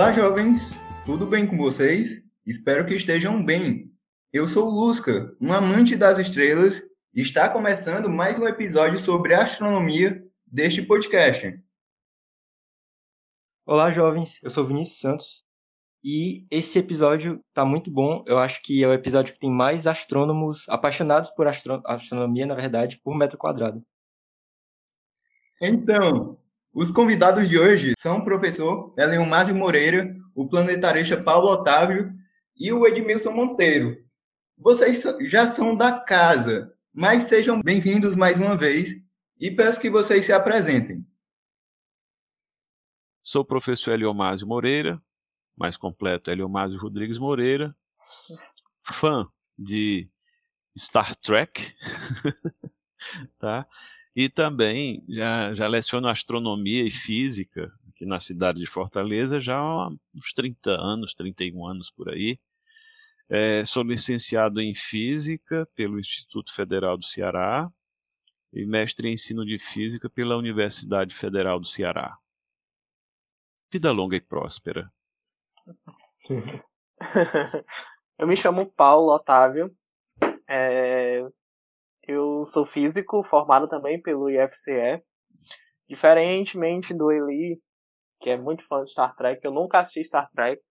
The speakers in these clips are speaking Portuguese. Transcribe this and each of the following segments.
Olá, jovens! Tudo bem com vocês? Espero que estejam bem. Eu sou o Lusca, um amante das estrelas, e está começando mais um episódio sobre astronomia deste podcast. Olá, jovens! Eu sou Vinícius Santos e esse episódio tá muito bom. Eu acho que é o episódio que tem mais astrônomos apaixonados por astro astronomia, na verdade, por metro quadrado. Então, os convidados de hoje são o professor Eleomásio Moreira, o planetarista Paulo Otávio e o Edmilson Monteiro. Vocês já são da casa, mas sejam bem-vindos mais uma vez e peço que vocês se apresentem. Sou o professor Eliomásio Moreira, mais completo Eliomásio Rodrigues Moreira, fã de Star Trek, tá? E também já, já leciono astronomia e física aqui na cidade de Fortaleza já há uns 30 anos, 31 anos por aí. É, sou licenciado em Física pelo Instituto Federal do Ceará e mestre em Ensino de Física pela Universidade Federal do Ceará. Vida longa e próspera. Eu me chamo Paulo Otávio. É, eu sou físico, formado também pelo IFCE. Diferentemente do Eli, que é muito fã de Star Trek, eu nunca assisti Star Trek.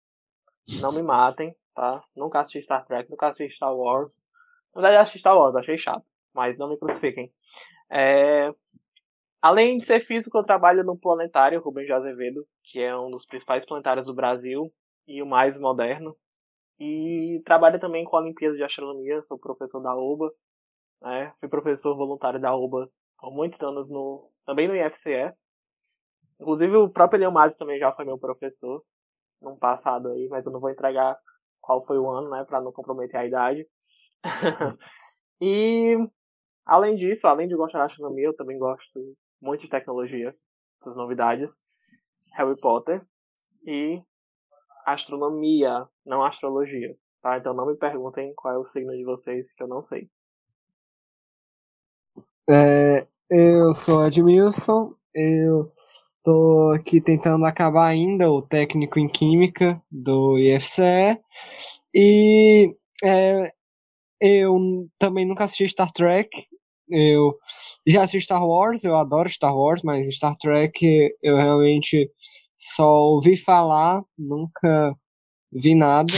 Não me matem, tá? Nunca assisti Star Trek, nunca assisti Star Wars. Na verdade, assisti Star Wars, achei chato. Mas não me crucifiquem. É... Além de ser físico, eu trabalho no planetário Rubens de Azevedo, que é um dos principais planetários do Brasil e o mais moderno. E trabalho também com Olimpíadas de Astronomia, sou professor da UBA, né? Fui professor voluntário da UBA há muitos anos no, também no IFCE. Inclusive o próprio Eliomásio também já foi meu professor num passado aí, mas eu não vou entregar qual foi o ano, né, para não comprometer a idade. e além disso, além de gostar da astronomia, eu também gosto muito de tecnologia, essas novidades, Harry Potter e astronomia, não astrologia, tá? Então não me perguntem qual é o signo de vocês que eu não sei. É, eu sou Edmilson, eu tô aqui tentando acabar ainda o técnico em química do IFCE e é, eu também nunca assisti Star Trek. Eu já assisti Star Wars, eu adoro Star Wars, mas Star Trek eu realmente só ouvi falar, nunca vi nada.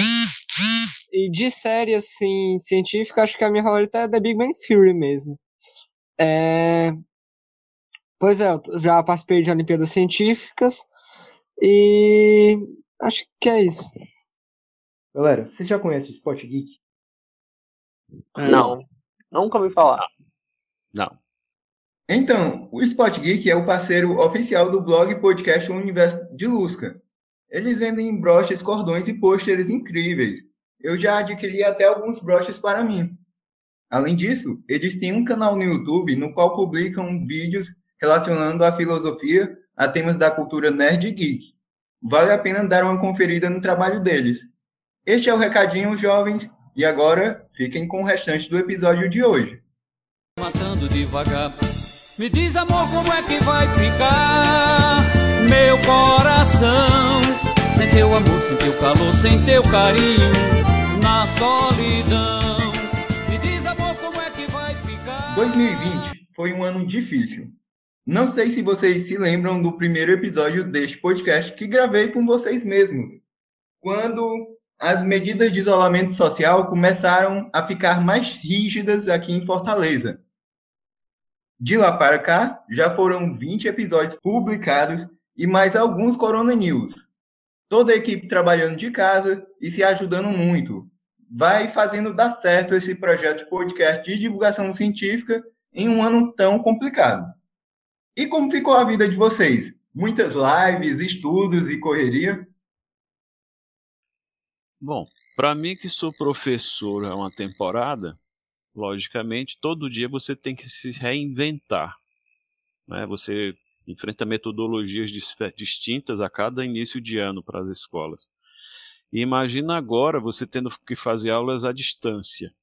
E de série assim científica, acho que a minha favorita é The Big Bang Theory mesmo. É... Pois é, eu já participei de Olimpíadas Científicas e acho que é isso. Galera, vocês já conhecem o Spot Geek? Não, nunca ouvi falar. Não. Então, o Spot Geek é o parceiro oficial do blog e podcast Universo de Lusca. Eles vendem broches, cordões e pôsteres incríveis. Eu já adquiri até alguns broches para mim. Além disso, eles têm um canal no YouTube no qual publicam vídeos relacionando a filosofia a temas da cultura nerd geek. Vale a pena dar uma conferida no trabalho deles. Este é o recadinho, jovens, e agora fiquem com o restante do episódio de hoje. Matando devagar. Me diz, amor, como é que vai ficar meu coração? Sem teu amor, sem teu calor, sem teu carinho, na solidão. 2020 foi um ano difícil. Não sei se vocês se lembram do primeiro episódio deste podcast que gravei com vocês mesmos, quando as medidas de isolamento social começaram a ficar mais rígidas aqui em Fortaleza. De lá para cá, já foram 20 episódios publicados e mais alguns Corona News. Toda a equipe trabalhando de casa e se ajudando muito, vai fazendo dar certo esse projeto de podcast de divulgação científica em um ano tão complicado. E como ficou a vida de vocês? Muitas lives, estudos e correria? Bom, para mim que sou professor há uma temporada, logicamente todo dia você tem que se reinventar. Né? Você enfrenta metodologias distintas a cada início de ano para as escolas. E imagina agora você tendo que fazer aulas à distância.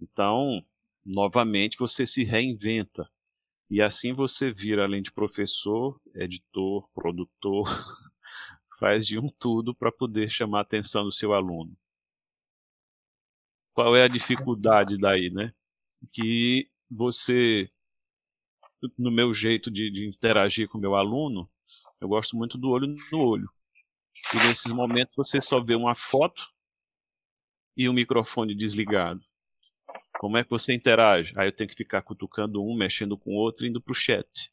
Então, novamente você se reinventa. E assim você vira, além de professor, editor, produtor, faz de um tudo para poder chamar a atenção do seu aluno. Qual é a dificuldade daí, né? Que você, no meu jeito de, de interagir com o meu aluno, eu gosto muito do olho no olho. E nesses momentos você só vê uma foto e o um microfone desligado. Como é que você interage? Aí eu tenho que ficar cutucando um, mexendo com o outro, indo para o chat.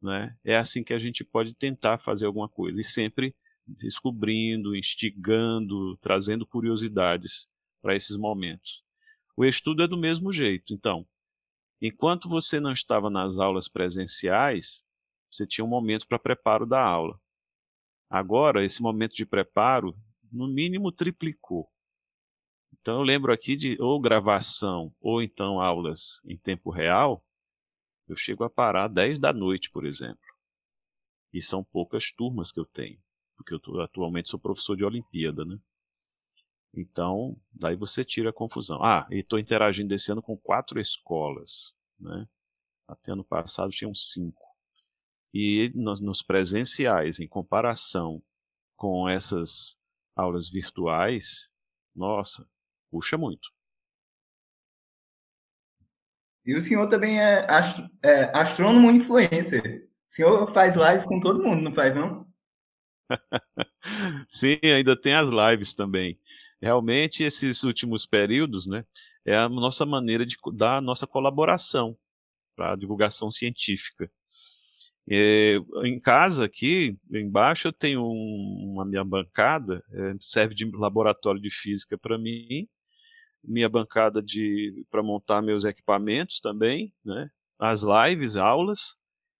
Né? É assim que a gente pode tentar fazer alguma coisa. E sempre descobrindo, instigando, trazendo curiosidades para esses momentos. O estudo é do mesmo jeito. Então, enquanto você não estava nas aulas presenciais, você tinha um momento para preparo da aula. Agora, esse momento de preparo, no mínimo, triplicou. Então, eu lembro aqui de ou gravação ou então aulas em tempo real, eu chego a parar 10 da noite, por exemplo. E são poucas turmas que eu tenho, porque eu tô, atualmente sou professor de Olimpíada, né? Então, daí você tira a confusão. Ah, e estou interagindo esse ano com quatro escolas, né? Até ano passado tinham cinco. E nos, nos presenciais, em comparação com essas aulas virtuais, nossa, puxa muito. E o senhor também é, é astrônomo influencer. O senhor faz lives com todo mundo, não faz não? Sim, ainda tem as lives também. Realmente, esses últimos períodos, né, é a nossa maneira de dar a nossa colaboração para a divulgação científica. Em casa aqui, embaixo, eu tenho um, uma minha bancada, é, serve de laboratório de física para mim, minha bancada de para montar meus equipamentos também, né? As lives, aulas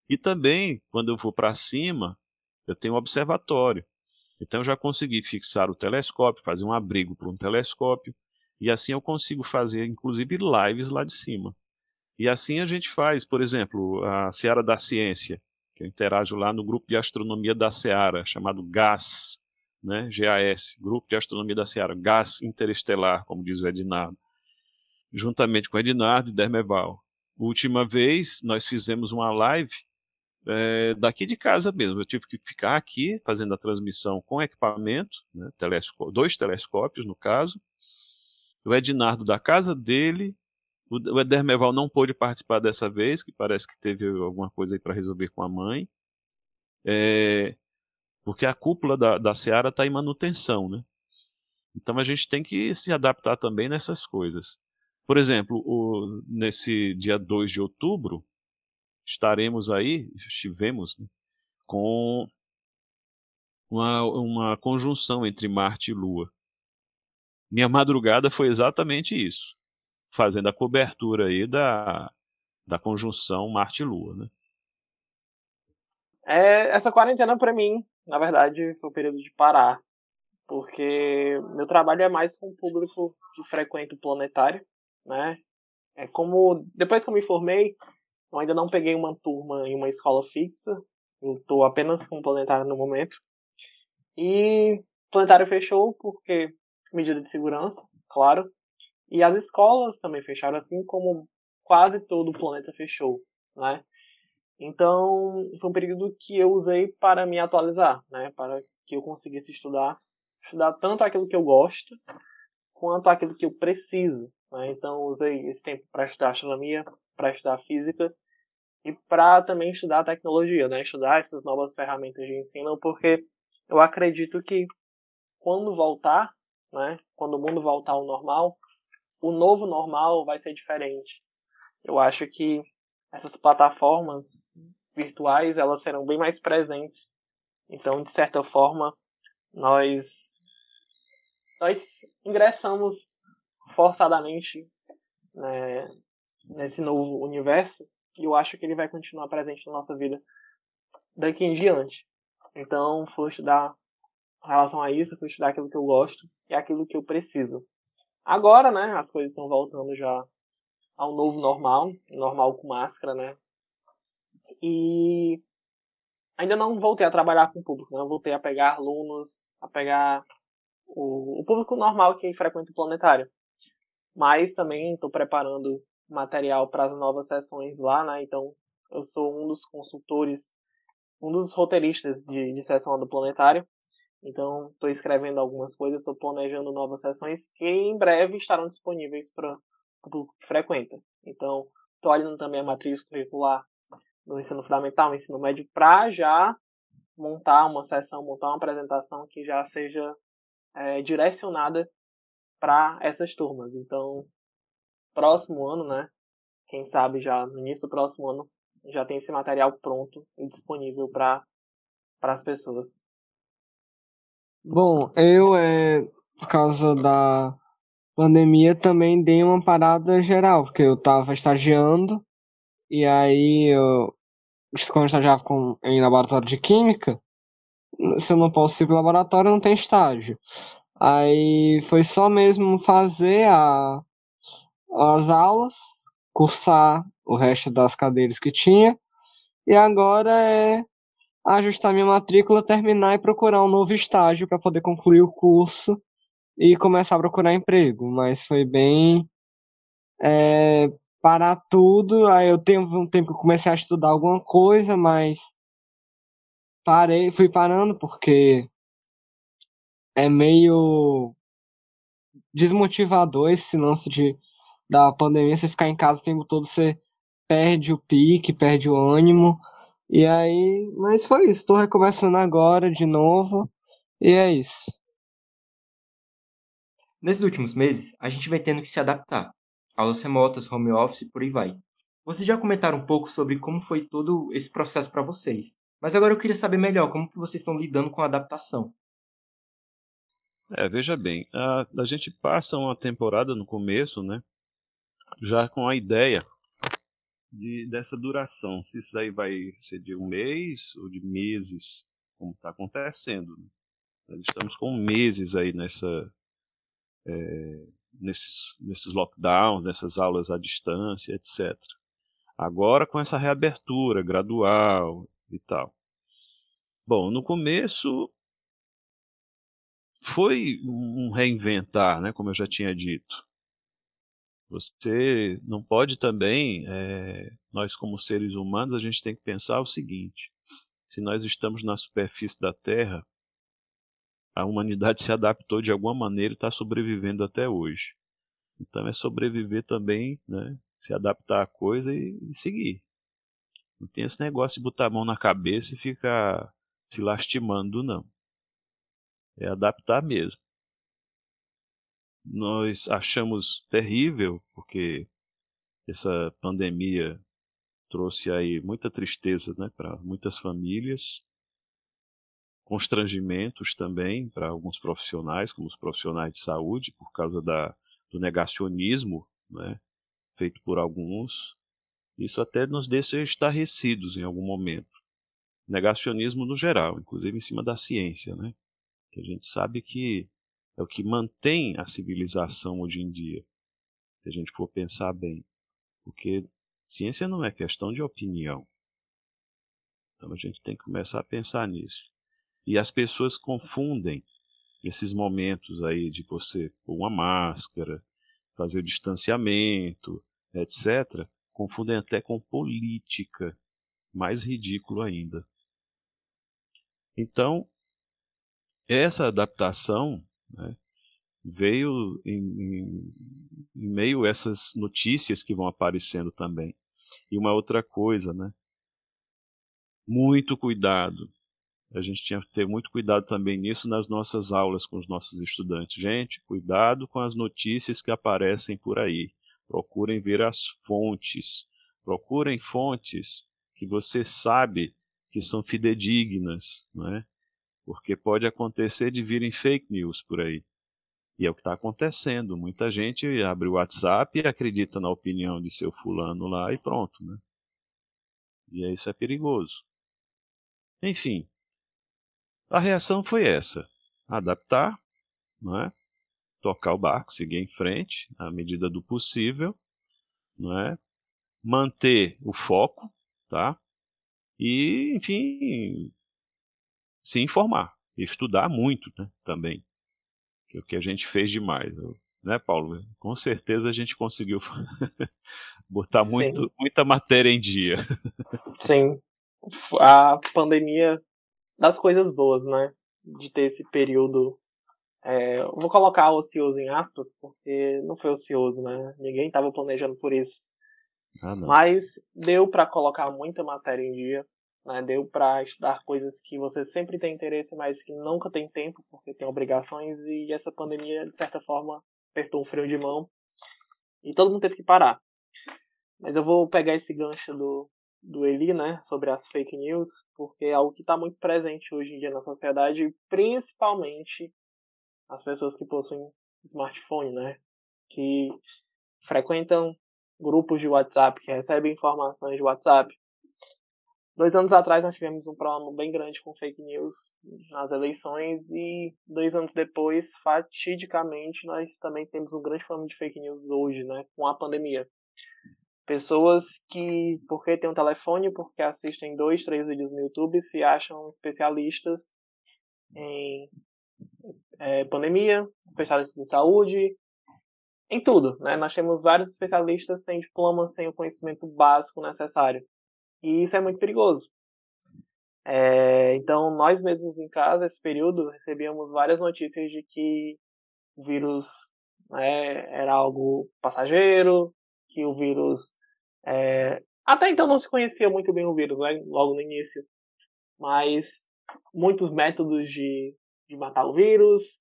e também quando eu vou para cima, eu tenho um observatório. Então eu já consegui fixar o telescópio, fazer um abrigo para um telescópio e assim eu consigo fazer inclusive lives lá de cima. E assim a gente faz, por exemplo, a Seara da Ciência, que eu interajo lá no grupo de astronomia da Seara, chamado GAS, né, GAS, Grupo de Astronomia da Seara, Gás Interestelar, como diz o Ednardo, juntamente com o Ednardo e Dermeval. Última vez, nós fizemos uma live é, daqui de casa mesmo. Eu tive que ficar aqui fazendo a transmissão com equipamento, né, telescó dois telescópios no caso. O Ednardo da casa dele, o Edermeval não pôde participar dessa vez, que parece que teve alguma coisa aí para resolver com a mãe. É, porque a cúpula da, da Seara está em manutenção, né? Então a gente tem que se adaptar também nessas coisas. Por exemplo, o, nesse dia 2 de outubro, estaremos aí, estivemos, né, com uma, uma conjunção entre Marte e Lua. Minha madrugada foi exatamente isso, fazendo a cobertura aí da, da conjunção Marte-Lua, né? É, essa quarentena para mim na verdade, foi o período de parar, porque meu trabalho é mais com o público que frequenta o planetário, né? É como depois que eu me formei, eu ainda não peguei uma turma em uma escola fixa, eu estou apenas com o planetário no momento. E o planetário fechou porque medida de segurança, claro. E as escolas também fecharam, assim como quase todo o planeta fechou, né? Então, foi um período que eu usei para me atualizar, né? Para que eu conseguisse estudar, estudar tanto aquilo que eu gosto, quanto aquilo que eu preciso. Né? Então, usei esse tempo para estudar astronomia, para estudar física e para também estudar tecnologia, né? Estudar essas novas ferramentas de ensino, porque eu acredito que quando voltar, né? Quando o mundo voltar ao normal, o novo normal vai ser diferente. Eu acho que essas plataformas virtuais elas serão bem mais presentes. Então, de certa forma, nós nós ingressamos forçadamente né, nesse novo universo e eu acho que ele vai continuar presente na nossa vida daqui em diante. Então, fui estudar em relação a isso, fui estudar aquilo que eu gosto e aquilo que eu preciso. Agora, né, as coisas estão voltando já ao novo normal, normal com máscara, né? E ainda não voltei a trabalhar com o público, não né? voltei a pegar alunos, a pegar o, o público normal que frequenta o planetário. Mas também estou preparando material para as novas sessões lá, né? Então eu sou um dos consultores um dos roteiristas de, de sessão do Planetário. Então, estou escrevendo algumas coisas, estou planejando novas sessões que em breve estarão disponíveis para o público que frequenta. Então, estou olhando também a matriz curricular no ensino fundamental, no ensino médio, para já montar uma sessão, montar uma apresentação que já seja é, direcionada para essas turmas. Então, próximo ano, né? Quem sabe já no início do próximo ano já tem esse material pronto e disponível para as pessoas. Bom, eu, é, por causa da pandemia, também dei uma parada geral, porque eu estava estagiando, e aí eu, quando eu estagiava com, em laboratório de química, se eu não posso ir para o laboratório, não tem estágio. Aí foi só mesmo fazer a, as aulas, cursar o resto das cadeiras que tinha, e agora é ajustar minha matrícula, terminar e procurar um novo estágio para poder concluir o curso e começar a procurar emprego. Mas foi bem é, parar tudo. Aí eu tenho um tempo que comecei a estudar alguma coisa, mas parei, fui parando porque é meio desmotivador esse lance de da pandemia, você ficar em casa o tempo todo, você perde o pique, perde o ânimo. E aí, mas foi isso, tô recomeçando agora de novo, e é isso. Nesses últimos meses, a gente vem tendo que se adaptar. Aulas remotas, home office, por aí vai. Vocês já comentaram um pouco sobre como foi todo esse processo para vocês. Mas agora eu queria saber melhor como que vocês estão lidando com a adaptação. É, veja bem, a, a gente passa uma temporada no começo, né? Já com a ideia de, dessa duração. Se isso aí vai ser de um mês ou de meses, como está acontecendo. Né? Nós estamos com meses aí nessa, é, nesses, nesses lockdowns, nessas aulas à distância, etc. Agora com essa reabertura gradual e tal. Bom, no começo foi um reinventar, né, como eu já tinha dito. Você não pode também, é, nós como seres humanos, a gente tem que pensar o seguinte: se nós estamos na superfície da Terra, a humanidade se adaptou de alguma maneira e está sobrevivendo até hoje. Então é sobreviver também, né, se adaptar à coisa e, e seguir. Não tem esse negócio de botar a mão na cabeça e ficar se lastimando, não. É adaptar mesmo nós achamos terrível, porque essa pandemia trouxe aí muita tristeza né, para muitas famílias, constrangimentos também para alguns profissionais, como os profissionais de saúde, por causa da, do negacionismo né, feito por alguns. Isso até nos deixa estarrecidos em algum momento. Negacionismo no geral, inclusive em cima da ciência, né? Que a gente sabe que é o que mantém a civilização hoje em dia, se a gente for pensar bem. Porque ciência não é questão de opinião. Então a gente tem que começar a pensar nisso. E as pessoas confundem esses momentos aí de você pôr uma máscara, fazer o distanciamento, etc., confundem até com política, mais ridículo ainda. Então, essa adaptação né, veio em, em, em, meio a essas notícias que vão aparecendo também. E uma outra coisa, né? Muito cuidado. A gente tinha que ter muito cuidado também nisso nas nossas aulas com os nossos estudantes. Gente, cuidado com as notícias que aparecem por aí. Procurem ver as fontes. Procurem fontes que você sabe que são fidedignas, não é? Porque pode acontecer de virem fake news por aí. E é o que está acontecendo. Muita gente abre o WhatsApp e acredita na opinião de seu fulano lá e pronto, né? E isso é perigoso. Enfim, a reação foi essa: adaptar, não é? tocar o barco, seguir em frente, à medida do possível, não é? manter o foco, tá? E, enfim, se informar, estudar muito né, também, que é o que a gente fez demais, né, Paulo? Com certeza a gente conseguiu botar muito, muita matéria em dia. Sim, a pandemia das coisas boas, né? De ter esse período. É, vou colocar ocioso em aspas, porque não foi ocioso, né? Ninguém estava planejando por isso. Ah. Mas deu para colocar muita matéria em dia, né? Deu para estudar coisas que você sempre tem interesse, mas que nunca tem tempo porque tem obrigações e essa pandemia de certa forma apertou um freio de mão e todo mundo teve que parar. Mas eu vou pegar esse gancho do do Eli, né, sobre as fake news, porque é algo que está muito presente hoje em dia na sociedade, principalmente as pessoas que possuem smartphone, né, que frequentam grupos de WhatsApp, que recebem informações de WhatsApp. Dois anos atrás nós tivemos um problema bem grande com fake news nas eleições e dois anos depois, fatidicamente, nós também temos um grande problema de fake news hoje, né, com a pandemia. Pessoas que, porque tem um telefone, porque assistem dois, três vídeos no YouTube, se acham especialistas em é, pandemia, especialistas em saúde, em tudo. Né? Nós temos vários especialistas sem diploma, sem o conhecimento básico necessário. E isso é muito perigoso. É, então, nós mesmos em casa, esse período, recebíamos várias notícias de que o vírus né, era algo passageiro, que o vírus. É... Até então não se conhecia muito bem o vírus, né? logo no início. Mas muitos métodos de, de matar o vírus,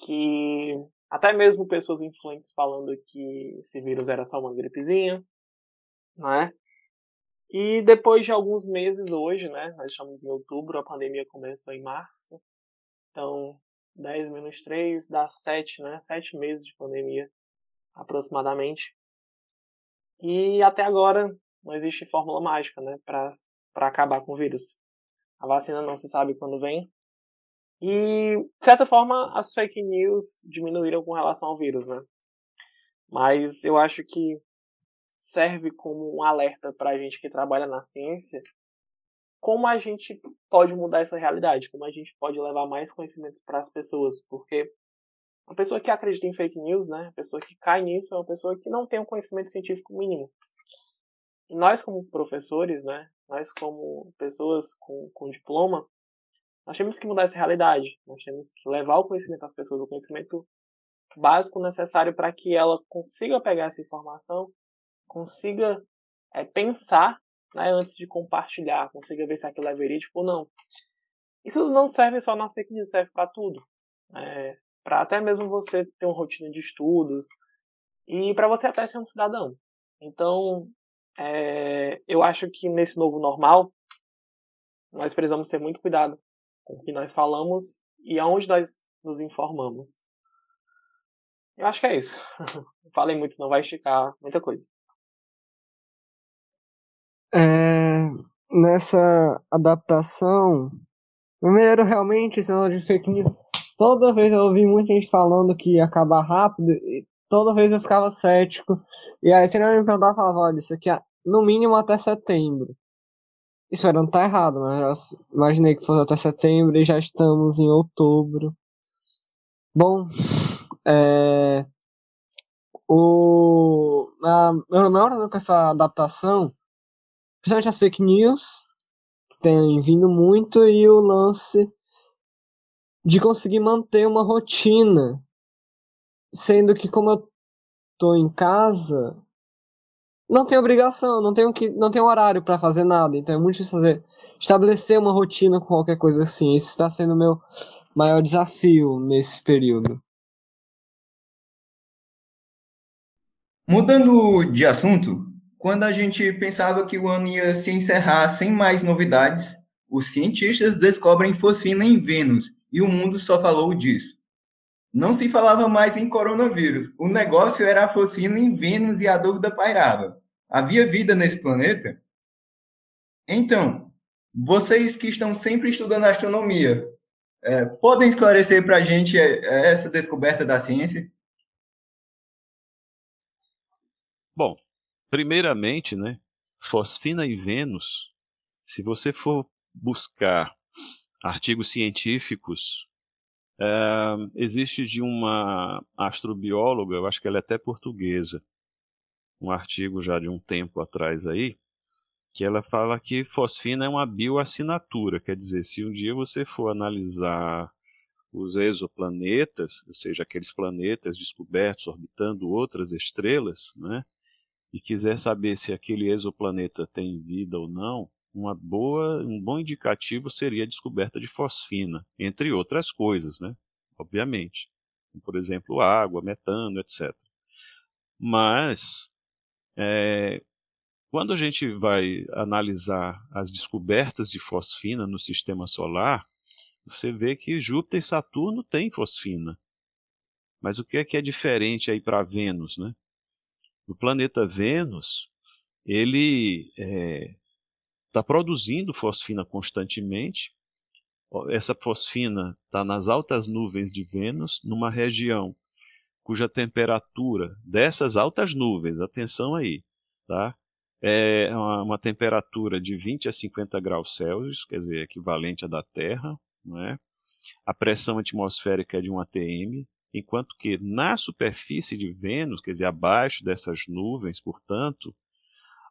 que até mesmo pessoas influentes falando que esse vírus era só uma gripezinha, né? E depois de alguns meses hoje, né? Nós estamos em outubro, a pandemia começou em março. Então, 10 menos 3 dá 7, né? 7 meses de pandemia, aproximadamente. E até agora não existe fórmula mágica, né, para acabar com o vírus. A vacina não se sabe quando vem. E, de certa forma, as fake news diminuíram com relação ao vírus, né? Mas eu acho que serve como um alerta para a gente que trabalha na ciência como a gente pode mudar essa realidade, como a gente pode levar mais conhecimento para as pessoas, porque uma pessoa que acredita em fake news, né, a pessoa que cai nisso é uma pessoa que não tem um conhecimento científico mínimo. E nós como professores, né, nós como pessoas com, com diploma, nós temos que mudar essa realidade. Nós temos que levar o conhecimento às pessoas, o conhecimento básico necessário para que ela consiga pegar essa informação, consiga é, pensar né, antes de compartilhar, consiga ver se aquilo é verídico ou não. Isso não serve só nas fake news, serve para tudo. É, para até mesmo você ter uma rotina de estudos e para você até ser um cidadão. Então, é, eu acho que nesse novo normal, nós precisamos ter muito cuidado com o que nós falamos e aonde nós nos informamos. Eu acho que é isso. Falei muito, senão vai esticar muita coisa. É, nessa adaptação, primeiro realmente esse de fake news toda vez eu ouvi muita gente falando que ia acabar rápido, e toda vez eu ficava cético. E aí, se não me perguntar, eu falava, olha, isso aqui é no mínimo até setembro. Esperando tá errado, mas eu imaginei que fosse até setembro e já estamos em outubro. Bom, é, o, na, meu maior com essa adaptação, principalmente as fake news, que tem vindo muito, e o lance de conseguir manter uma rotina. Sendo que como eu tô em casa, não tem obrigação, não tenho que, não tenho horário para fazer nada, então é muito difícil fazer estabelecer uma rotina com qualquer coisa assim. Isso está sendo o meu maior desafio nesse período. Mudando de assunto, quando a gente pensava que o ano ia se encerrar sem mais novidades, os cientistas descobrem fosfina em Vênus e o mundo só falou disso. Não se falava mais em coronavírus. O negócio era a fosfina em Vênus e a dúvida pairava. Havia vida nesse planeta? Então, vocês que estão sempre estudando astronomia, é, podem esclarecer para a gente é, essa descoberta da ciência? Bom, primeiramente, né, fosfina e Vênus, se você for buscar artigos científicos. É, existe de uma astrobióloga, eu acho que ela é até portuguesa, um artigo já de um tempo atrás aí, que ela fala que fosfina é uma bioassinatura, quer dizer, se um dia você for analisar os exoplanetas, ou seja, aqueles planetas descobertos orbitando outras estrelas, né? E quiser saber se aquele exoplaneta tem vida ou não, uma boa, um bom indicativo seria a descoberta de fosfina, entre outras coisas, né? Obviamente, por exemplo, água, metano, etc. Mas é, quando a gente vai analisar as descobertas de fosfina no sistema solar, você vê que Júpiter e Saturno têm fosfina. Mas o que é que é diferente aí para Vênus, né? O planeta Vênus, ele está é, tá produzindo fosfina constantemente. Essa fosfina está nas altas nuvens de Vênus, numa região cuja temperatura dessas altas nuvens, atenção aí, tá? É uma, uma temperatura de 20 a 50 graus Celsius, quer dizer, equivalente à da Terra, é? A pressão atmosférica é de 1 atm, enquanto que na superfície de Vênus, quer dizer, abaixo dessas nuvens, portanto,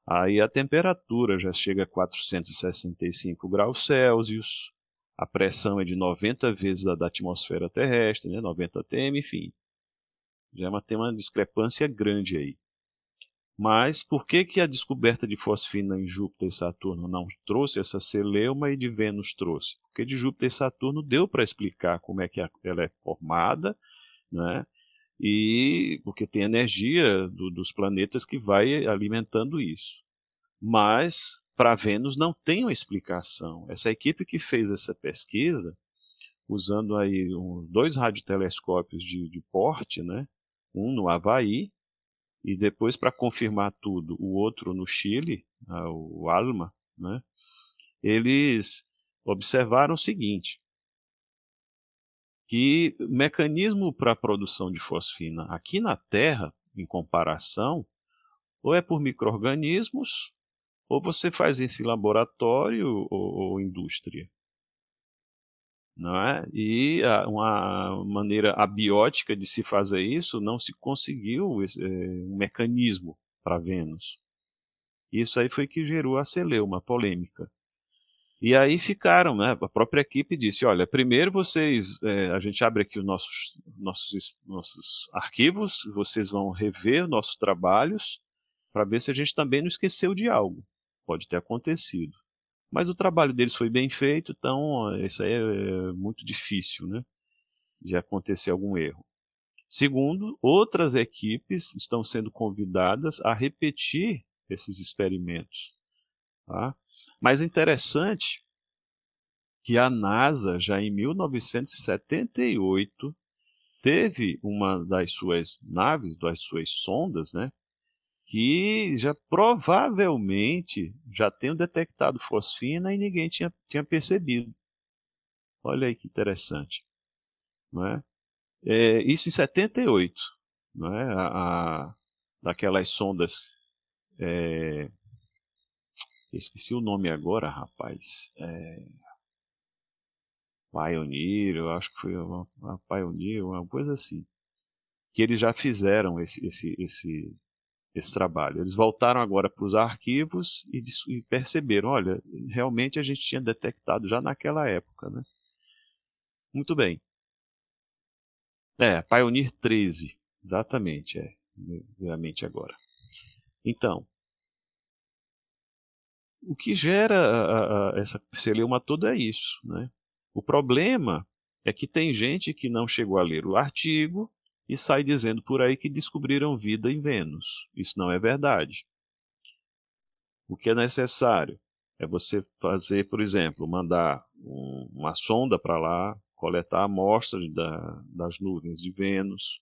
aí a temperatura já chega a 465 graus Celsius, a pressão é de 90 vezes a da atmosfera terrestre, né, 90 atm, enfim. Já é tem uma discrepância grande aí. Mas por que, que a descoberta de fosfina em Júpiter e Saturno não trouxe essa celeuma e de Vênus trouxe? Porque de Júpiter e Saturno deu para explicar como é que ela é formada, né? e porque tem energia do, dos planetas que vai alimentando isso. Mas para Vênus não tem uma explicação. Essa equipe que fez essa pesquisa, usando aí um, dois radiotelescópios de, de porte, né? um no Havaí e depois para confirmar tudo, o outro no Chile, o Alma, né? Eles observaram o seguinte: que mecanismo para a produção de fosfina aqui na Terra, em comparação, ou é por microrganismos, ou você faz isso em laboratório ou, ou indústria não é? E uma maneira abiótica de se fazer isso não se conseguiu é, um mecanismo para Vênus. Isso aí foi que gerou a celeuma, uma polêmica. E aí ficaram, né? A própria equipe disse: olha, primeiro vocês, é, a gente abre aqui os nossos, nossos, nossos arquivos, vocês vão rever nossos trabalhos para ver se a gente também não esqueceu de algo. Pode ter acontecido. Mas o trabalho deles foi bem feito, então isso aí é muito difícil né, de acontecer algum erro. Segundo, outras equipes estão sendo convidadas a repetir esses experimentos. Tá? Mas interessante que a NASA, já em 1978, teve uma das suas naves, das suas sondas, né, que já provavelmente já tenham detectado fosfina e ninguém tinha, tinha percebido. Olha aí que interessante. Não é? É, isso em 78. Não é? a, a, daquelas sondas. É, esqueci o nome agora, rapaz. É, Pioneer, eu acho que foi uma, Pioneer, uma coisa assim. Que eles já fizeram esse, esse, esse esse trabalho. Eles voltaram agora para os arquivos e, e, perceberam, olha, realmente a gente tinha detectado já naquela época, né? Muito bem. É, Pioneer 13, exatamente, é, realmente agora. Então, o que gera a, a, essa celeuma toda é isso, né? O problema é que tem gente que não chegou a ler o artigo e sai dizendo por aí que descobriram vida em Vênus. Isso não é verdade. O que é necessário é você fazer, por exemplo, mandar um, uma sonda para lá, coletar amostras da, das nuvens de Vênus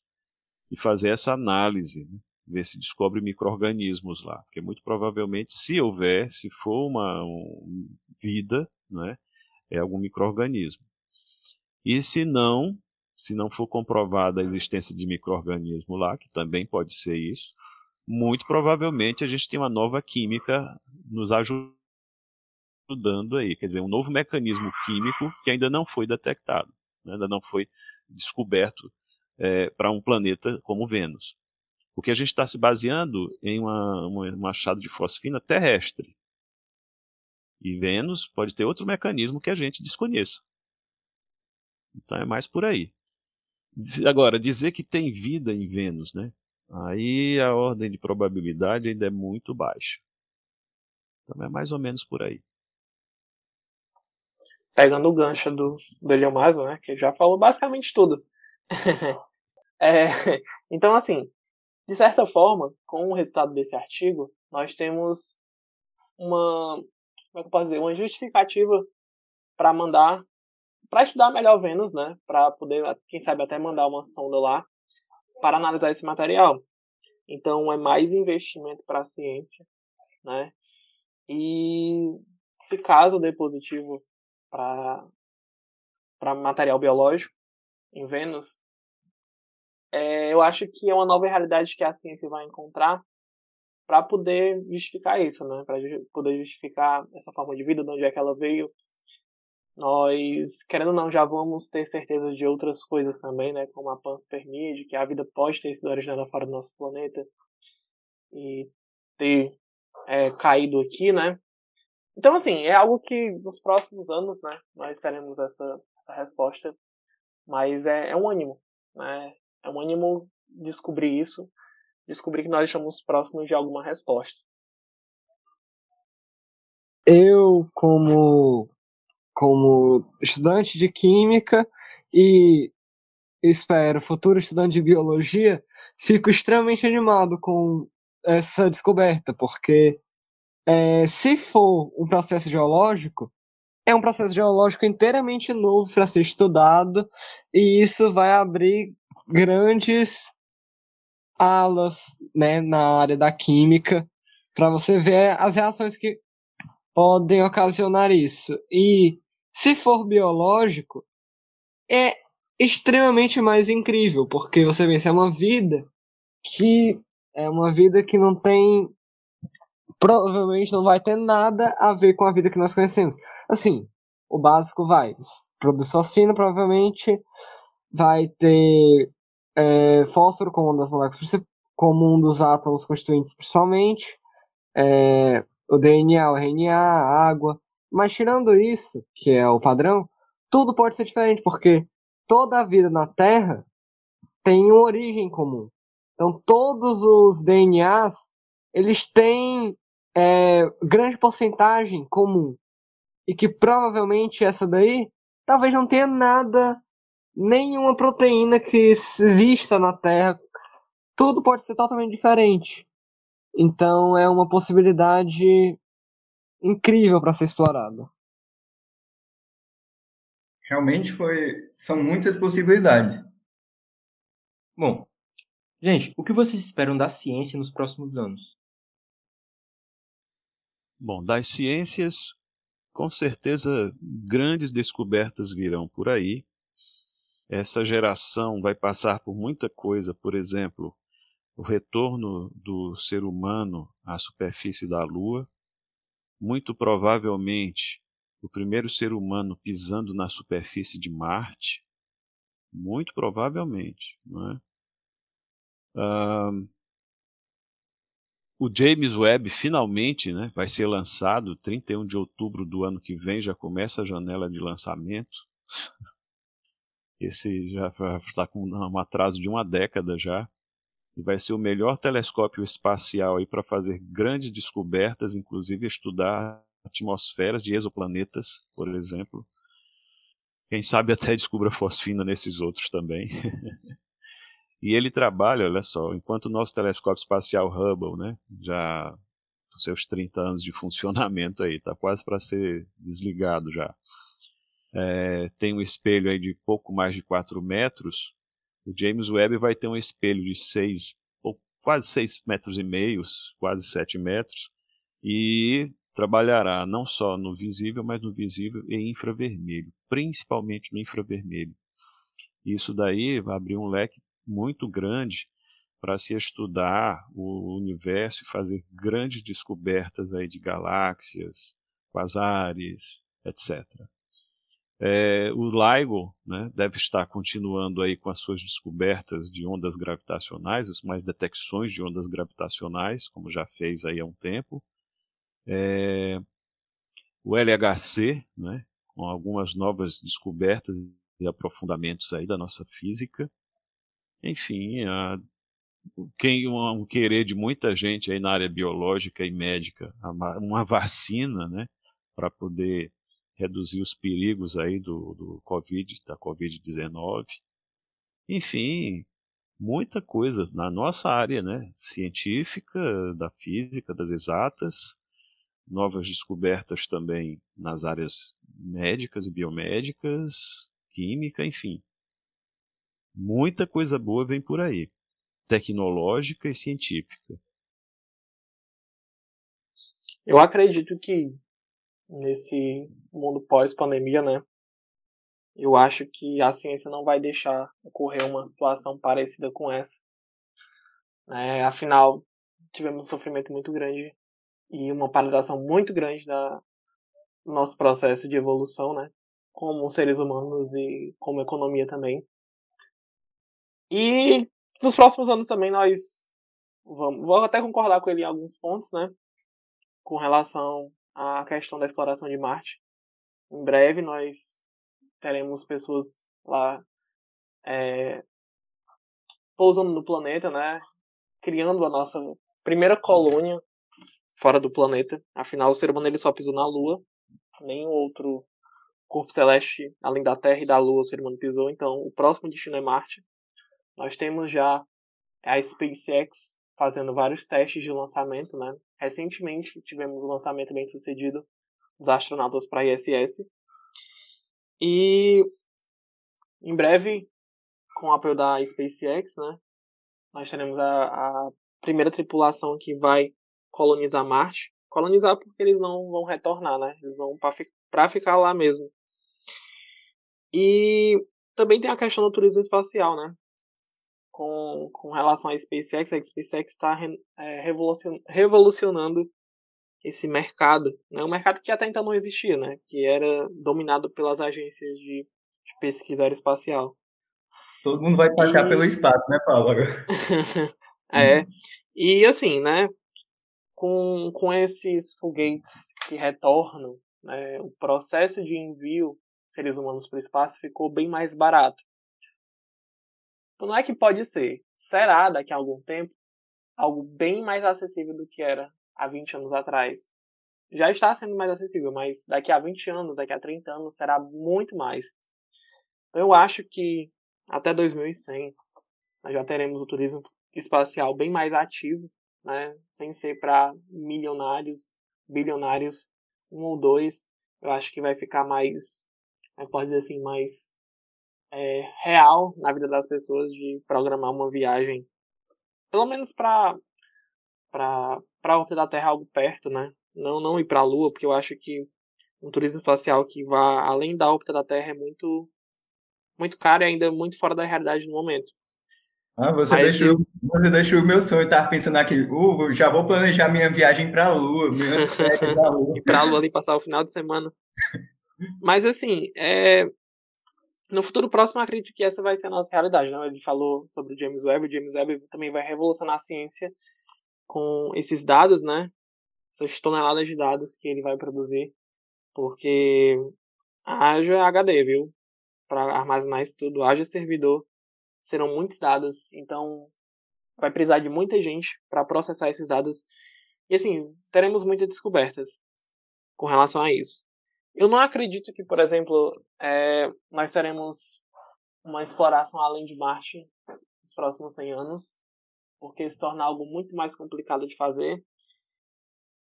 e fazer essa análise, né? Ver se descobre micro-organismos lá. Porque muito provavelmente, se houver, se for uma um, vida, né, é algum microorganismo. E se não, se não for comprovada a existência de microorganismo lá, que também pode ser isso, muito provavelmente a gente tem uma nova química nos ajudando aí, quer dizer, um novo mecanismo químico que ainda não foi detectado, né, ainda não foi descoberto é, para um planeta como Vênus. Porque a gente está se baseando em uma, uma, um achado de fosfina terrestre. E Vênus pode ter outro mecanismo que a gente desconheça. Então é mais por aí. Agora, dizer que tem vida em Vênus, né? Aí a ordem de probabilidade ainda é muito baixa. Então é mais ou menos por aí. Pegando o gancho do, do Eliomaso, né? Que já falou basicamente tudo. é, então, assim, de certa forma, com o resultado desse artigo, nós temos uma, como é que eu posso dizer, uma justificativa para mandar, para estudar melhor Vênus, né? Para poder, quem sabe, até mandar uma sonda lá para analisar esse material. Então, é mais investimento para a ciência, né? E se caso dê positivo para material biológico em Vênus, é, eu acho que é uma nova realidade que a ciência vai encontrar para poder justificar isso, né? Para poder justificar essa forma de vida, de onde é que ela veio. Nós, querendo ou não, já vamos ter certeza de outras coisas também, né? Como a panspermia, que a vida pode ter sido originada fora do nosso planeta e ter é, caído aqui, né? Então, assim, é algo que nos próximos anos, né, nós teremos essa, essa resposta, mas é, é um ânimo, né? É um ânimo descobrir isso, descobrir que nós estamos próximos de alguma resposta. Eu, como, como estudante de química e espero futuro estudante de biologia, fico extremamente animado com essa descoberta, porque é, se for um processo geológico, é um processo geológico inteiramente novo para ser estudado, e isso vai abrir grandes alas né, na área da química para você ver as reações que podem ocasionar isso. E se for biológico, é extremamente mais incrível, porque você pensa, é uma vida que é uma vida que não tem provavelmente não vai ter nada a ver com a vida que nós conhecemos. Assim, o básico vai. Produz fosfina, provavelmente vai ter é, fósforo como uma das moléculas como um dos átomos constituintes principalmente, é, o DNA, o RNA, a água. Mas tirando isso, que é o padrão, tudo pode ser diferente, porque toda a vida na Terra tem uma origem comum. Então todos os DNAs eles têm é, grande porcentagem comum. E que provavelmente essa daí talvez não tenha nada, nenhuma proteína que exista na Terra. Tudo pode ser totalmente diferente. Então é uma possibilidade incrível para ser explorada. Realmente foi, são muitas possibilidades. Bom, gente, o que vocês esperam da ciência nos próximos anos? Bom, das ciências, com certeza grandes descobertas virão por aí. Essa geração vai passar por muita coisa, por exemplo, o retorno do ser humano à superfície da Lua, muito provavelmente o primeiro ser humano pisando na superfície de Marte, muito provavelmente, não é? Uh, o James Webb finalmente né, vai ser lançado 31 de outubro do ano que vem, já começa a janela de lançamento. Esse já está com um atraso de uma década já. E vai ser o melhor telescópio espacial para fazer grandes descobertas, inclusive estudar atmosferas de exoplanetas, por exemplo. Quem sabe até descubra fosfina nesses outros também. E ele trabalha, olha só, enquanto o nosso telescópio espacial Hubble, né, já seus 30 anos de funcionamento aí, está quase para ser desligado já. É, tem um espelho aí de pouco mais de 4 metros. O James Webb vai ter um espelho de 6, quase 6 metros e meio, quase 7 metros, e trabalhará não só no visível, mas no visível e infravermelho, principalmente no infravermelho. Isso daí vai abrir um leque muito grande para se estudar o universo e fazer grandes descobertas aí de galáxias, quasares, etc. É, o LIGO né, deve estar continuando aí com as suas descobertas de ondas gravitacionais, as mais detecções de ondas gravitacionais, como já fez aí há um tempo. É, o LHC, né, com algumas novas descobertas e aprofundamentos aí da nossa física. Enfim, a, quem um, um querer de muita gente aí na área biológica e médica, uma vacina, né, para poder reduzir os perigos aí do, do Covid, da Covid-19. Enfim, muita coisa na nossa área, né, científica, da física, das exatas, novas descobertas também nas áreas médicas e biomédicas, química, enfim. Muita coisa boa vem por aí, tecnológica e científica. Eu acredito que nesse mundo pós-pandemia, né? Eu acho que a ciência não vai deixar ocorrer uma situação parecida com essa. É, afinal, tivemos um sofrimento muito grande e uma paralisação muito grande da nosso processo de evolução, né? Como seres humanos e como economia também. E nos próximos anos também nós vamos, vou até concordar com ele em alguns pontos, né? Com relação à questão da exploração de Marte. Em breve nós teremos pessoas lá é, pousando no planeta, né? Criando a nossa primeira colônia fora do planeta. Afinal, o ser humano ele só pisou na Lua. Nenhum outro corpo celeste, além da Terra e da Lua, o ser humano pisou. Então, o próximo destino é Marte. Nós temos já a SpaceX fazendo vários testes de lançamento, né? Recentemente tivemos um lançamento bem sucedido dos astronautas para ISS. E em breve, com o apoio da SpaceX, né? Nós teremos a, a primeira tripulação que vai colonizar Marte. Colonizar porque eles não vão retornar, né? Eles vão para ficar lá mesmo. E também tem a questão do turismo espacial, né? Com, com relação à SpaceX, a SpaceX está é, revolucion, revolucionando esse mercado, né? Um mercado que até então não existia, né? Que era dominado pelas agências de, de pesquisa aeroespacial. Todo mundo vai passar e... pelo espaço, né, Paulo? é. E assim, né? com, com esses foguetes que retornam, né, o processo de envio de seres humanos para o espaço ficou bem mais barato. Não é que pode ser, será daqui a algum tempo algo bem mais acessível do que era há 20 anos atrás. Já está sendo mais acessível, mas daqui a 20 anos, daqui a 30 anos será muito mais. Então, eu acho que até 2100 nós já teremos o turismo espacial bem mais ativo né? Sem ser para milionários, bilionários, um ou dois, eu acho que vai ficar mais, né, pode dizer assim, mais é, real na vida das pessoas de programar uma viagem, pelo menos para para para a órbita da Terra algo perto, né? Não não ir para a Lua, porque eu acho que um turismo espacial que vá além da órbita da Terra é muito muito caro e ainda muito fora da realidade no momento. Ah, você, deixou, você deixou o meu sonho, eu tava pensando aqui, uh, já vou planejar minha viagem para a Lua, minhas férias para a Lua. para a Lua ali passar o final de semana. Mas assim, é... no futuro próximo acredito que essa vai ser a nossa realidade, né? Ele falou sobre o James Webb, o James Webb também vai revolucionar a ciência com esses dados, né? Essas toneladas de dados que ele vai produzir, porque haja HD, viu? Para armazenar isso tudo, haja servidor serão muitos dados, então vai precisar de muita gente para processar esses dados. E assim, teremos muitas descobertas com relação a isso. Eu não acredito que, por exemplo, é, nós teremos uma exploração além de Marte nos próximos 100 anos, porque se torna algo muito mais complicado de fazer.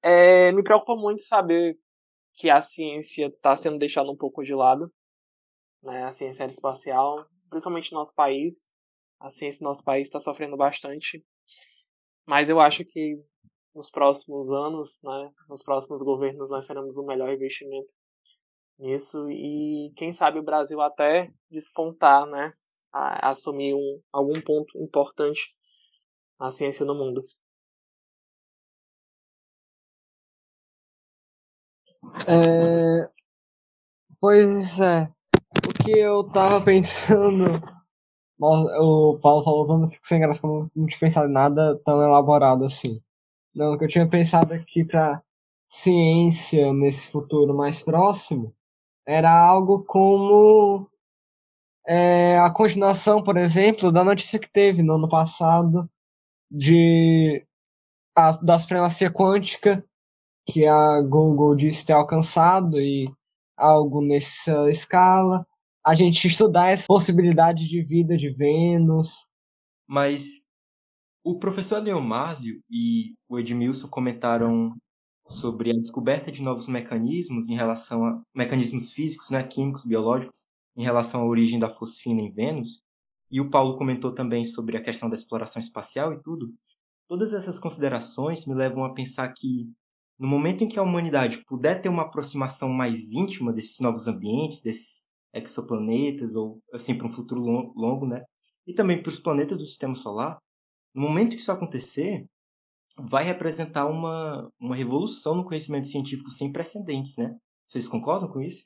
É, me preocupa muito saber que a ciência está sendo deixada um pouco de lado, né, a ciência aeroespacial, principalmente no nosso país. A ciência no nosso país está sofrendo bastante. Mas eu acho que nos próximos anos, né, nos próximos governos, nós teremos um melhor investimento nisso e quem sabe o Brasil até despontar, né, a, assumir um, algum ponto importante na ciência no mundo. É... Pois é, o que eu tava pensando nossa, o Paulo falou usando fico sem graça, como não tinha pensado em nada tão elaborado assim. Não, o que eu tinha pensado aqui pra ciência nesse futuro mais próximo era algo como é, a continuação, por exemplo, da notícia que teve no ano passado de a, da supremacia quântica que a Google disse ter alcançado e algo nessa escala. A gente estudar essa possibilidade de vida de Vênus. Mas o professor Leomásio e o Edmilson comentaram sobre a descoberta de novos mecanismos em relação a mecanismos físicos, né, químicos, biológicos, em relação à origem da fosfina em Vênus. E o Paulo comentou também sobre a questão da exploração espacial e tudo. Todas essas considerações me levam a pensar que no momento em que a humanidade puder ter uma aproximação mais íntima desses novos ambientes, desses exoplanetas ou assim para um futuro longo, né? E também para os planetas do sistema solar, no momento que isso acontecer, vai representar uma, uma revolução no conhecimento científico sem precedentes, né? Vocês concordam com isso?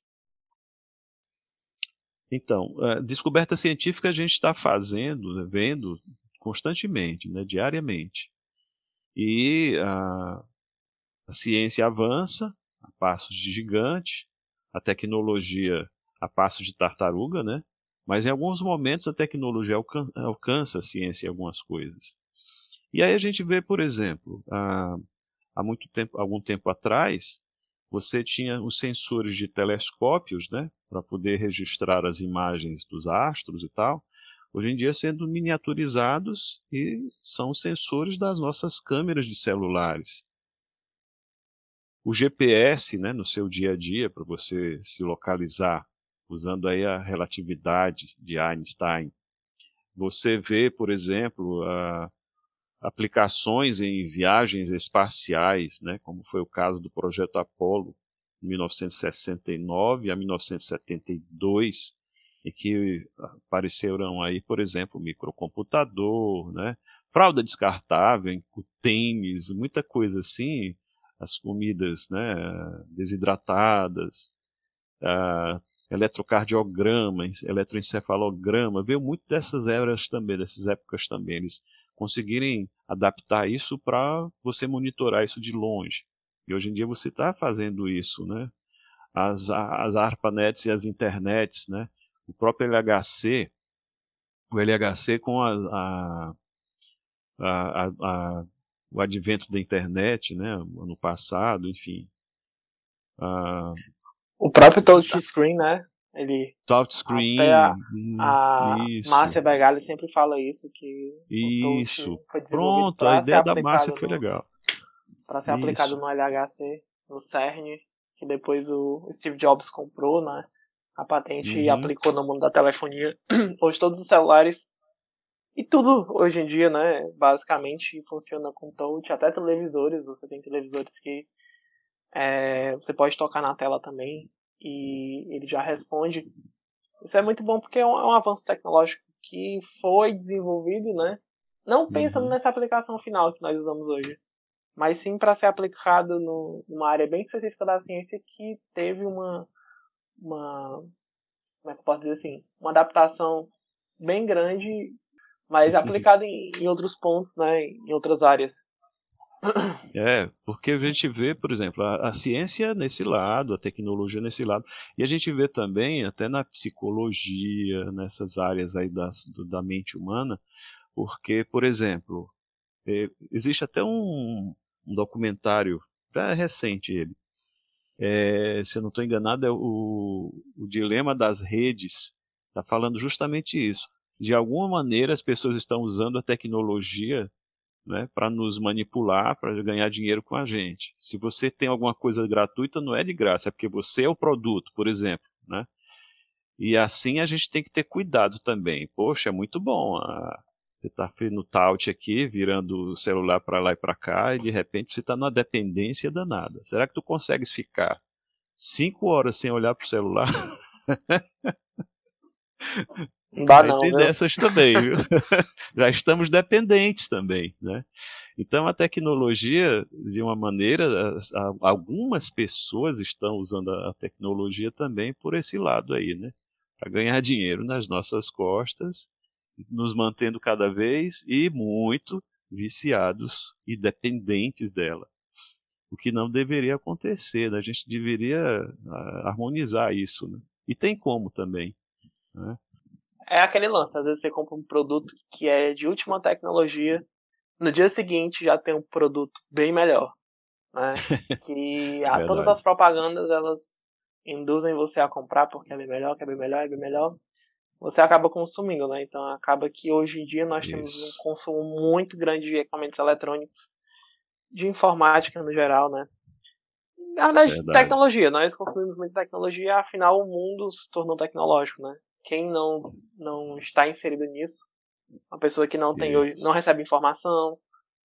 Então, a descoberta científica a gente está fazendo, né, vendo constantemente, né, diariamente. E a, a ciência avança a passos de gigante, a tecnologia a passos de tartaruga, né? Mas em alguns momentos a tecnologia alcança a ciência em algumas coisas. E aí a gente vê, por exemplo, há, há muito tempo, algum tempo atrás, você tinha os sensores de telescópios, né, para poder registrar as imagens dos astros e tal. Hoje em dia sendo miniaturizados e são sensores das nossas câmeras de celulares. O GPS, né, no seu dia a dia, para você se localizar, usando aí a relatividade de Einstein. Você vê, por exemplo, a, aplicações em viagens espaciais, né, como foi o caso do projeto Apollo, de 1969 a 1972, em que apareceram aí, por exemplo, microcomputador, né, fralda descartável, tênis, muita coisa assim, as comidas né, desidratadas, uh, eletrocardiograma, eletroencefalograma, veio muito dessas eras também, dessas épocas também. Eles conseguirem adaptar isso para você monitorar isso de longe. E hoje em dia você está fazendo isso, né? As, as ARPANETs e as internets, né? O próprio LHC, o LHC com a, a, a, a o advento da internet, né? Ano passado, enfim. o próprio touchscreen, né? Ele touchscreen. A, a Márcia Bergali sempre fala isso que isso. foi Pronto, a ideia da Márcia foi legal. Para ser isso. aplicado no LHC, no CERN, que depois o Steve Jobs comprou, né? A patente uhum. e aplicou no mundo da telefonia. Hoje todos os celulares e tudo hoje em dia, né, basicamente funciona com touch, até televisores, você tem televisores que é, você pode tocar na tela também e ele já responde. Isso é muito bom porque é um, é um avanço tecnológico que foi desenvolvido, né? Não pensando uhum. nessa aplicação final que nós usamos hoje, mas sim para ser aplicado no, numa área bem específica da ciência que teve uma, uma como é que eu posso dizer assim, uma adaptação bem grande, mas uhum. aplicada em, em outros pontos, né? Em outras áreas. É, porque a gente vê, por exemplo, a, a, ciência nesse lado, a tecnologia nesse lado, e a gente vê também até na psicologia, nessas áreas aí da, da mente humana, porque, por exemplo, é, existe até um, um documentário, é recente ele, é, se eu não estou enganado, é o, o Dilema das Redes, está falando justamente isso. De alguma maneira as pessoas estão usando a tecnologia né, para nos manipular, para ganhar dinheiro com a gente. Se você tem alguma coisa gratuita, não é de graça, é porque você é o produto, por exemplo. Né? E assim a gente tem que ter cuidado também. Poxa, é muito bom. Ah, você está no taut aqui, virando o celular para lá e para cá, e de repente você está numa dependência danada. Será que tu consegues ficar cinco horas sem olhar para o celular? Não dá não, tem dessas também, viu? Já estamos dependentes também, né? Então a tecnologia, de uma maneira, algumas pessoas estão usando a tecnologia também por esse lado aí, né? Para ganhar dinheiro nas nossas costas, nos mantendo cada vez e muito viciados e dependentes dela. O que não deveria acontecer, né? a gente deveria ah, harmonizar isso. Né? E tem como também. Né? É aquele lance, às vezes você compra um produto que é de última tecnologia, no dia seguinte já tem um produto bem melhor. Né? Que a, todas as propagandas elas induzem você a comprar porque é bem melhor, que é bem melhor, é bem melhor. Você acaba consumindo, né? Então acaba que hoje em dia nós Isso. temos um consumo muito grande de equipamentos eletrônicos, de informática no geral, né? Na verdade, tecnologia. Nós consumimos muita tecnologia, afinal o mundo se tornou tecnológico, né? Quem não, não está inserido nisso, uma pessoa que não tem hoje, não recebe informação,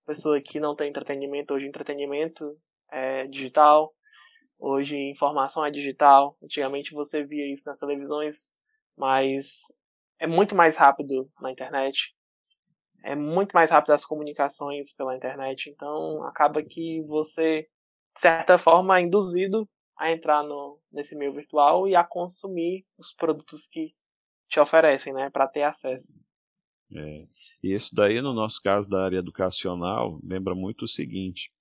pessoa que não tem entretenimento, hoje entretenimento é digital, hoje informação é digital. Antigamente você via isso nas televisões, mas é muito mais rápido na internet. É muito mais rápido as comunicações pela internet, então acaba que você, de certa forma, é induzido a entrar no, nesse meio virtual e a consumir os produtos que te oferecem, né, para ter acesso. É. E isso daí, no nosso caso da área educacional, lembra muito o seguinte: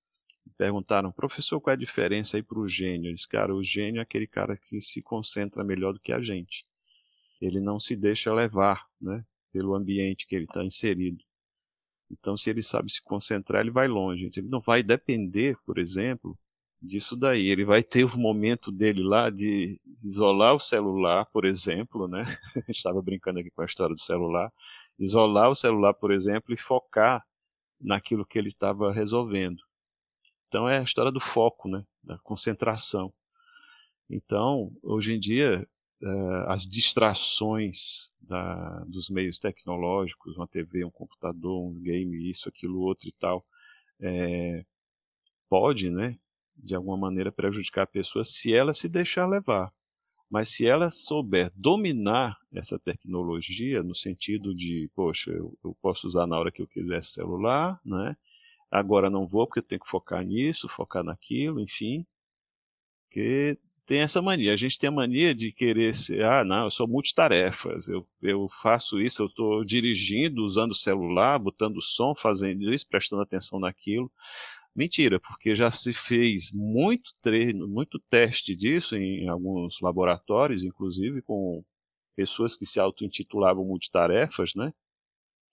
perguntaram, professor, qual é a diferença aí para o gênio? Eles, cara, o gênio é aquele cara que se concentra melhor do que a gente. Ele não se deixa levar, né, pelo ambiente que ele está inserido. Então, se ele sabe se concentrar, ele vai longe. Ele não vai depender, por exemplo, disso daí. Ele vai ter o momento dele lá de isolar o celular, por exemplo, né? Estava brincando aqui com a história do celular. Isolar o celular, por exemplo, e focar naquilo que ele estava resolvendo. Então é a história do foco, né? Da concentração. Então, hoje em dia, uh, as distrações da, dos meios tecnológicos, uma TV, um computador, um game, isso, aquilo, outro e tal, é, pode, né, de alguma maneira prejudicar a pessoa se ela se deixar levar. Mas se ela souber dominar essa tecnologia, no sentido de, poxa, eu, eu posso usar na hora que eu quiser celular, né? Agora não vou porque eu tenho que focar nisso, focar naquilo, enfim. Que tem essa mania. A gente tem a mania de querer ser, ah, não, eu sou multitarefas, eu, eu faço isso, eu estou dirigindo, usando o celular, botando som, fazendo isso, prestando atenção naquilo. Mentira, porque já se fez muito treino, muito teste disso em, alguns laboratórios, inclusive com pessoas que se auto-intitulavam multitarefas, né?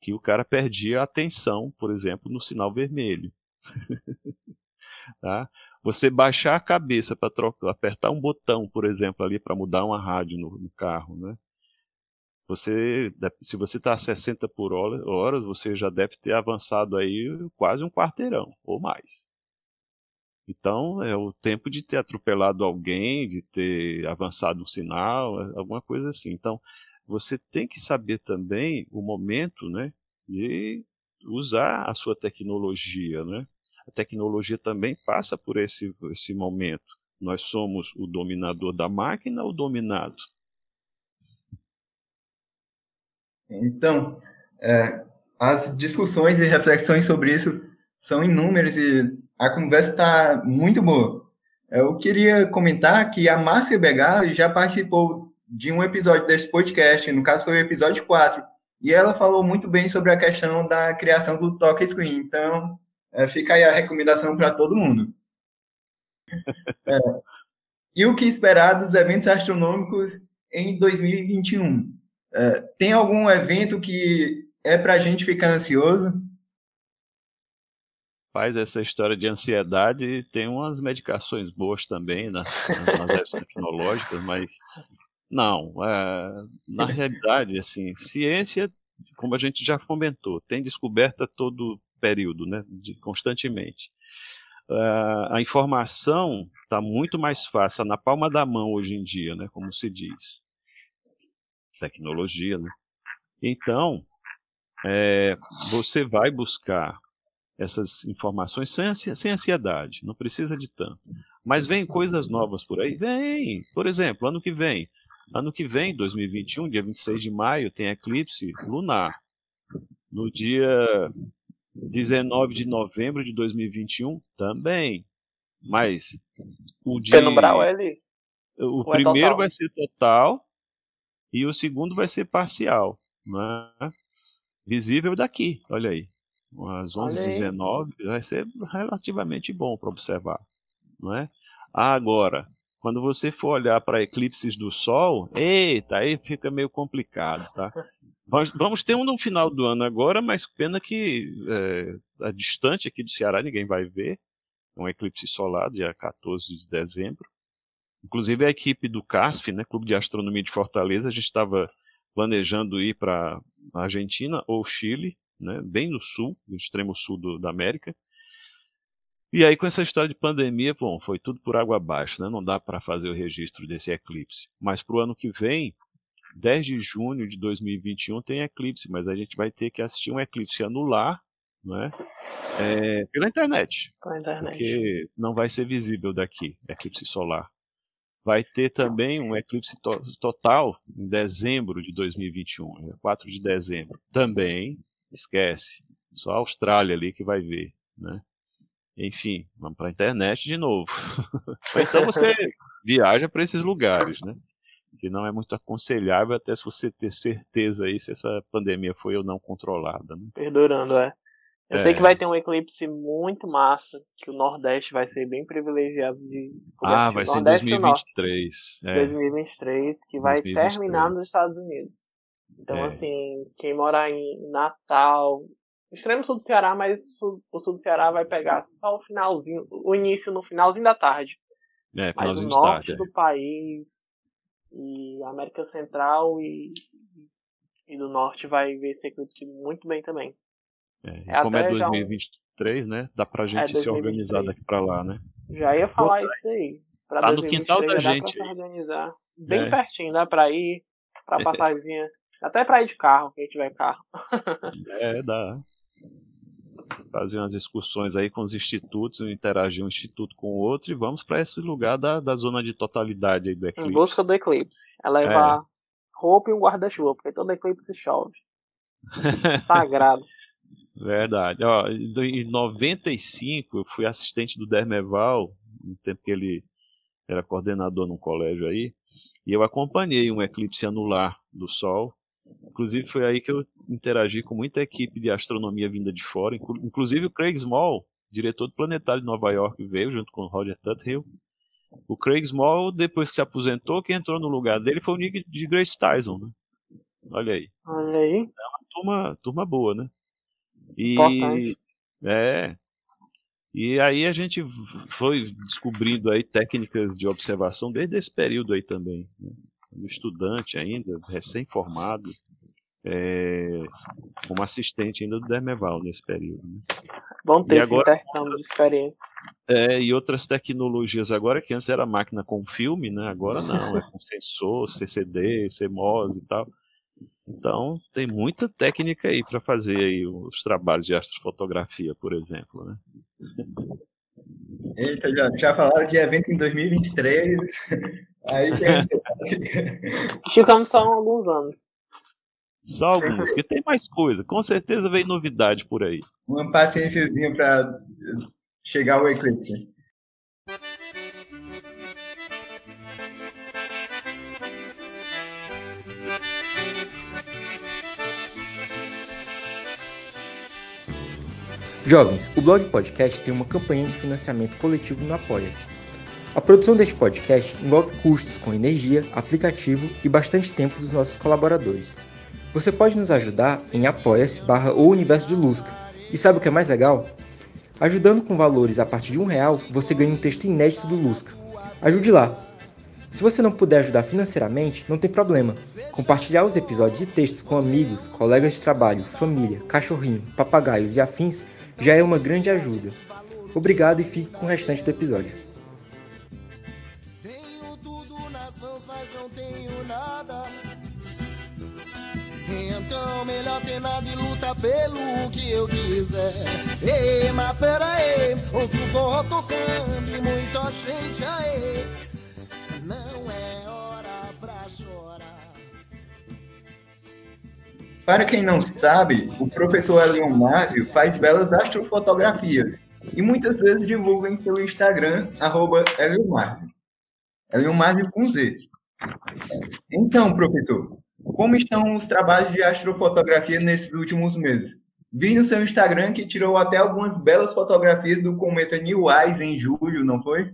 Que o cara perdia a atenção, por exemplo, no sinal vermelho. tá? Você baixar a cabeça para apertar um botão, por exemplo, ali para mudar uma rádio no, no, carro, né? Você, se você está a 60 por hora, horas, você já deve ter avançado aí quase um quarteirão ou mais. Então, é o tempo de ter atropelado alguém, de ter avançado um sinal, é alguma coisa assim. Então, você tem que saber também o momento, né, de usar a sua tecnologia, né? A tecnologia também passa por esse, esse momento. Nós somos o dominador da máquina ou dominado? Então, é, as discussões e reflexões sobre isso são inúmeras e a conversa está muito boa. Eu queria comentar que a Márcia Begali já participou de um episódio desse podcast, no caso foi o episódio 4, e ela falou muito bem sobre a questão da criação do toque screen. Então, é, fica aí a recomendação para todo mundo. É. E o que esperar dos eventos astronômicos em 2021? É, tem algum evento que é para a gente ficar ansioso? Faz essa história de ansiedade, tem umas medicações boas também nas, nas áreas tecnológicas, mas não, é, na realidade, assim, ciência, como a gente já comentou, tem descoberta todo período, né, de, constantemente. Uh, a informação está muito mais fácil, na palma da mão hoje em dia, né, como se diz. Tecnologia, né? Então, é, você vai buscar essas informações sem, sem ansiedade, não precisa de tanto. Mas vem coisas novas por aí? Vem! Por exemplo, ano que vem. Ano que vem, 2021, dia 26 de maio, tem eclipse lunar. No dia 19 de novembro de 2021 também. Mas o de Penumbral é ali. O Ou é primeiro é vai ser total e o segundo vai ser parcial, né? Visível daqui, olha aí. Às 11h19 vai ser relativamente bom para observar. não é? Agora, quando você for olhar para eclipses do Sol, eita, aí fica meio complicado, tá? Vamos ter um no final do ano agora, mas pena que é, a distante aqui do Ceará ninguém vai ver. Um eclipse solar, dia 14 de dezembro. Inclusive a equipe do CASF, né, Clube de Astronomia de Fortaleza, a gente estava planejando ir para a Argentina ou Chile, né, bem no sul, no extremo sul do, da América. E aí com essa história de pandemia, bom, foi tudo por água abaixo, né? Não dá para fazer o registro desse eclipse. Mas para o ano que vem, 10 de junho de 2021 tem eclipse, mas a gente vai ter que assistir um eclipse anular, né? É, pela internet. Pela internet. Porque não vai ser visível daqui, eclipse solar. Vai ter também um eclipse to total em dezembro de 2021, 4 de dezembro. Também, esquece, só a Austrália ali que vai ver, né? Enfim, vamos para a internet de novo. então você viaja para esses lugares, né? Que não é muito aconselhável até se você ter certeza aí se essa pandemia foi ou não controlada. Né? Perdurando, é. Eu é. sei que vai ter um eclipse muito massa, que o Nordeste vai ser bem privilegiado de Ah, vai ser em 2023. É. 2023, que vai 2023. terminar nos Estados Unidos. Então, é. assim, quem mora em Natal, extremo sul do Ceará, mas o sul do Ceará vai pegar só o finalzinho, o início no finalzinho da tarde. É, mas o norte tarde, é. do país e América Central e, e do norte vai ver esse eclipse muito bem também. É, é como é 2023, um... né? Dá pra gente é, se organizar daqui pra lá, né? Já ia falar Pô, isso daí. Pra tá no quintal da gente. Pra se organizar. Bem é. pertinho, dá pra ir, pra passazinha. Até pra ir de carro, quem tiver carro. é, dá. Fazer umas excursões aí com os institutos, interagir um instituto com o outro e vamos para esse lugar da, da zona de totalidade aí do eclipse. Em busca do eclipse. É levar é. roupa e um guarda-chuva, porque todo eclipse chove. Sagrado. Verdade. Ó, em 95 eu fui assistente do Dermeval, no tempo que ele era coordenador num colégio aí, e eu acompanhei um eclipse anular do Sol. Inclusive foi aí que eu interagi com muita equipe de astronomia vinda de fora, inclusive o Craig Small, diretor do Planetário de Nova York, veio junto com o Roger Tuthill. O Craig Small, depois que se aposentou, quem entrou no lugar dele foi o Nick de Grace Tyson, né? Olha aí. Olha aí. É uma turma, turma boa, né? E, Importante. É. E aí a gente foi descobrindo aí técnicas de observação desde esse período aí também. Né? Estudante ainda, recém-formado, é, como assistente ainda do Dermeval nesse período. Né? Bom ter e esse agora, intercâmbio de experiências. É, e outras tecnologias agora, que antes era máquina com filme, né? agora não, é com sensor, CCD, CMOS e tal. Então, tem muita técnica aí para fazer aí os trabalhos de astrofotografia, por exemplo, né? Eita, já, já falaram de evento em 2023. Aí que... Ficamos só alguns anos. Só alguns, que tem mais coisa. Com certeza vem novidade por aí. Uma paciênciazinha para chegar o eclipse. Jovens, o blog podcast tem uma campanha de financiamento coletivo no Apoia-se. A produção deste podcast envolve custos com energia, aplicativo e bastante tempo dos nossos colaboradores. Você pode nos ajudar em apoia-se barra o universo de Lusca. E sabe o que é mais legal? Ajudando com valores a partir de um real, você ganha um texto inédito do Lusca. Ajude lá! Se você não puder ajudar financeiramente, não tem problema. Compartilhar os episódios e textos com amigos, colegas de trabalho, família, cachorrinho, papagaios e afins já é uma grande ajuda. Obrigado e fique com o restante do episódio. Tenho tudo nas mãos, mas não tenho nada. Então melhor ter nada e luta pelo que eu quiser. Ei, mas pera aí, ouço o forró tocando e muita gente aí. Não é Para quem não sabe, o professor Elion Márcio faz belas astrofotografias e muitas vezes divulga em seu Instagram, arroba Elion Márcio. com Z. Então, professor, como estão os trabalhos de astrofotografia nesses últimos meses? Vi no seu Instagram que tirou até algumas belas fotografias do cometa New Eyes em julho, não foi?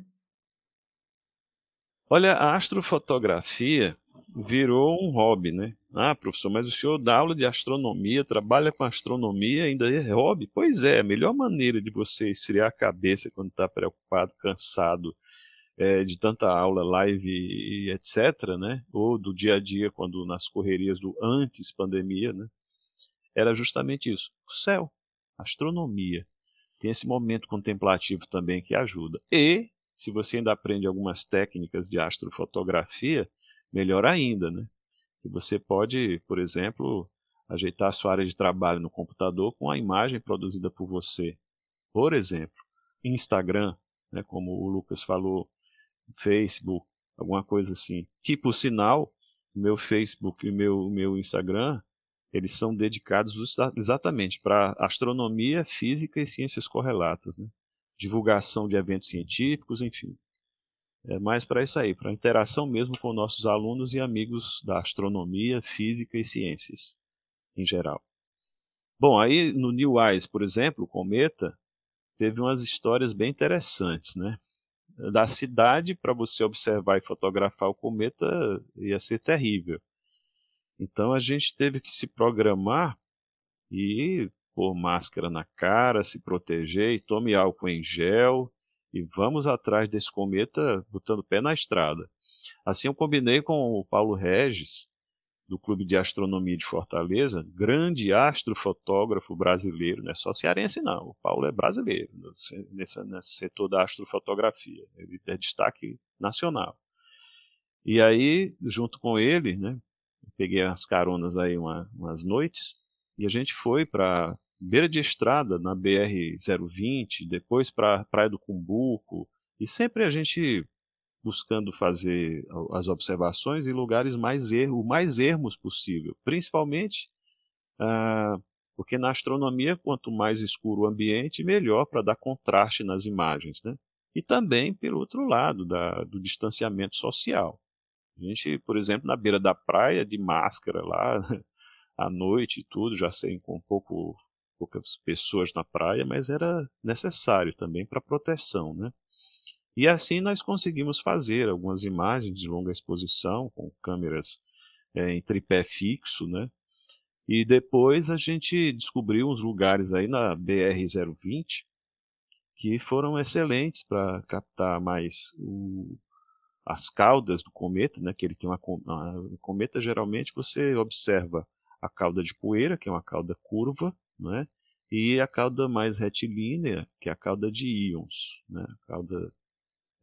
Olha, a astrofotografia virou um hobby, né? Ah, professor, mas o senhor dá aula de astronomia, trabalha com astronomia, ainda é hobby? Pois é, a melhor maneira de você esfriar a cabeça quando está preocupado, cansado é, de tanta aula, live e etc., né? Ou do dia a dia, quando nas correrias do antes pandemia, né? Era justamente isso. O céu, astronomia. Tem esse momento contemplativo também que ajuda. E, se você ainda aprende algumas técnicas de astrofotografia, melhor ainda, né? E você pode, por exemplo, ajeitar a sua área de trabalho no computador com a imagem produzida por você. Por exemplo, Instagram, né, como o Lucas falou, Facebook, alguma coisa assim. Que, por sinal, meu Facebook e meu, meu Instagram, eles são dedicados exatamente para astronomia, física e ciências correlatas. Né? Divulgação de eventos científicos, enfim. É mais para isso aí, para interação mesmo com nossos alunos e amigos da astronomia, física e ciências em geral. Bom, aí no New Eyes, por exemplo, o cometa teve umas histórias bem interessantes, né? Da cidade para você observar e fotografar o cometa ia ser terrível. Então a gente teve que se programar e pôr máscara na cara, se proteger e tome álcool em gel e vamos atrás desse cometa botando pé na estrada. Assim eu combinei com o Paulo Regis, do Clube de Astronomia de Fortaleza, grande astrofotógrafo brasileiro, não é só cearense não, o Paulo é brasileiro nesse, nesse setor da astrofotografia, ele é destaque nacional. E aí, junto com ele, né, peguei as caronas aí uma, umas noites, e a gente foi para beira de estrada na BR-020, depois para Praia do Cumbuco, e sempre a gente buscando fazer as observações em lugares mais ermo, mais ermos possível, principalmente ah, porque na astronomia quanto mais escuro o ambiente, melhor para dar contraste nas imagens, né? E também pelo outro lado da, do distanciamento social. A gente, por exemplo, na beira da praia de máscara lá à noite e tudo, já com um pouco poucas pessoas na praia, mas era necessário também para proteção, né? E assim nós conseguimos fazer algumas imagens de longa exposição com câmeras é, em tripé fixo, né? E depois a gente descobriu uns lugares aí na BR-020 que foram excelentes para captar mais o, as caudas do cometa, né? Que ele tem uma, uma cometa geralmente você observa a cauda de poeira, que é uma cauda curva, né? e a cauda mais retilínea, que é a cauda de íons. Né? A cauda,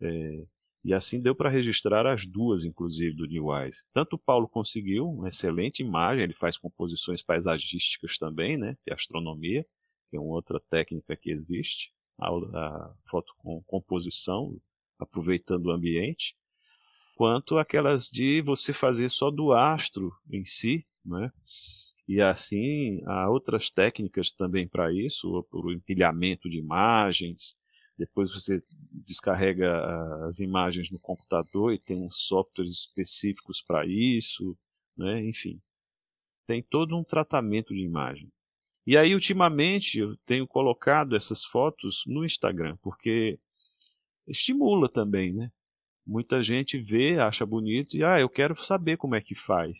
é, e assim deu para registrar as duas, inclusive, do New Eyes. Tanto o Paulo conseguiu uma excelente imagem, ele faz composições paisagísticas também, né? é astronomia, que é uma outra técnica que existe, a, a foto com composição, aproveitando o ambiente, quanto aquelas de você fazer só do astro em si, né? E assim, há outras técnicas também para isso, o empilhamento de imagens. Depois você descarrega as imagens no computador e tem uns softwares específicos para isso, né? enfim. Tem todo um tratamento de imagem. E aí, ultimamente, eu tenho colocado essas fotos no Instagram, porque estimula também, né? Muita gente vê, acha bonito e, ah, eu quero saber como é que faz.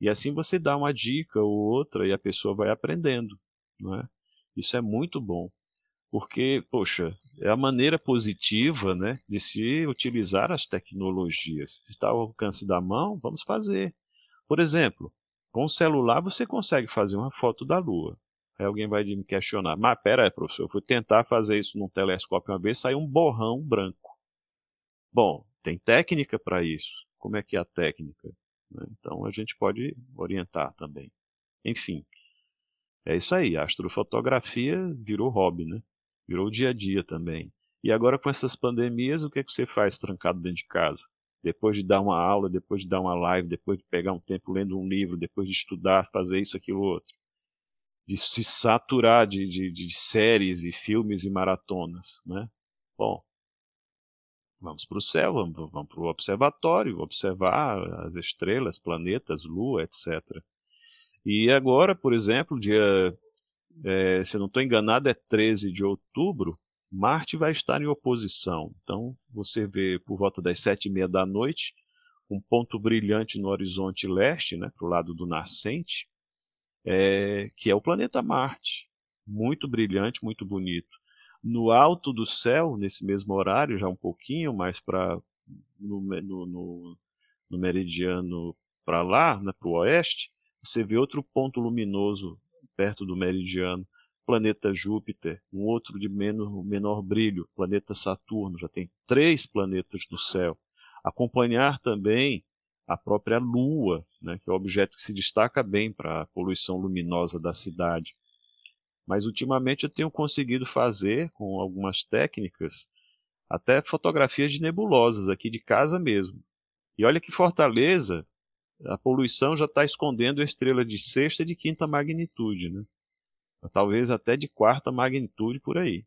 E assim você dá uma dica ou outra e a pessoa vai aprendendo, não é? Isso é muito bom, porque, poxa, é a maneira positiva, né, de se utilizar as tecnologias. Se está ao alcance da mão, vamos fazer. Por exemplo, com o celular você consegue fazer uma foto da Lua. Aí alguém vai me questionar, mas pera aí, professor, eu fui tentar fazer isso num telescópio uma vez, saiu um borrão branco. Bom, tem técnica para isso. Como é que é a técnica? Né? Então a gente pode orientar também. Enfim, é isso aí. A astrofotografia virou hobby, né? Virou dia a dia também. E agora com essas pandemias, o que, é que você faz trancado dentro de casa? Depois de dar uma aula, depois de dar uma live, depois de pegar um tempo lendo um livro, depois de estudar, fazer isso, aquilo, outro. De se saturar de, de, de séries e filmes e maratonas, né? Bom, Vamos para o céu, vamos, vamos para o observatório, observar as estrelas, planetas, lua, etc. E agora, por exemplo, dia, é, se eu não estou enganado, é 13 de outubro, Marte vai estar em oposição. Então você vê por volta das sete e meia da noite um ponto brilhante no horizonte leste, né, para o lado do nascente, é, que é o planeta Marte. Muito brilhante, muito bonito. No alto do céu, nesse mesmo horário, já um pouquinho mais para no, no, no, no, meridiano para lá, né, para o oeste, você vê outro ponto luminoso perto do meridiano, planeta Júpiter, um outro de menor, menor brilho, planeta Saturno, já tem três planetas no céu. Acompanhar também a própria Lua, né, que é o objeto que se destaca bem para a poluição luminosa da cidade. Mas ultimamente eu tenho conseguido fazer, com algumas técnicas, até fotografias de nebulosas aqui de casa mesmo. E olha que Fortaleza, a poluição já está escondendo estrela de sexta e de quinta magnitude, né? talvez até de quarta magnitude por aí.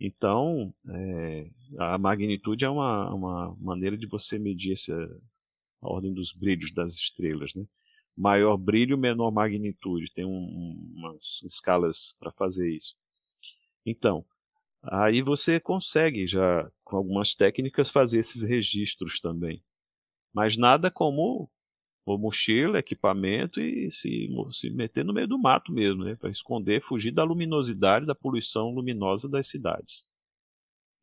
Então, é, a magnitude é uma, uma maneira de você medir essa, a ordem dos brilhos das estrelas. Né? Maior brilho, menor magnitude. Tem um, umas escalas para fazer isso. Então, aí você consegue já, com algumas técnicas, fazer esses registros também. Mas nada como ou mochila, equipamento e se, se meter no meio do mato mesmo, né? Para esconder, fugir da luminosidade, da poluição luminosa das cidades.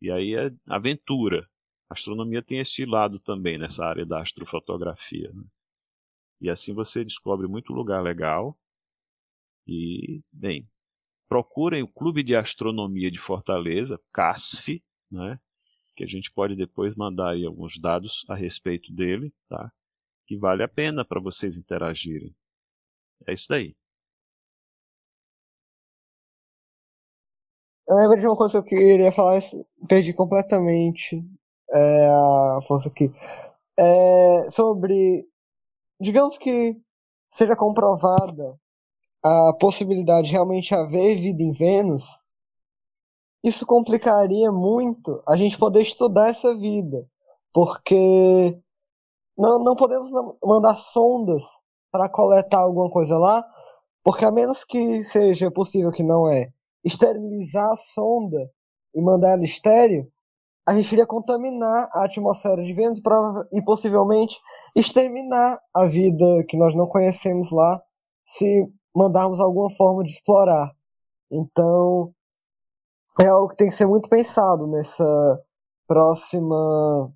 E aí é aventura. A astronomia tem esse lado também nessa área da astrofotografia. Né? E assim você descobre muito lugar legal. E, bem, procurem o Clube de Astronomia de Fortaleza, CASF, né? que a gente pode depois mandar aí alguns dados a respeito dele, tá? que vale a pena para vocês interagirem. É isso daí. Eu lembro de uma coisa que eu queria falar, perdi completamente é, a força aqui. É, sobre, digamos que seja comprovada a possibilidade de realmente haver vida em Vênus, isso complicaria muito a gente poder estudar essa vida, porque não, não podemos mandar sondas para coletar alguma coisa lá, porque a menos que seja possível que não é esterilizar a sonda e mandar ela estéreo, a gente iria contaminar a atmosfera de Vênus e possivelmente exterminar a vida que nós não conhecemos lá se mandarmos alguma forma de explorar. Então, é algo que tem que ser muito pensado nessa próxima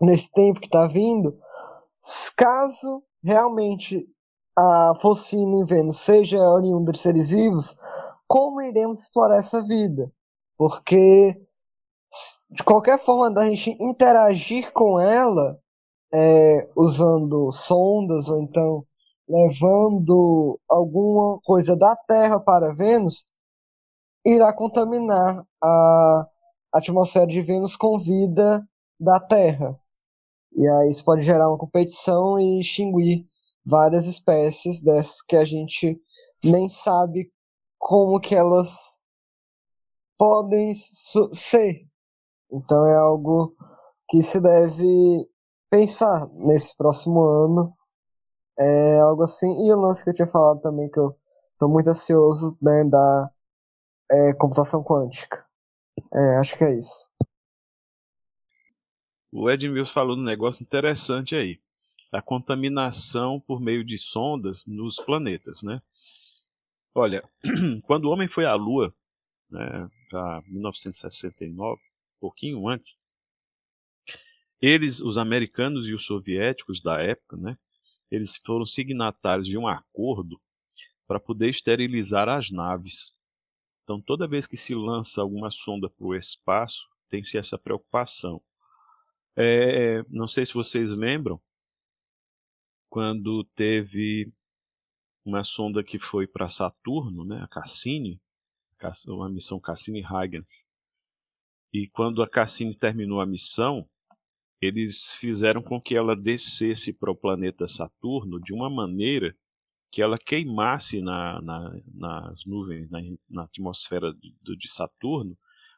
nesse tempo que está vindo, caso realmente a focina em Vênus seja oriunda de seres vivos, como iremos explorar essa vida? Porque de qualquer forma da gente interagir com ela, é, usando sondas ou então levando alguma coisa da Terra para Vênus, irá contaminar a atmosfera de Vênus com vida da Terra. E aí isso pode gerar uma competição e extinguir várias espécies dessas que a gente nem sabe como que elas podem ser. Então é algo que se deve pensar nesse próximo ano. É algo assim. E o lance que eu tinha falado também, que eu estou muito ansioso, né, da é, computação quântica. É, acho que é isso. O Edmilson falou um negócio interessante aí. A contaminação por meio de sondas nos planetas, né? Olha, quando o homem foi à Lua, né, já 1969, um pouquinho antes, eles, os americanos e os soviéticos da época, né, eles foram signatários de um acordo para poder esterilizar as naves. Então, toda vez que se lança alguma sonda para o espaço, tem-se essa preocupação. É, não sei se vocês lembram, quando teve uma sonda que foi para Saturno, né, a Cassini, uma missão Cassini-Huygens. E quando a Cassini terminou a missão, eles fizeram com que ela descesse para o planeta Saturno de uma maneira que ela queimasse na, na, nas nuvens, na, na atmosfera de, de Saturno,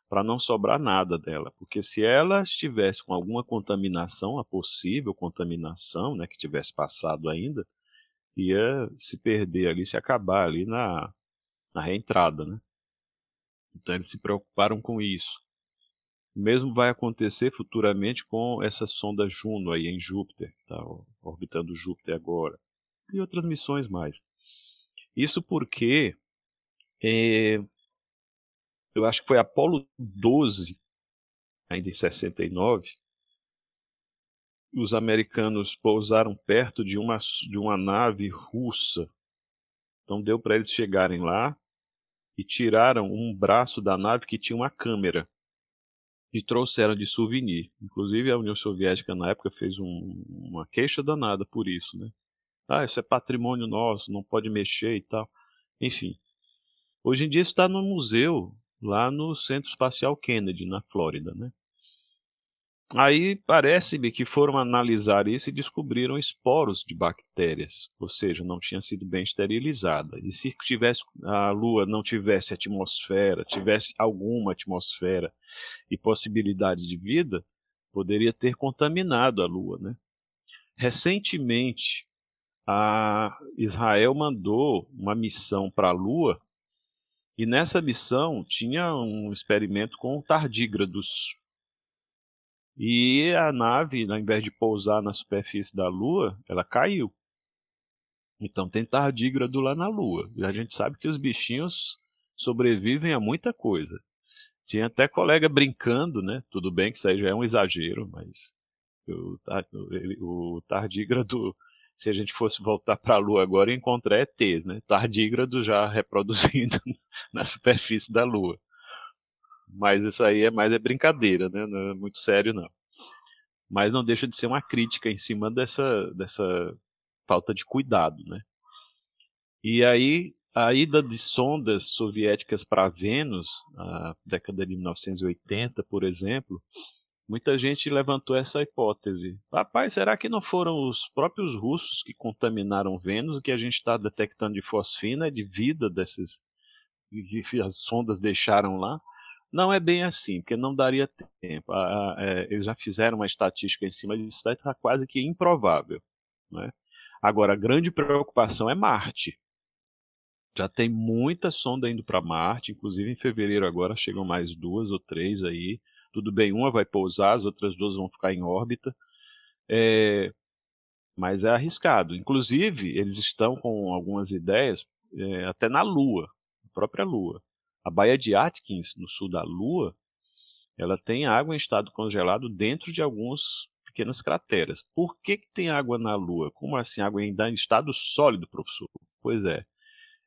para não sobrar nada dela, porque se ela estivesse com alguma contaminação, a possível contaminação, né, que tivesse passado ainda, ia se perder ali, se acabar ali na, na reentrada, né? Então eles se preocuparam com isso. Mesmo vai acontecer futuramente com essa sonda Juno aí em Júpiter, que está orbitando Júpiter agora, e outras missões mais. Isso porque é, eu acho que foi Apolo 12, ainda em 69, os americanos pousaram perto de uma, de uma nave russa. Então deu para eles chegarem lá e tiraram um braço da nave que tinha uma câmera e trouxeram de souvenir. Inclusive a União Soviética na época fez um, uma queixa danada por isso, né? Ah, isso é patrimônio nosso, não pode mexer e tal. Enfim. Hoje em dia está no museu lá no Centro Espacial Kennedy, na Flórida, né? Aí parece-me que foram analisar isso e descobriram esporos de bactérias, ou seja, não tinha sido bem esterilizada. E se tivesse, a Lua não tivesse atmosfera, tivesse alguma atmosfera e possibilidade de vida, poderia ter contaminado a Lua. Né? Recentemente, a Israel mandou uma missão para a Lua e nessa missão tinha um experimento com tardígrados e a nave, ao invés de pousar na superfície da Lua, ela caiu. Então tem tardígrado lá na Lua. E a gente sabe que os bichinhos sobrevivem a muita coisa. Tinha até colega brincando, né? Tudo bem que isso aí já é um exagero, mas o, o tardígrado, se a gente fosse voltar para a Lua agora, ia encontrar ETs, né? Tardígrado já reproduzindo na superfície da Lua. Mas isso aí é mais é brincadeira, né? Não é muito sério, não. Mas não deixa de ser uma crítica em cima dessa, dessa falta de cuidado, né? E aí, a ida de sondas soviéticas para Vênus, na década de 1980, por exemplo, muita gente levantou essa hipótese. Rapaz, será que não foram os próprios russos que contaminaram Vênus? O que a gente está detectando de fosfina é de vida desses que as sondas deixaram lá? Não é bem assim, porque não daria tempo. Ah, é, eles já fizeram uma estatística em cima disso, está quase que improvável. Né? Agora, a grande preocupação é Marte. Já tem muita sonda indo para Marte, inclusive em fevereiro agora chegam mais duas ou três aí. Tudo bem, uma vai pousar, as outras duas vão ficar em órbita. É, mas é arriscado. Inclusive, eles estão com algumas ideias é, até na Lua, na própria Lua. A Baía de Atkins, no sul da Lua, ela tem água em estado congelado dentro de algumas pequenas crateras. Por que, que tem água na Lua? Como assim água ainda em estado sólido, professor? Pois é.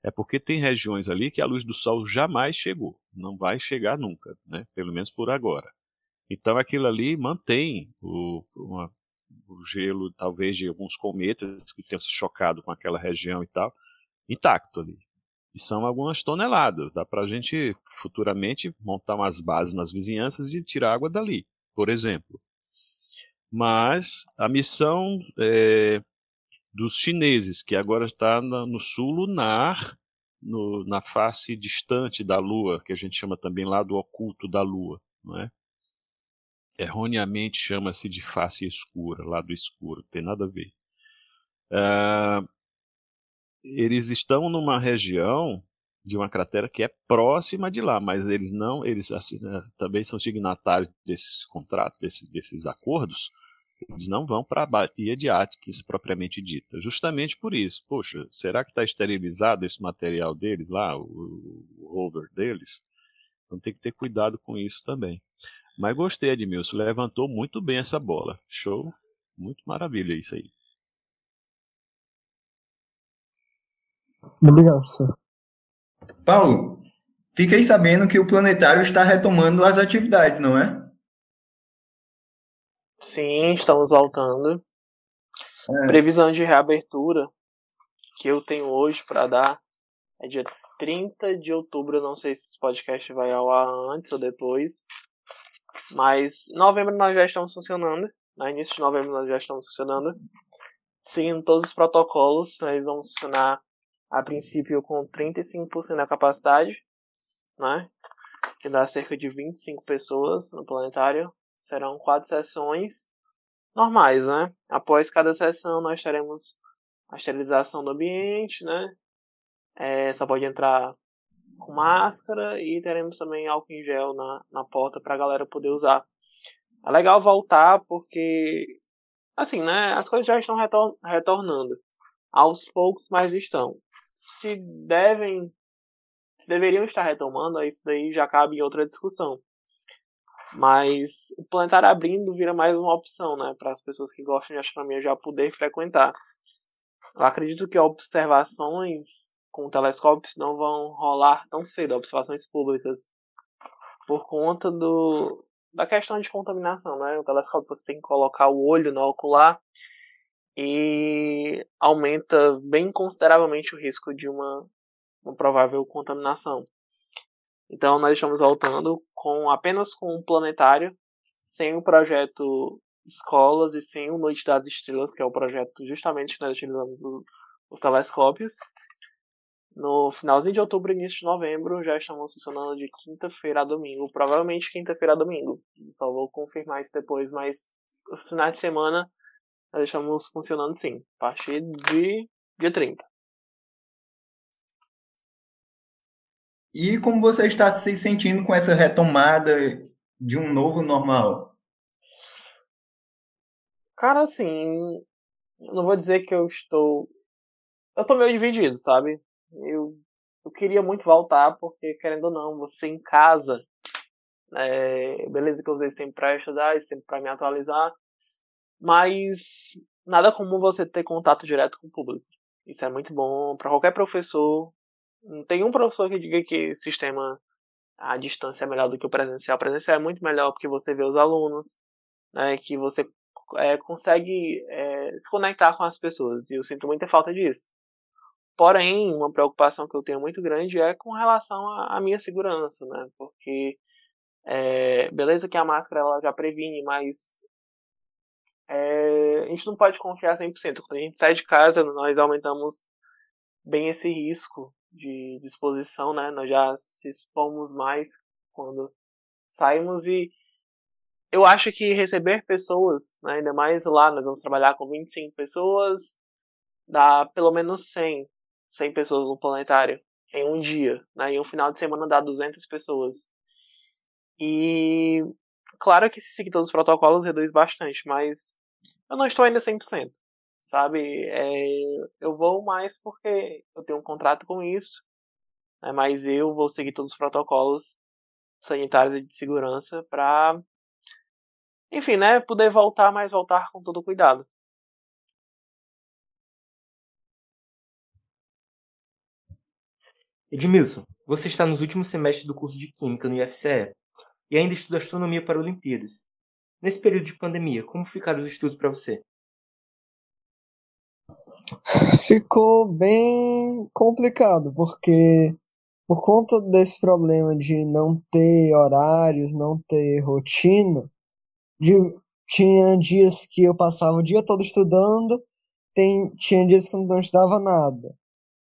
É porque tem regiões ali que a luz do Sol jamais chegou. Não vai chegar nunca, né? pelo menos por agora. Então aquilo ali mantém o, uma, o gelo, talvez, de alguns cometas que tenham se chocado com aquela região e tal, intacto ali. E são algumas toneladas. Dá para a gente futuramente montar umas bases nas vizinhanças e tirar água dali, por exemplo. Mas a missão é, dos chineses, que agora está no sul lunar, no, na face distante da Lua, que a gente chama também lá do oculto da Lua, não é? Erroneamente chama-se de face escura, lado escuro, não tem nada a ver. Uh, eles estão numa região de uma cratera que é próxima de lá, mas eles não, eles assim, né, também são signatários desses contratos, desses, desses acordos, eles não vão para a Baía de Atkins propriamente dita. Justamente por isso. Poxa, será que está esterilizado esse material deles lá, o, o rover deles? Então tem que ter cuidado com isso também. Mas gostei, Edmilson. Levantou muito bem essa bola. Show. Muito maravilha isso aí. Obrigado, professor. Paulo, fiquei sabendo que o planetário está retomando as atividades, não é? Sim, estamos voltando. É. Previsão de reabertura que eu tenho hoje para dar é dia 30 de outubro. Eu não sei se esse podcast vai ao ar antes ou depois. Mas em novembro nós já estamos funcionando. No início de novembro nós já estamos funcionando. Seguindo todos os protocolos, nós vamos funcionar a princípio com 35% da capacidade, né? Que dá cerca de 25 pessoas no planetário. Serão quatro sessões normais, né? Após cada sessão nós teremos a esterilização do ambiente, né? É, só pode entrar com máscara e teremos também álcool em gel na, na porta para a galera poder usar. É legal voltar porque, assim, né, as coisas já estão retor retornando. Aos poucos, mas estão. Se devem, se deveriam estar retomando, isso daí já cabe em outra discussão. Mas o planetário abrindo vira mais uma opção, né, para as pessoas que gostam de astronomia já poder frequentar. Eu acredito que observações com telescópios não vão rolar tão cedo, observações públicas, por conta do, da questão de contaminação, né? O telescópio você tem que colocar o olho no ocular e aumenta bem consideravelmente o risco de uma, uma provável contaminação. Então nós estamos voltando com apenas com um planetário, sem o projeto escolas e sem o Noite das Estrelas, que é o projeto justamente que nós utilizamos os, os telescópios. No finalzinho de outubro e início de novembro já estamos funcionando de quinta-feira a domingo, provavelmente quinta-feira a domingo. Só vou confirmar isso depois, mas os finais de semana nós estamos funcionando sim, a partir de dia 30. E como você está se sentindo com essa retomada de um novo normal? Cara, assim, não vou dizer que eu estou. Eu tô meio dividido, sabe? Eu, eu queria muito voltar, porque, querendo ou não, você em casa. É, beleza que eu usei esse tempo pra estudar, esse tempo pra me atualizar. Mas nada como você ter contato direto com o público. Isso é muito bom para qualquer professor. Não tem um professor que diga que sistema à distância é melhor do que o presencial. O presencial é muito melhor porque você vê os alunos, né, que você é, consegue é, se conectar com as pessoas. E eu sinto muita falta disso. Porém, uma preocupação que eu tenho muito grande é com relação à minha segurança, né? Porque, é, beleza que a máscara ela já previne, mas é, a gente não pode confiar 100%. Quando a gente sai de casa, nós aumentamos bem esse risco de, exposição, né? Nós já se expomos mais quando saímos e eu acho que receber pessoas, né, ainda mais lá, nós vamos trabalhar com 25 pessoas, dá pelo menos 100, 100 pessoas no planetário em um dia, né, e um final de semana dá 200 pessoas. E claro que se seguir todos os protocolos reduz bastante, mas eu não estou ainda 100%, sabe? É, eu vou mais porque eu tenho um contrato com isso, né, mas eu vou seguir todos os protocolos sanitários e de segurança para enfim, né? Poder voltar, mas voltar com todo cuidado. Edmilson, você está nos últimos semestres do curso de Química no IFCE e ainda estuda astronomia para Olimpíadas. Nesse período de pandemia, como ficaram os estudos para você? Ficou bem complicado, porque por conta desse problema de não ter horários, não ter rotina, de, tinha dias que eu passava o dia todo estudando, tem, tinha dias que eu não estudava nada.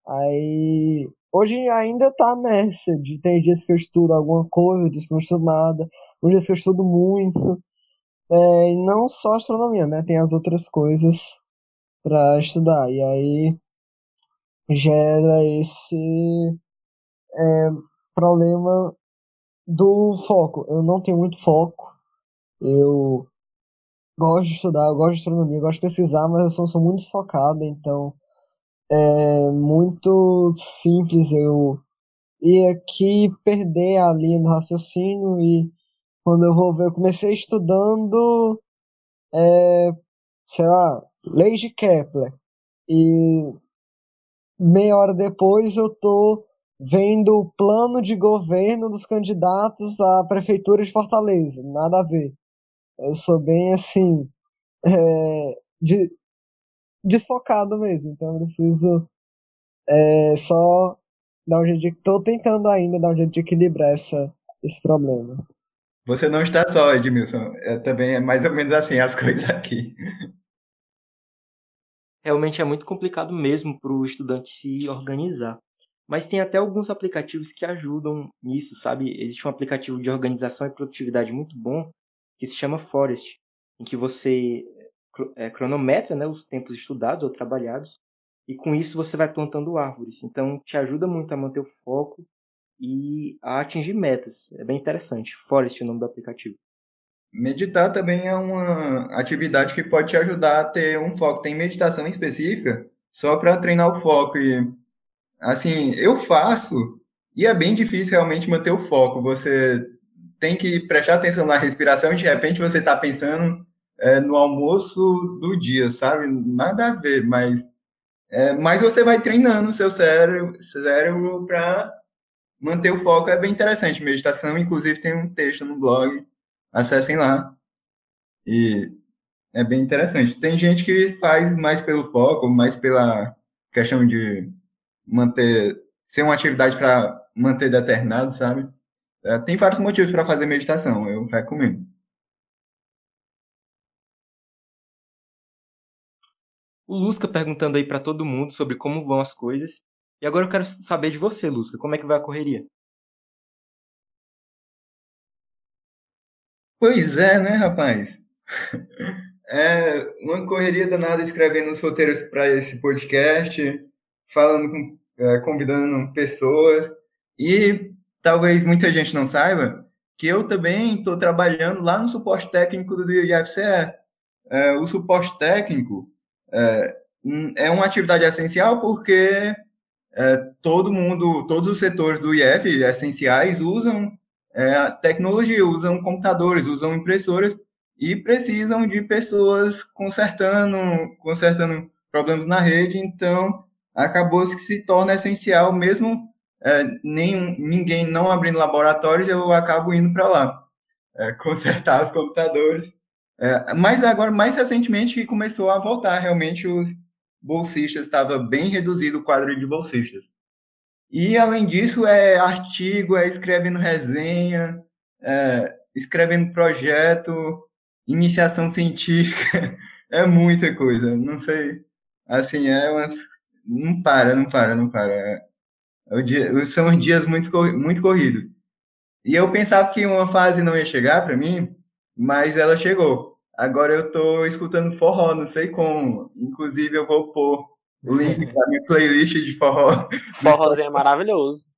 Aí, hoje ainda tá nessa, de tem dias que eu estudo alguma coisa, dias que eu não estudo nada, uns dias que eu estudo muito. É, e não só astronomia, né? Tem as outras coisas para estudar. E aí gera esse é, problema do foco. Eu não tenho muito foco eu gosto de estudar, eu gosto de astronomia, eu gosto de pesquisar, mas eu sou, sou muito desfocado, então é muito simples eu ir aqui perder a linha do raciocínio e quando eu vou ver, eu comecei estudando, é, sei lá, leis de Kepler. E meia hora depois eu tô vendo o plano de governo dos candidatos à prefeitura de Fortaleza. Nada a ver. Eu sou bem assim. É, de, desfocado mesmo. Então eu preciso é, só dar um jeito de. Tô tentando ainda dar um jeito de equilibrar essa, esse problema. Você não está só, Edmilson. É, também é mais ou menos assim as coisas aqui. Realmente é muito complicado mesmo para o estudante se organizar. Mas tem até alguns aplicativos que ajudam nisso, sabe? Existe um aplicativo de organização e produtividade muito bom que se chama Forest, em que você cronometra né, os tempos estudados ou trabalhados, e com isso você vai plantando árvores. Então, te ajuda muito a manter o foco e a atingir metas. É bem interessante. Forest é o nome do aplicativo. Meditar também é uma atividade que pode te ajudar a ter um foco. Tem meditação específica só para treinar o foco e assim, eu faço e é bem difícil realmente manter o foco. Você tem que prestar atenção na respiração e de repente você está pensando é, no almoço do dia, sabe? Nada a ver, mas é, mas você vai treinando o seu cérebro, cérebro para manter o foco. É bem interessante. Meditação, inclusive, tem um texto no blog. Acessem lá. E é bem interessante. Tem gente que faz mais pelo foco, mais pela questão de manter ser uma atividade para manter determinado, sabe? É, tem vários motivos para fazer meditação, eu recomendo. O Lusca perguntando aí para todo mundo sobre como vão as coisas. E agora eu quero saber de você, Lusca, como é que vai a correria? Pois é, né, rapaz? É uma correria danada escrevendo os roteiros para esse podcast, falando com, é, convidando pessoas. E talvez muita gente não saiba que eu também estou trabalhando lá no suporte técnico do IFCE. É, o suporte técnico é, é uma atividade essencial porque é, todo mundo, todos os setores do IF essenciais usam é, tecnologia, usam computadores, usam impressoras e precisam de pessoas consertando, consertando problemas na rede. Então, acabou que se torna essencial, mesmo é, nenhum, ninguém não abrindo laboratórios, eu acabo indo para lá é, consertar os computadores é, mas agora, mais recentemente, que começou a voltar realmente os bolsistas, estava bem reduzido o quadro de bolsistas. E, além disso, é artigo, é escrevendo resenha, é, escrevendo projeto, iniciação científica, é muita coisa, não sei. Assim, é umas. Não para, não para, não para. É, é dia, são dias muito, muito corridos. E eu pensava que uma fase não ia chegar para mim, mas ela chegou. Agora eu tô escutando forró, não sei como. Inclusive eu vou pôr o link da minha playlist de forró. Forrozinho é maravilhoso.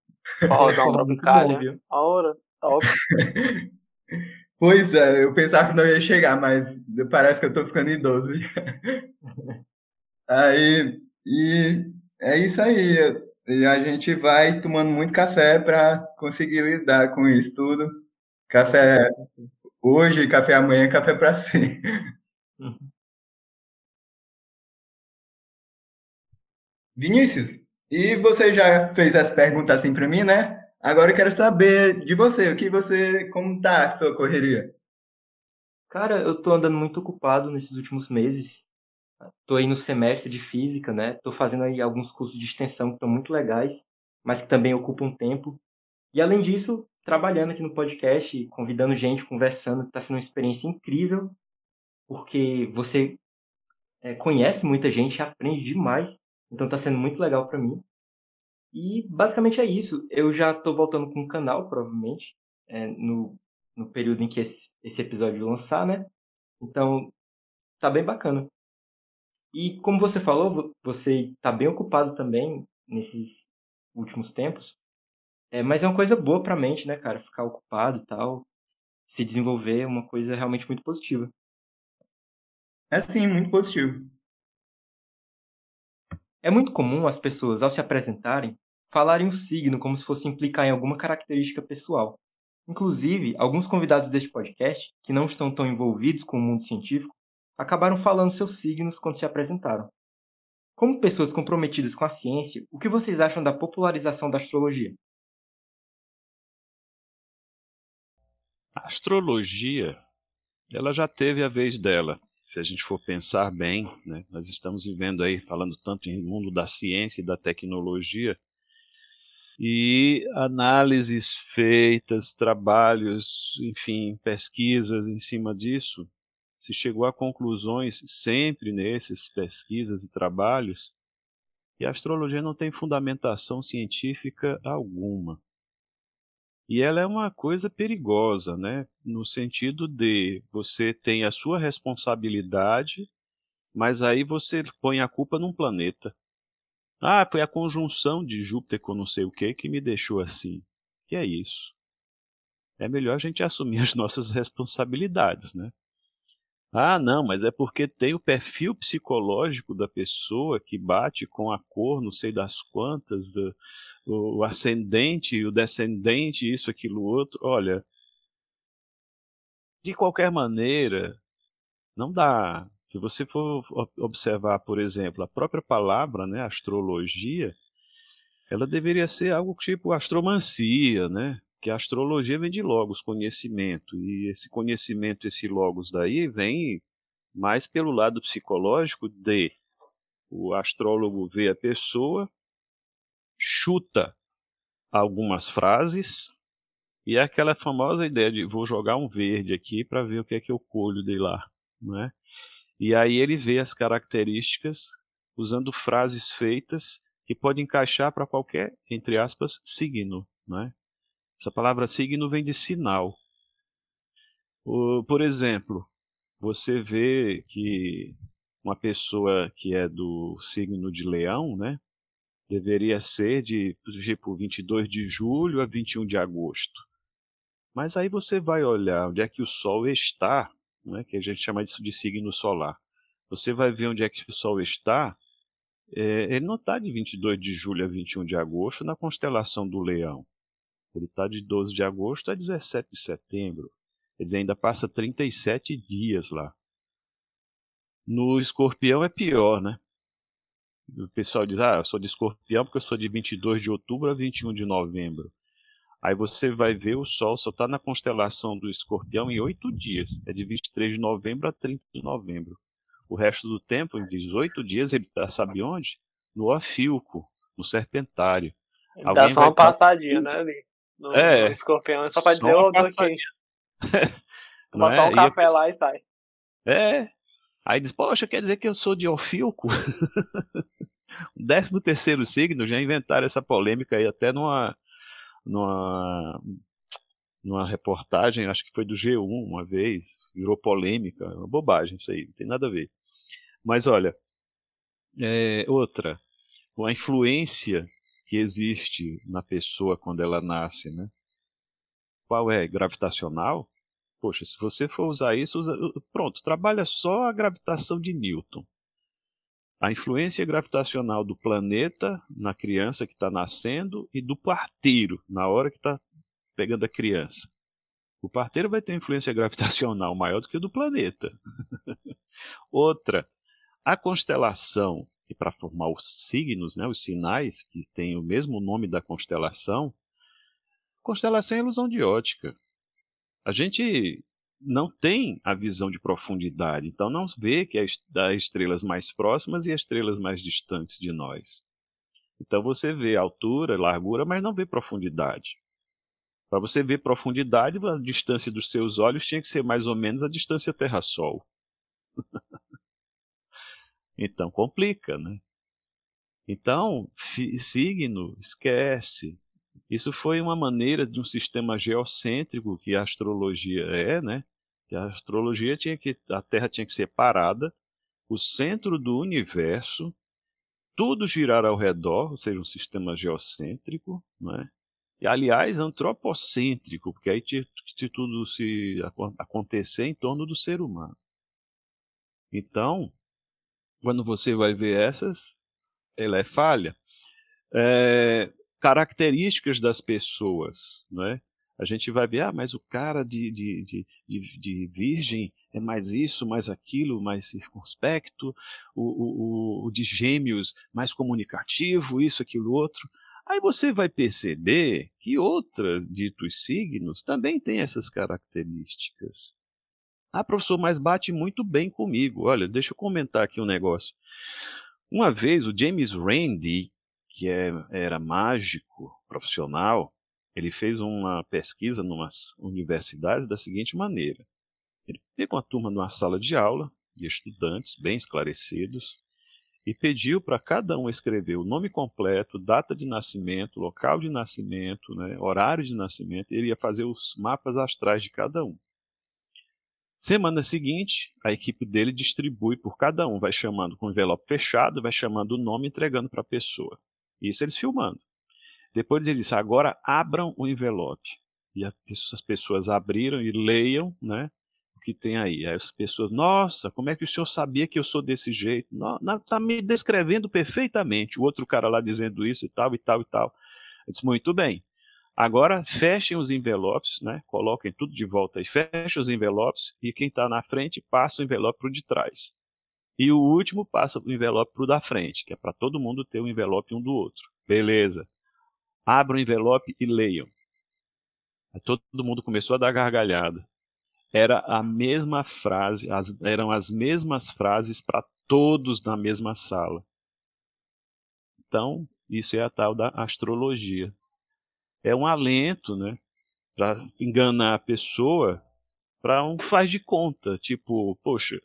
Forrozão tropicália. Hora, top. Pois é, eu pensava que não ia chegar, mas parece que eu tô ficando idoso. aí, e é isso aí. E a gente vai tomando muito café para conseguir lidar com isso tudo. Café hoje, café amanhã, café para si. Uhum. Vinícius, e você já fez as perguntas assim para mim, né? Agora eu quero saber de você, o que você, como tá a sua correria? Cara, eu tô andando muito ocupado nesses últimos meses. Tô aí no semestre de física, né? Tô fazendo aí alguns cursos de extensão que estão muito legais, mas que também ocupam tempo. E além disso, trabalhando aqui no podcast, convidando gente, conversando, está sendo uma experiência incrível, porque você é, conhece muita gente, aprende demais, então está sendo muito legal para mim. E basicamente é isso. Eu já estou voltando com o canal, provavelmente, é, no, no período em que esse, esse episódio lançar, né? Então, tá bem bacana. E como você falou, você está bem ocupado também nesses últimos tempos. É, mas é uma coisa boa pra mente, né, cara? Ficar ocupado e tal. Se desenvolver é uma coisa realmente muito positiva. É sim, muito positivo. É muito comum as pessoas, ao se apresentarem, falarem o signo como se fosse implicar em alguma característica pessoal. Inclusive, alguns convidados deste podcast, que não estão tão envolvidos com o mundo científico, acabaram falando seus signos quando se apresentaram. Como pessoas comprometidas com a ciência, o que vocês acham da popularização da astrologia? A astrologia, ela já teve a vez dela. Se a gente for pensar bem, né, nós estamos vivendo aí, falando tanto em mundo da ciência e da tecnologia, e análises feitas, trabalhos, enfim, pesquisas em cima disso, se chegou a conclusões sempre nesses pesquisas e trabalhos que a astrologia não tem fundamentação científica alguma. E ela é uma coisa perigosa, né? No sentido de você tem a sua responsabilidade, mas aí você põe a culpa num planeta. Ah, foi a conjunção de Júpiter com não sei o que que me deixou assim. que é isso? É melhor a gente assumir as nossas responsabilidades, né? Ah, não, mas é porque tem o perfil psicológico da pessoa que bate com a cor, não sei das quantas, do, o ascendente, o descendente, isso, aquilo, outro. Olha, de qualquer maneira, não dá. Se você for observar, por exemplo, a própria palavra, né, astrologia, ela deveria ser algo tipo astromancia, né? Que a astrologia vem de logos, conhecimento, e esse conhecimento, esse logos daí vem mais pelo lado psicológico de o astrólogo vê a pessoa, chuta algumas frases e é aquela famosa ideia de vou jogar um verde aqui para ver o que é que eu colho de lá, né? E aí ele vê as características usando frases feitas que pode encaixar para qualquer, entre aspas, signo, né? Essa palavra signo vem de sinal. Por exemplo, você vê que uma pessoa que é do signo de leão, né, deveria ser de tipo 22 de julho a 21 de agosto. Mas aí você vai olhar onde é que o Sol está, né, que a gente chama isso de signo solar. Você vai ver onde é que o Sol está. É, ele não está de 22 de julho a 21 de agosto na constelação do Leão. Ele está de 12 de agosto a 17 de setembro. Quer dizer, ainda passa 37 dias lá. No escorpião é pior, né? O pessoal diz, ah, eu sou de escorpião porque eu sou de 22 de outubro a 21 de novembro. Aí você vai ver o Sol só está na constelação do escorpião em oito dias. É de 23 de novembro a 30 de novembro. O resto do tempo, em 18 dias, ele está, sabe onde? No Ofilco, no Serpentário. Ele dá só uma passadinha, né, ali? No, é, no escorpião, só pra dizer, ô, oh, tô aqui. Passar é? um café e lá e sai. É. Aí diz, poxa, quer dizer que eu sou de Ofilco? o décimo terceiro signo, já inventaram essa polêmica aí até numa, numa, numa reportagem, acho que foi do G1 uma vez, virou polêmica, uma bobagem isso aí, não tem nada a ver. Mas olha, é, outra, a influência que existe na pessoa quando ela nasce, né? Qual é? Gravitacional? Poxa, se você for usar isso, usa... pronto, trabalha só a gravitação de Newton. A influência gravitacional do planeta na criança que está nascendo e do parteiro na hora que está pegando a criança. O parteiro vai ter influência gravitacional maior do que o do planeta. Outra, a constelação e para formar os signos, né, os sinais, que têm o mesmo nome da constelação, constelação é ilusão de ótica. A gente não tem a visão de profundidade, então não vê que as estrelas mais próximas e as estrelas mais distantes de nós. Então você vê altura, largura, mas não vê profundidade. Para você ver profundidade, a distância dos seus olhos tinha que ser mais ou menos a distância Terra-Sol. Então complica, né? Então, signo, esquece. Isso foi uma maneira de um sistema geocêntrico que a astrologia é, né? Que a astrologia tinha que a Terra tinha que ser parada, o centro do universo, tudo girar ao redor, ou seja, um sistema geocêntrico, né? E aliás, antropocêntrico, porque aí tinha que tudo se acontecer em torno do ser humano. Então, quando você vai ver essas, ela é falha. É, características das pessoas, não é? A gente vai ver, ah, mas o cara de, de, de, de, de virgem é mais isso, mais aquilo, mais circunspecto, o, o, o de gêmeos mais comunicativo, isso, aquilo, outro. Aí você vai perceber que outros ditos signos também têm essas características. Ah, professor, mas bate muito bem comigo. Olha, deixa eu comentar aqui um negócio. Uma vez o James Randi, que é, era mágico profissional, ele fez uma pesquisa em umas universidades da seguinte maneira. Ele pegou uma turma numa sala de aula de estudantes bem esclarecidos e pediu para cada um escrever o nome completo, data de nascimento, local de nascimento, né, horário de nascimento. Ele ia fazer os mapas astrais de cada um. Semana seguinte, a equipe dele distribui por cada um, vai chamando com envelope fechado, vai chamando o nome, entregando para a pessoa. Isso eles filmando. Depois ele disse: agora abram o envelope. E as pessoas abriram e leiam, né? O que tem aí. Aí as pessoas, nossa, como é que o senhor sabia que eu sou desse jeito? Está me descrevendo perfeitamente. O outro cara lá dizendo isso e tal, e tal, e tal. Eu disse, muito bem. Agora fechem os envelopes, né? Coloquem tudo de volta e fechem os envelopes. E quem está na frente passa o envelope para o de trás. E o último passa o envelope para o da frente, que é para todo mundo ter o um envelope um do outro. Beleza. Abram o envelope e leiam. Aí todo mundo começou a dar gargalhada. Era a mesma frase, as, eram as mesmas frases para todos na mesma sala. Então, isso é a tal da astrologia. É um alento, né? Para enganar a pessoa para um faz de conta. Tipo, poxa,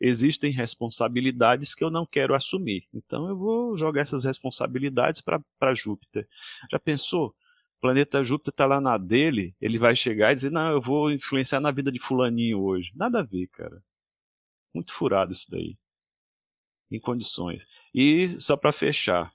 existem responsabilidades que eu não quero assumir. Então eu vou jogar essas responsabilidades para Júpiter. Já pensou? O planeta Júpiter está lá na dele, ele vai chegar e dizer: Não, eu vou influenciar na vida de Fulaninho hoje. Nada a ver, cara. Muito furado isso daí. Em condições. E só para fechar.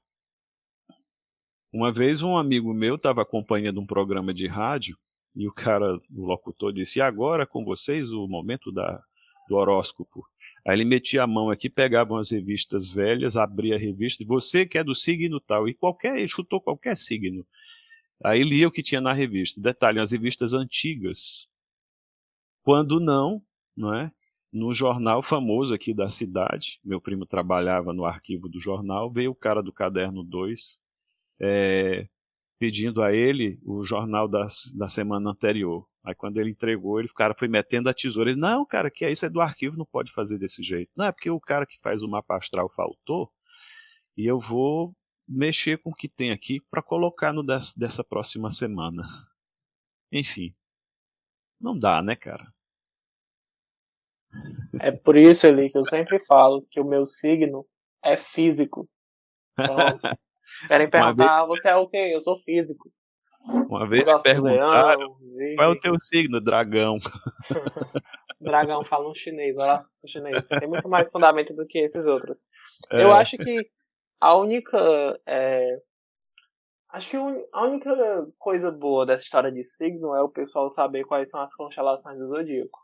Uma vez um amigo meu estava acompanhando um programa de rádio e o cara, o locutor, disse: E agora com vocês o momento da, do horóscopo. Aí ele metia a mão aqui, pegava umas revistas velhas, abria a revista, e você que é do signo tal, e qualquer, ele chutou qualquer signo. Aí lia o que tinha na revista. Detalhe, as revistas antigas. Quando não, não é? No jornal famoso aqui da cidade, meu primo trabalhava no arquivo do jornal, veio o cara do caderno 2, é, pedindo a ele o jornal da, da semana anterior. Aí quando ele entregou, ele, o cara foi metendo a tesoura. Ele, não, cara, que é isso é do arquivo, não pode fazer desse jeito. Não, é porque o cara que faz o mapa astral faltou e eu vou mexer com o que tem aqui para colocar no dessa, dessa próxima semana. Enfim, não dá, né, cara? É por isso, Eli, que eu sempre falo que o meu signo é físico. Pronto. Querem perguntar, vez... você é o quê? Eu sou físico. Uma vez perguntaram qual é o teu signo, dragão. dragão fala um chinês, olha lá chinês. Tem muito mais fundamento do que esses outros. É. Eu acho que a única. É... Acho que a única coisa boa dessa história de signo é o pessoal saber quais são as constelações do zodíaco.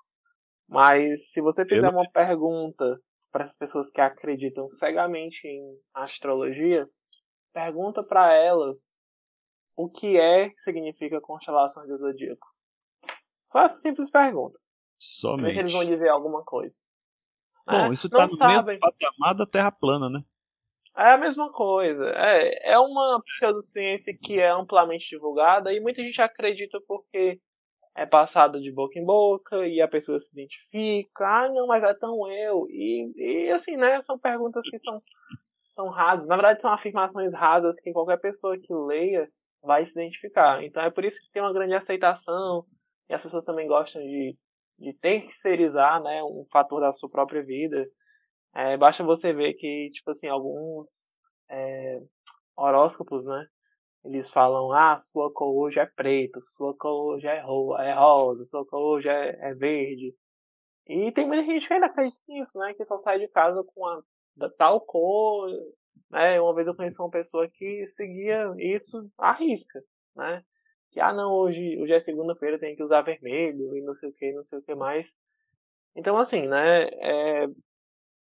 Mas se você fizer uma pergunta para essas pessoas que acreditam cegamente em astrologia, pergunta para elas o que é que significa constelação do zodíaco. Só essa simples pergunta. Somente. se eles vão dizer alguma coisa. Bom, é, isso tá no sabem. mesmo patamar da Terra plana, né? É a mesma coisa. É, é uma pseudociência que é amplamente divulgada e muita gente acredita porque é passada de boca em boca e a pessoa se identifica. Ah, não, mas é tão eu. E, e assim, né? São perguntas que são são rasas. Na verdade, são afirmações rasas que qualquer pessoa que leia vai se identificar. Então é por isso que tem uma grande aceitação e as pessoas também gostam de, de terceirizar né, um fator da sua própria vida. É, basta você ver que, tipo assim, alguns é, horóscopos, né? Eles falam, ah, sua cor hoje é preta, sua cor hoje é, ro é rosa, sua cor hoje é, é verde. E tem muita gente que ainda acredita nisso, né? Que só sai de casa com a tal cor. Né? Uma vez eu conheci uma pessoa que seguia isso à risca, né? Que, ah, não, hoje, hoje é segunda-feira, tem que usar vermelho e não sei o que, não sei o que mais. Então, assim, né? É,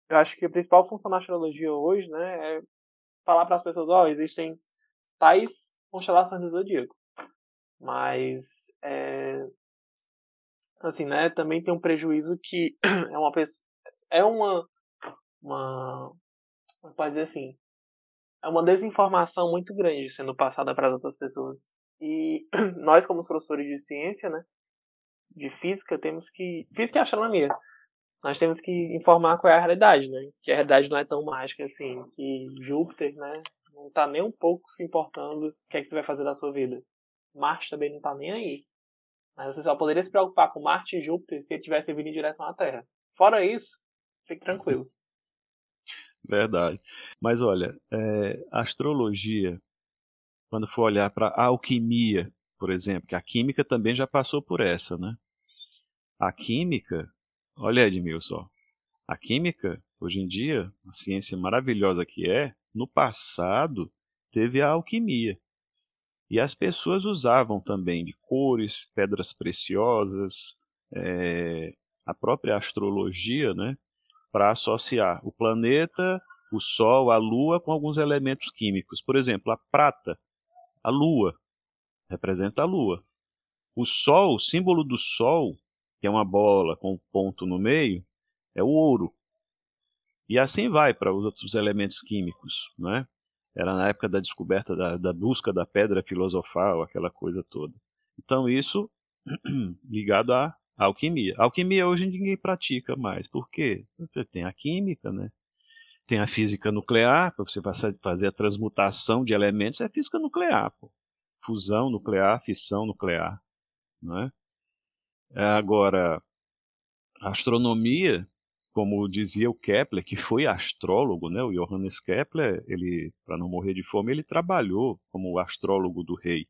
eu acho que a principal função da astrologia hoje, né? É falar para as pessoas, ó, oh, existem tais constelações do zodíaco. Mas, é, assim, né? Também tem um prejuízo que é uma pessoa, é uma uma. Pode dizer assim? É uma desinformação muito grande sendo passada para as outras pessoas. E nós, como professores de ciência, né? De física, temos que. Física e astronomia. Nós temos que informar qual é a realidade, né? Que a realidade não é tão mágica assim. Que Júpiter, né? Não está nem um pouco se importando o que é que você vai fazer da sua vida. Marte também não está nem aí. Mas você só poderia se preocupar com Marte e Júpiter se ele tivesse vindo em direção à Terra. Fora isso, fique tranquilo. Verdade. Mas olha, é, astrologia, quando for olhar para a alquimia, por exemplo, que a química também já passou por essa, né? A química, olha Edmilson, a química, hoje em dia, a ciência maravilhosa que é, no passado teve a alquimia. E as pessoas usavam também de cores, pedras preciosas, é, a própria astrologia, né, para associar o planeta, o Sol, a Lua com alguns elementos químicos. Por exemplo, a prata, a Lua, representa a Lua. O Sol, o símbolo do Sol, que é uma bola com um ponto no meio, é o ouro. E assim vai para os outros elementos químicos, né? Era na época da descoberta da, da busca da pedra filosofal, aquela coisa toda. Então isso ligado à alquimia. A alquimia hoje ninguém pratica mais. Por quê? Porque tem a química, né? Tem a física nuclear, para você fazer a transmutação de elementos, é física nuclear, pô. Fusão nuclear, fissão nuclear, não é? Agora, a astronomia como dizia o Kepler, que foi astrólogo, né? O Johannes Kepler, ele, para não morrer de fome, ele trabalhou como astrólogo do rei.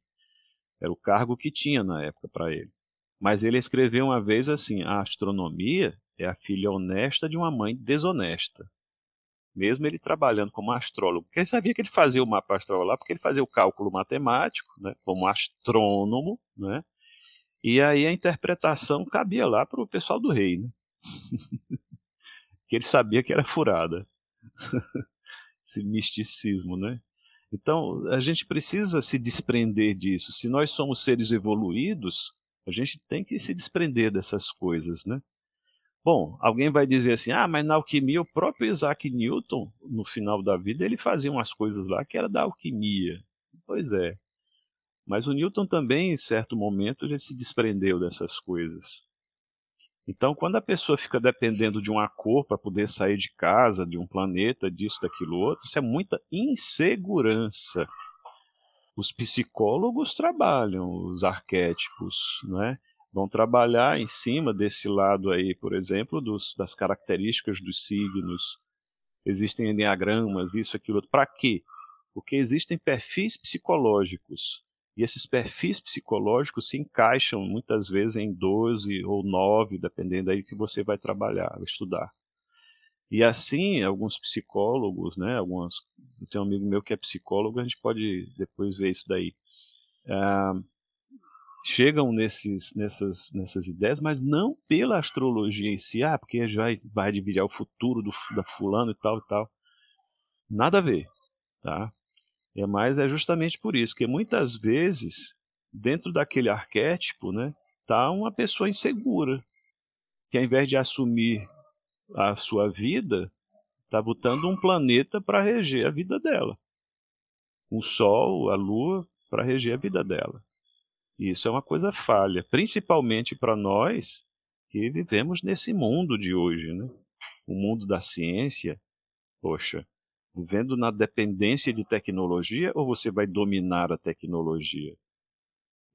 Era o cargo que tinha na época para ele. Mas ele escreveu uma vez assim: a astronomia é a filha honesta de uma mãe desonesta. Mesmo ele trabalhando como astrólogo, porque ele sabia que ele fazia o mapa astral lá, porque ele fazia o cálculo matemático, né, como astrônomo, né, e aí a interpretação cabia lá para o pessoal do rei. Né? que ele sabia que era furada. Esse misticismo, né? Então, a gente precisa se desprender disso. Se nós somos seres evoluídos, a gente tem que se desprender dessas coisas, né? Bom, alguém vai dizer assim: "Ah, mas na alquimia o próprio Isaac Newton, no final da vida, ele fazia umas coisas lá que era da alquimia". Pois é. Mas o Newton também, em certo momento, ele se desprendeu dessas coisas. Então, quando a pessoa fica dependendo de uma cor para poder sair de casa, de um planeta, disso, daquilo outro, isso é muita insegurança. Os psicólogos trabalham os arquétipos, né? Vão trabalhar em cima desse lado aí, por exemplo, dos, das características dos signos. Existem enneagramas, isso, aquilo. Para quê? Porque existem perfis psicológicos e esses perfis psicológicos se encaixam muitas vezes em 12 ou 9, dependendo aí que você vai trabalhar, estudar. E assim, alguns psicólogos, né, algumas, eu tenho um amigo meu que é psicólogo, a gente pode depois ver isso daí. Ah, chegam nesses, nessas, nessas ideias, mas não pela astrologia em si, ah, porque já vai dividir o futuro do, da fulano e tal e tal. Nada a ver, tá? É, mas é justamente por isso que muitas vezes, dentro daquele arquétipo, né, tá uma pessoa insegura, que ao invés de assumir a sua vida, está botando um planeta para reger a vida dela. Um sol, a lua, para reger a vida dela. E isso é uma coisa falha, principalmente para nós que vivemos nesse mundo de hoje, né? O mundo da ciência. Poxa, vivendo na dependência de tecnologia ou você vai dominar a tecnologia?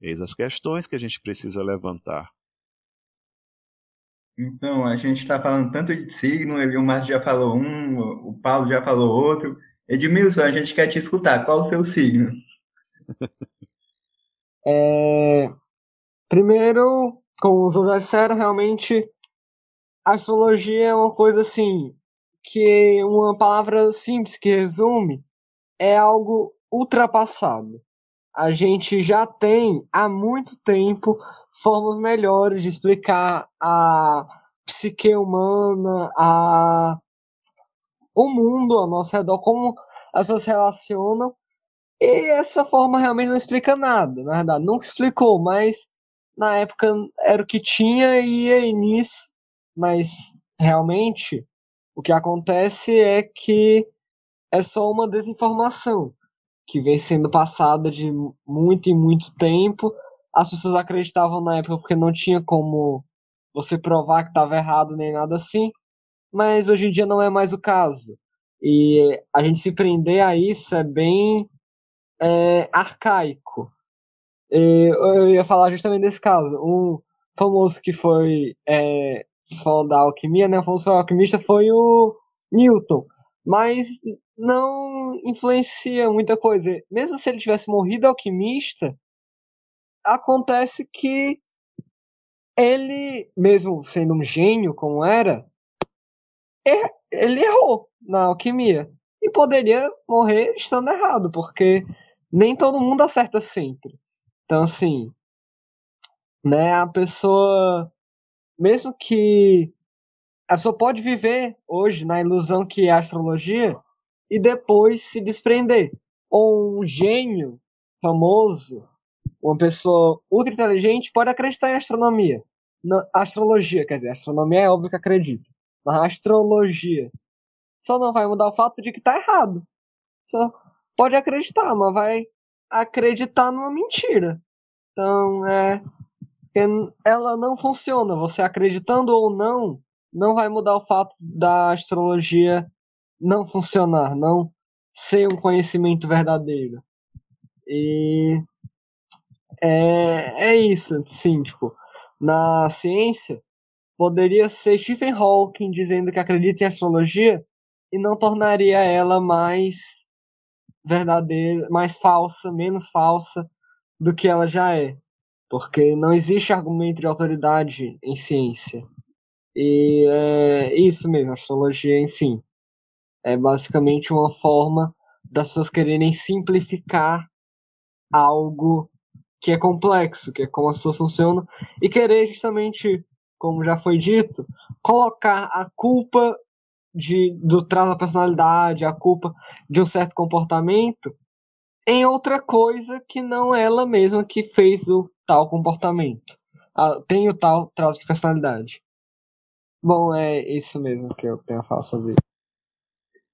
Eis as questões que a gente precisa levantar. Então, a gente está falando tanto de signo, o Márcio já falou um, o Paulo já falou outro. Edmilson, a gente quer te escutar. Qual o seu signo? é... Primeiro, como os outros disseram, realmente a astrologia é uma coisa assim que uma palavra simples que resume é algo ultrapassado. A gente já tem há muito tempo formas melhores de explicar a psique humana, a o mundo ao nosso redor, como essas relacionam. E essa forma realmente não explica nada, na verdade, nunca explicou, mas na época era o que tinha e é nisso. Mas realmente o que acontece é que é só uma desinformação que vem sendo passada de muito e muito tempo. As pessoas acreditavam na época porque não tinha como você provar que estava errado nem nada assim, mas hoje em dia não é mais o caso. E a gente se prender a isso é bem é, arcaico. E eu ia falar justamente desse caso. Um famoso que foi é, falou da alquimia, né? O alquimista foi o Newton. Mas não influencia muita coisa. Mesmo se ele tivesse morrido alquimista, acontece que ele, mesmo sendo um gênio como era, er, ele errou na alquimia. E poderia morrer estando errado, porque nem todo mundo acerta sempre. Então, assim, né, a pessoa, mesmo que a pessoa pode viver hoje na ilusão que é a astrologia e depois se desprender. Ou um gênio famoso, uma pessoa ultra inteligente pode acreditar em astronomia. Na astrologia, quer dizer, astronomia é óbvio que acredita. Mas astrologia só não vai mudar o fato de que tá errado. Só pode acreditar, mas vai acreditar numa mentira. Então, é. Ela não funciona. Você acreditando ou não, não vai mudar o fato da astrologia não funcionar, não ser um conhecimento verdadeiro. E é, é isso, sim, tipo, na ciência poderia ser Stephen Hawking dizendo que acredita em astrologia e não tornaria ela mais verdadeira, mais falsa, menos falsa do que ela já é. Porque não existe argumento de autoridade em ciência. E é isso mesmo, astrologia, enfim. É basicamente uma forma das pessoas quererem simplificar algo que é complexo, que é como as pessoas funcionam, e querer justamente, como já foi dito, colocar a culpa de, do traço da personalidade, a culpa de um certo comportamento em outra coisa que não ela mesma que fez o tal comportamento. Tem o tal traço de personalidade. Bom, é isso mesmo que eu tenho a falar sobre.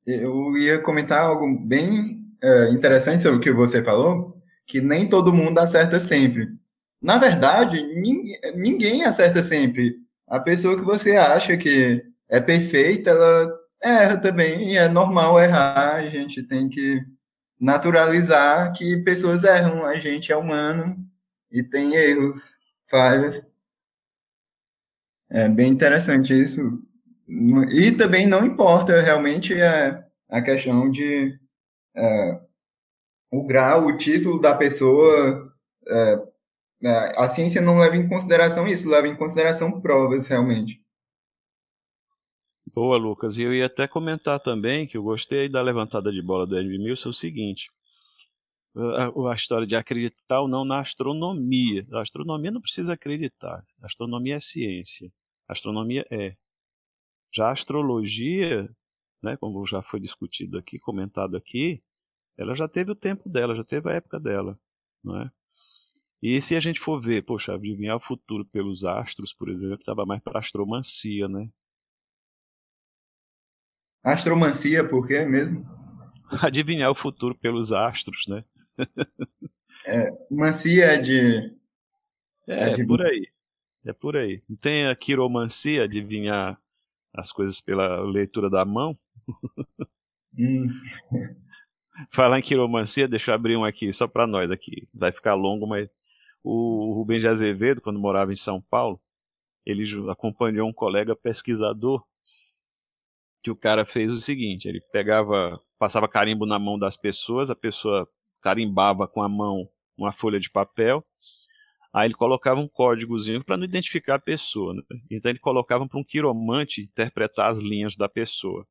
Eu ia comentar algo bem é, interessante sobre o que você falou, que nem todo mundo acerta sempre. Na verdade, ninguém, ninguém acerta sempre. A pessoa que você acha que é perfeita, ela erra também, e é normal errar, a gente tem que naturalizar que pessoas erram, a gente é humano e tem erros, falhas. É bem interessante isso. E também não importa realmente a, a questão de é, o grau, o título da pessoa. É, é, a ciência não leva em consideração isso, leva em consideração provas realmente. Boa, Lucas. E eu ia até comentar também que eu gostei da levantada de bola do Edmilson, é o seguinte. A, a, história de acreditar ou não na astronomia. A astronomia não precisa acreditar. A astronomia é ciência astronomia é. Já a astrologia, né, como já foi discutido aqui, comentado aqui, ela já teve o tempo dela, já teve a época dela, não é? E se a gente for ver, poxa, adivinhar o futuro pelos astros, por exemplo, estava mais para astromancia, né? Astromancia, por quê mesmo? Adivinhar o futuro pelos astros, né? é, mancia é de. É, é de... por aí. É por aí. Não tem a quiromancia, adivinhar as coisas pela leitura da mão? Hum. Falar em quiromancia, deixa eu abrir um aqui, só para nós aqui. Vai ficar longo, mas o Rubens de Azevedo, quando morava em São Paulo, ele acompanhou um colega pesquisador que o cara fez o seguinte, ele pegava, passava carimbo na mão das pessoas, a pessoa carimbava com a mão uma folha de papel, Aí ele colocava um códigozinho para não identificar a pessoa. Né? Então ele colocava para um quiromante interpretar as linhas da pessoa.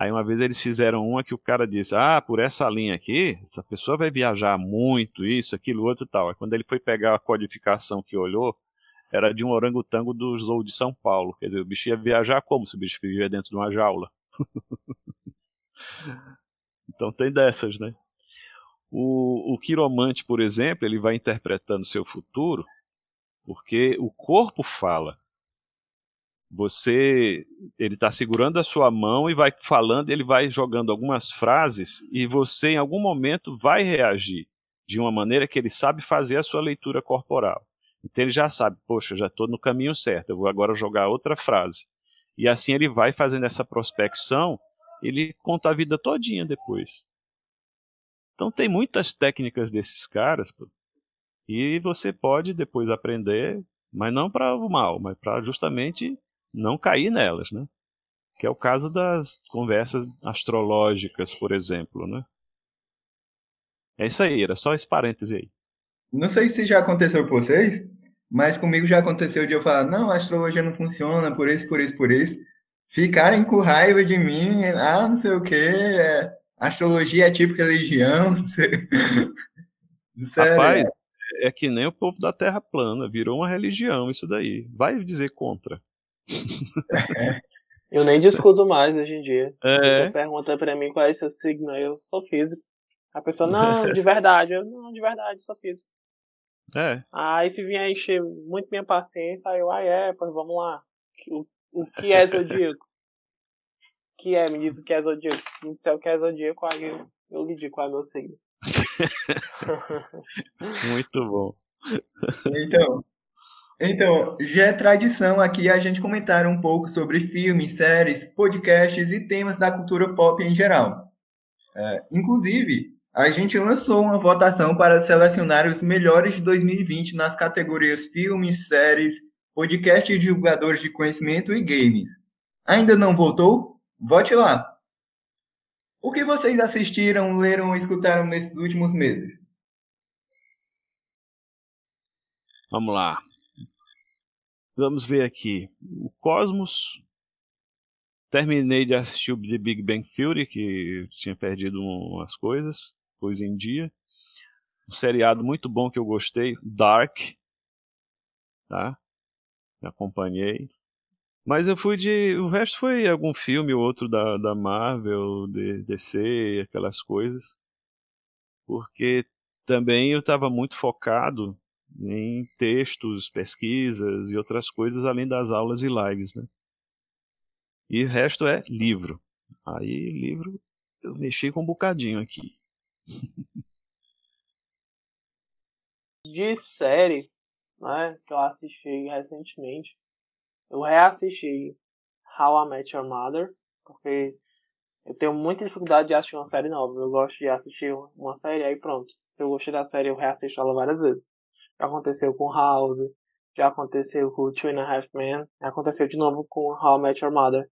Aí uma vez eles fizeram uma que o cara disse: Ah, por essa linha aqui, essa pessoa vai viajar muito, isso, aquilo, outro e tal. Aí quando ele foi pegar a codificação que olhou, era de um orangotango do Zoo de São Paulo. Quer dizer, o bicho ia viajar como se o bicho vivia dentro de uma jaula. então tem dessas, né? O, o quiromante, por exemplo, ele vai interpretando seu futuro porque o corpo fala. Você, ele está segurando a sua mão e vai falando, ele vai jogando algumas frases e você, em algum momento, vai reagir de uma maneira que ele sabe fazer a sua leitura corporal. Então ele já sabe, poxa, já estou no caminho certo, eu vou agora jogar outra frase. E assim ele vai fazendo essa prospecção, ele conta a vida todinha depois. Então tem muitas técnicas desses caras e você pode depois aprender, mas não para o mal, mas para justamente não cair nelas, né? Que é o caso das conversas astrológicas, por exemplo, né? É isso aí, era só esse parêntese aí. Não sei se já aconteceu com vocês, mas comigo já aconteceu de eu falar, não, a astrologia não funciona, por isso, por isso, por isso. Ficarem com raiva de mim, ah, não sei o que, é, Astrologia é tipo religião? Sério? Rapaz, é que nem o povo da Terra plana, virou uma religião isso daí. Vai dizer contra. Eu nem discuto mais hoje em dia. É. Você pergunta pra mim qual é seu signo, eu sou físico. A pessoa, não, de verdade. Eu, não, de verdade, sou físico. É. Aí se vier encher muito minha paciência, aí eu, ah, é, pois vamos lá. O, o que é zodíaco? O que é? Me diz o que é zodíaco. Se me disser o que é zodíaco, aí eu, eu lhe digo qual é meu signo. muito bom. Então, então, já é tradição aqui a gente comentar um pouco sobre filmes, séries, podcasts e temas da cultura pop em geral. É, inclusive, a gente lançou uma votação para selecionar os melhores de 2020 nas categorias filmes, séries, podcasts e divulgadores de conhecimento e games. Ainda não votou? Vote lá! O que vocês assistiram, leram ou escutaram nesses últimos meses? Vamos lá. Vamos ver aqui. O Cosmos. Terminei de assistir o The Big Bang Theory, que tinha perdido umas coisas, coisa em dia. Um seriado muito bom que eu gostei, Dark. Tá? Acompanhei. Mas eu fui de. O resto foi algum filme ou outro da, da Marvel, DC, aquelas coisas. Porque também eu estava muito focado em textos, pesquisas e outras coisas além das aulas e lives, né? E o resto é livro. Aí, livro, eu mexi com um bocadinho aqui. De série, né, que eu assisti recentemente, eu reassisti How I Met Your Mother, porque eu tenho muita dificuldade de assistir uma série nova. Eu gosto de assistir uma série aí pronto. Se eu gostei da série, eu reassisto ela várias vezes. Já aconteceu com House, já aconteceu com Two and a Half Men, aconteceu de novo com How I Met Your Mother.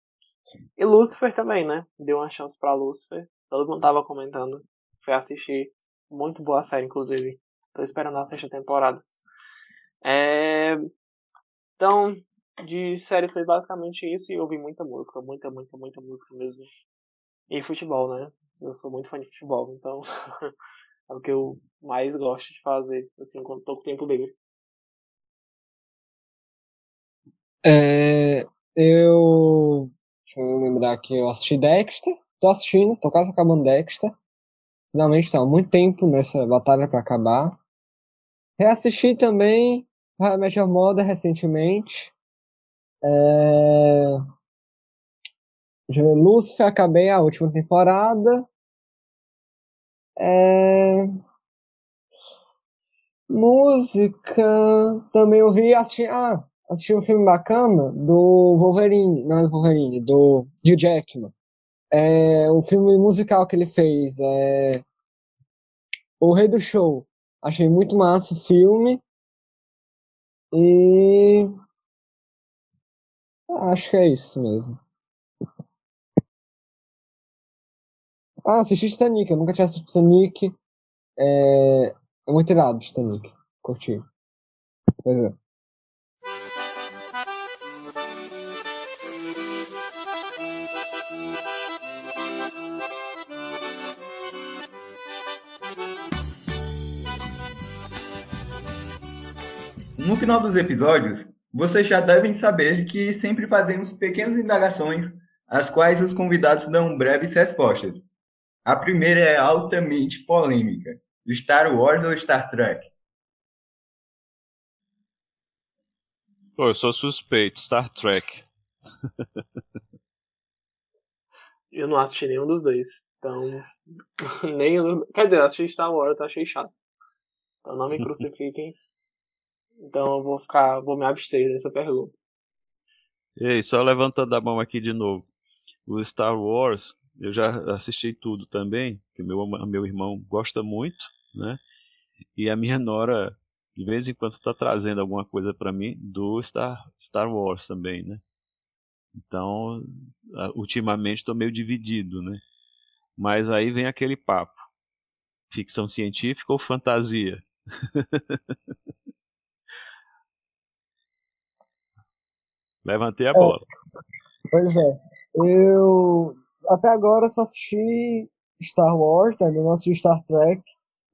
E Lucifer também, né? Deu uma chance pra Lucifer. Todo mundo tava comentando. Foi assistir. Muito boa série, inclusive. Tô esperando a sexta temporada. É... Então, de série foi basicamente isso e eu ouvi muita música, muita, muita, muita música mesmo. E futebol, né? Eu sou muito fã de futebol, então É o que eu mais gosto de fazer, assim, quando tô com tempo livre. É, eu. Deixa eu lembrar que eu assisti Dexter. Tô assistindo, tô quase acabando Dexter. Finalmente tá muito tempo nessa batalha para acabar. Reassisti também Met Your Mother recentemente. É... Lucifer, acabei a última temporada. É... Música. Também ouvi assisti, ah, assisti um filme bacana do Wolverine, não é do Wolverine, do Hugh Jackman. É o filme musical que ele fez, é O Rei do Show. Achei muito massa o filme. E acho que é isso mesmo. Ah, assisti Titanic. Eu nunca tinha assistido Titanic. É, é muito irado Titanic. Curti. Pois é. No final dos episódios, vocês já devem saber que sempre fazemos pequenas indagações, às quais os convidados dão breves respostas. A primeira é altamente polêmica: Star Wars ou Star Trek? Pô, eu sou suspeito, Star Trek. eu não assisti nenhum dos dois. Então. nem, quer dizer, eu assisti Star Wars, achei chato. Então não me crucifiquem. então eu vou ficar. vou me abster dessa pergunta. E aí, só levantando a mão aqui de novo. O Star Wars, eu já assisti tudo também, que meu, meu irmão gosta muito, né? E a minha nora, de vez em quando, está trazendo alguma coisa para mim do Star, Star Wars também, né? Então, ultimamente estou meio dividido, né? Mas aí vem aquele papo: ficção científica ou fantasia? Levantei a é. bola. Pois é. Eu até agora só assisti Star Wars, ainda não assisti Star Trek,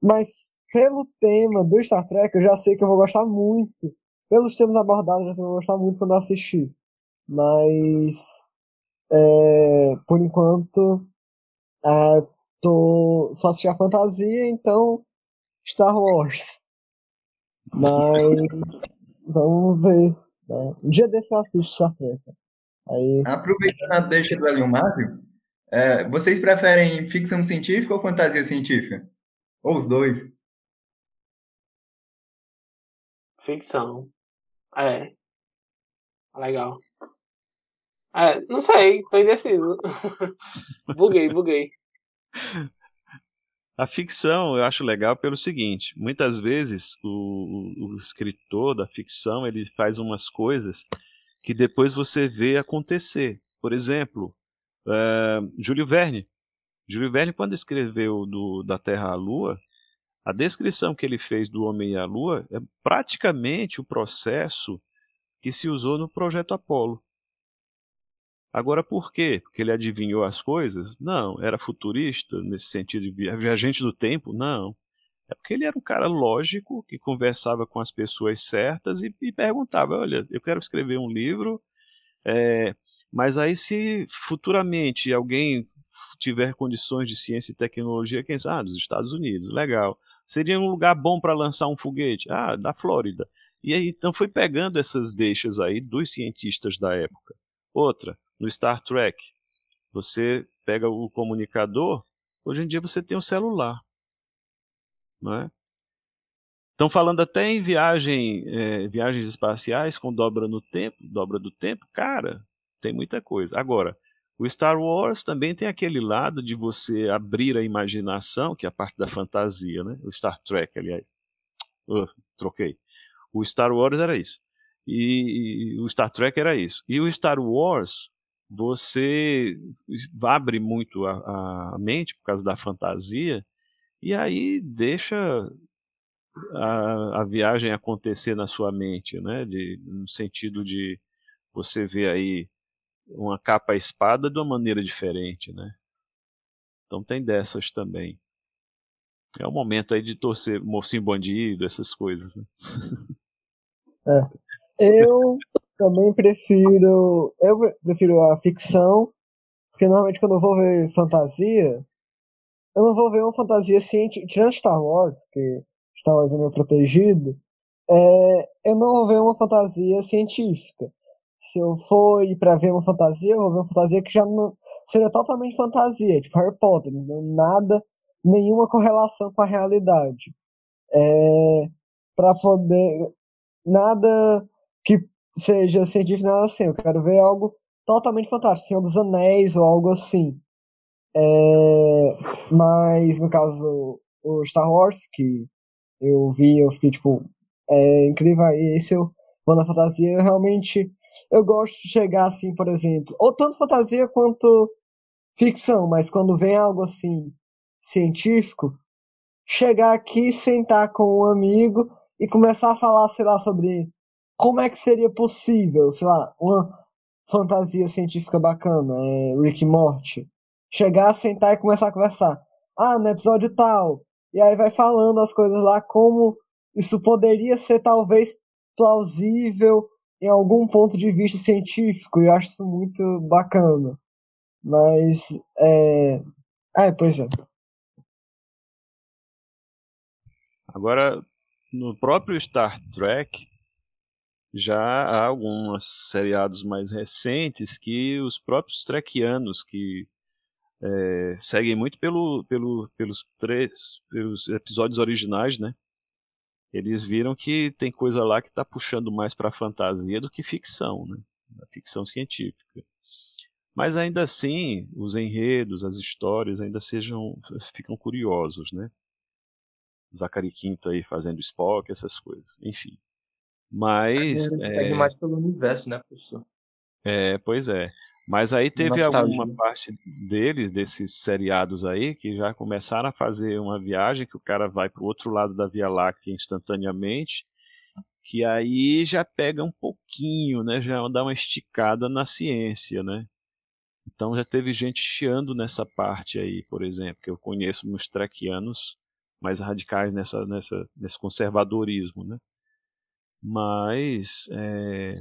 mas pelo tema do Star Trek eu já sei que eu vou gostar muito. Pelos temas abordados, eu já sei que eu vou gostar muito quando assistir. Mas, é, por enquanto, é, tô só assistindo a fantasia, então Star Wars. Mas vamos ver. Né? Um dia desse eu assisto Star Trek. Aí... Aproveitando a deixa do Hélio Mário, é, vocês preferem ficção científica ou fantasia científica? Ou os dois? Ficção. É. Legal. É, não sei, tô indeciso. buguei, buguei. A ficção eu acho legal pelo seguinte: muitas vezes o, o, escritor da ficção ele faz umas coisas que depois você vê acontecer. Por exemplo, uh, Júlio Verne. Júlio Verne, quando escreveu do, da Terra à Lua, a descrição que ele fez do Homem a Lua é praticamente o processo que se usou no projeto Apolo. Agora, por quê? Porque ele adivinhou as coisas? Não. Era futurista, nesse sentido de viajante do tempo? Não. É porque ele era um cara lógico, que conversava com as pessoas certas e, e perguntava: olha, eu quero escrever um livro, é, mas aí se futuramente alguém tiver condições de ciência e tecnologia, quem sabe? Ah, dos Estados Unidos, legal. Seria um lugar bom para lançar um foguete? Ah, da Flórida. E aí então foi pegando essas deixas aí dos cientistas da época. Outra, no Star Trek, você pega o comunicador, hoje em dia você tem o celular. Não é? Estão falando até em viagem, é, viagens espaciais com dobra no tempo, dobra do tempo. Cara, tem muita coisa. Agora, o Star Wars também tem aquele lado de você abrir a imaginação, que é a parte da fantasia, né? O Star Trek, aliás. Uh, troquei. O Star Wars era isso. E, e o Star Trek era isso. E o Star Wars, você abre muito a, a mente por causa da fantasia e aí deixa a, a, viagem acontecer na sua mente, né? De, no sentido de você ver aí uma capa espada de uma maneira diferente, né? Então tem dessas também. É o momento aí de torcer mocinho bandido, essas coisas, né? É. Eu também prefiro. Eu prefiro a ficção, porque normalmente quando eu vou ver fantasia, eu não vou ver uma fantasia científica. Tirando Star Wars, que Star Wars é meu protegido, é, eu não vou ver uma fantasia científica. Se eu for ir pra ver uma fantasia, eu vou ver uma fantasia que já não seria totalmente fantasia, tipo Harry Potter, nada, nenhuma correlação com a realidade. É, para poder nada que seja científico, nada assim. Eu quero ver algo totalmente fantástico, Senhor dos Anéis ou algo assim. É, mas no caso o Star Wars que eu vi, eu fiquei tipo é incrível. Esse eu vou na fantasia, eu realmente eu gosto de chegar assim, por exemplo, ou tanto fantasia quanto ficção, mas quando vem algo assim científico, chegar aqui, sentar com um amigo e começar a falar, sei lá, sobre como é que seria possível, sei lá, uma fantasia científica bacana, é Rick Morty. Chegar, sentar e começar a conversar. Ah, no episódio tal. E aí vai falando as coisas lá, como isso poderia ser talvez plausível em algum ponto de vista científico. E eu acho isso muito bacana. Mas, é. É, pois é. Agora, no próprio Star Trek, já há alguns seriados mais recentes que os próprios trekianos que é, seguem muito pelo, pelo, pelos, três, pelos episódios originais, né? Eles viram que tem coisa lá que está puxando mais para fantasia do que ficção, né? A ficção científica. Mas ainda assim, os enredos, as histórias ainda sejam ficam curiosos, né? Zachary Quinto aí fazendo Spock, essas coisas. Enfim. Mas. É, segue mais pelo universo, né, professor? É, pois é. Mas aí teve Nostalgia. alguma parte deles, desses seriados aí, que já começaram a fazer uma viagem que o cara vai para o outro lado da Via Láctea instantaneamente, que aí já pega um pouquinho, né? Já dá uma esticada na ciência, né? Então já teve gente chiando nessa parte aí, por exemplo, que eu conheço uns trequianos mais radicais nessa, nessa, nesse conservadorismo, né? Mas, é,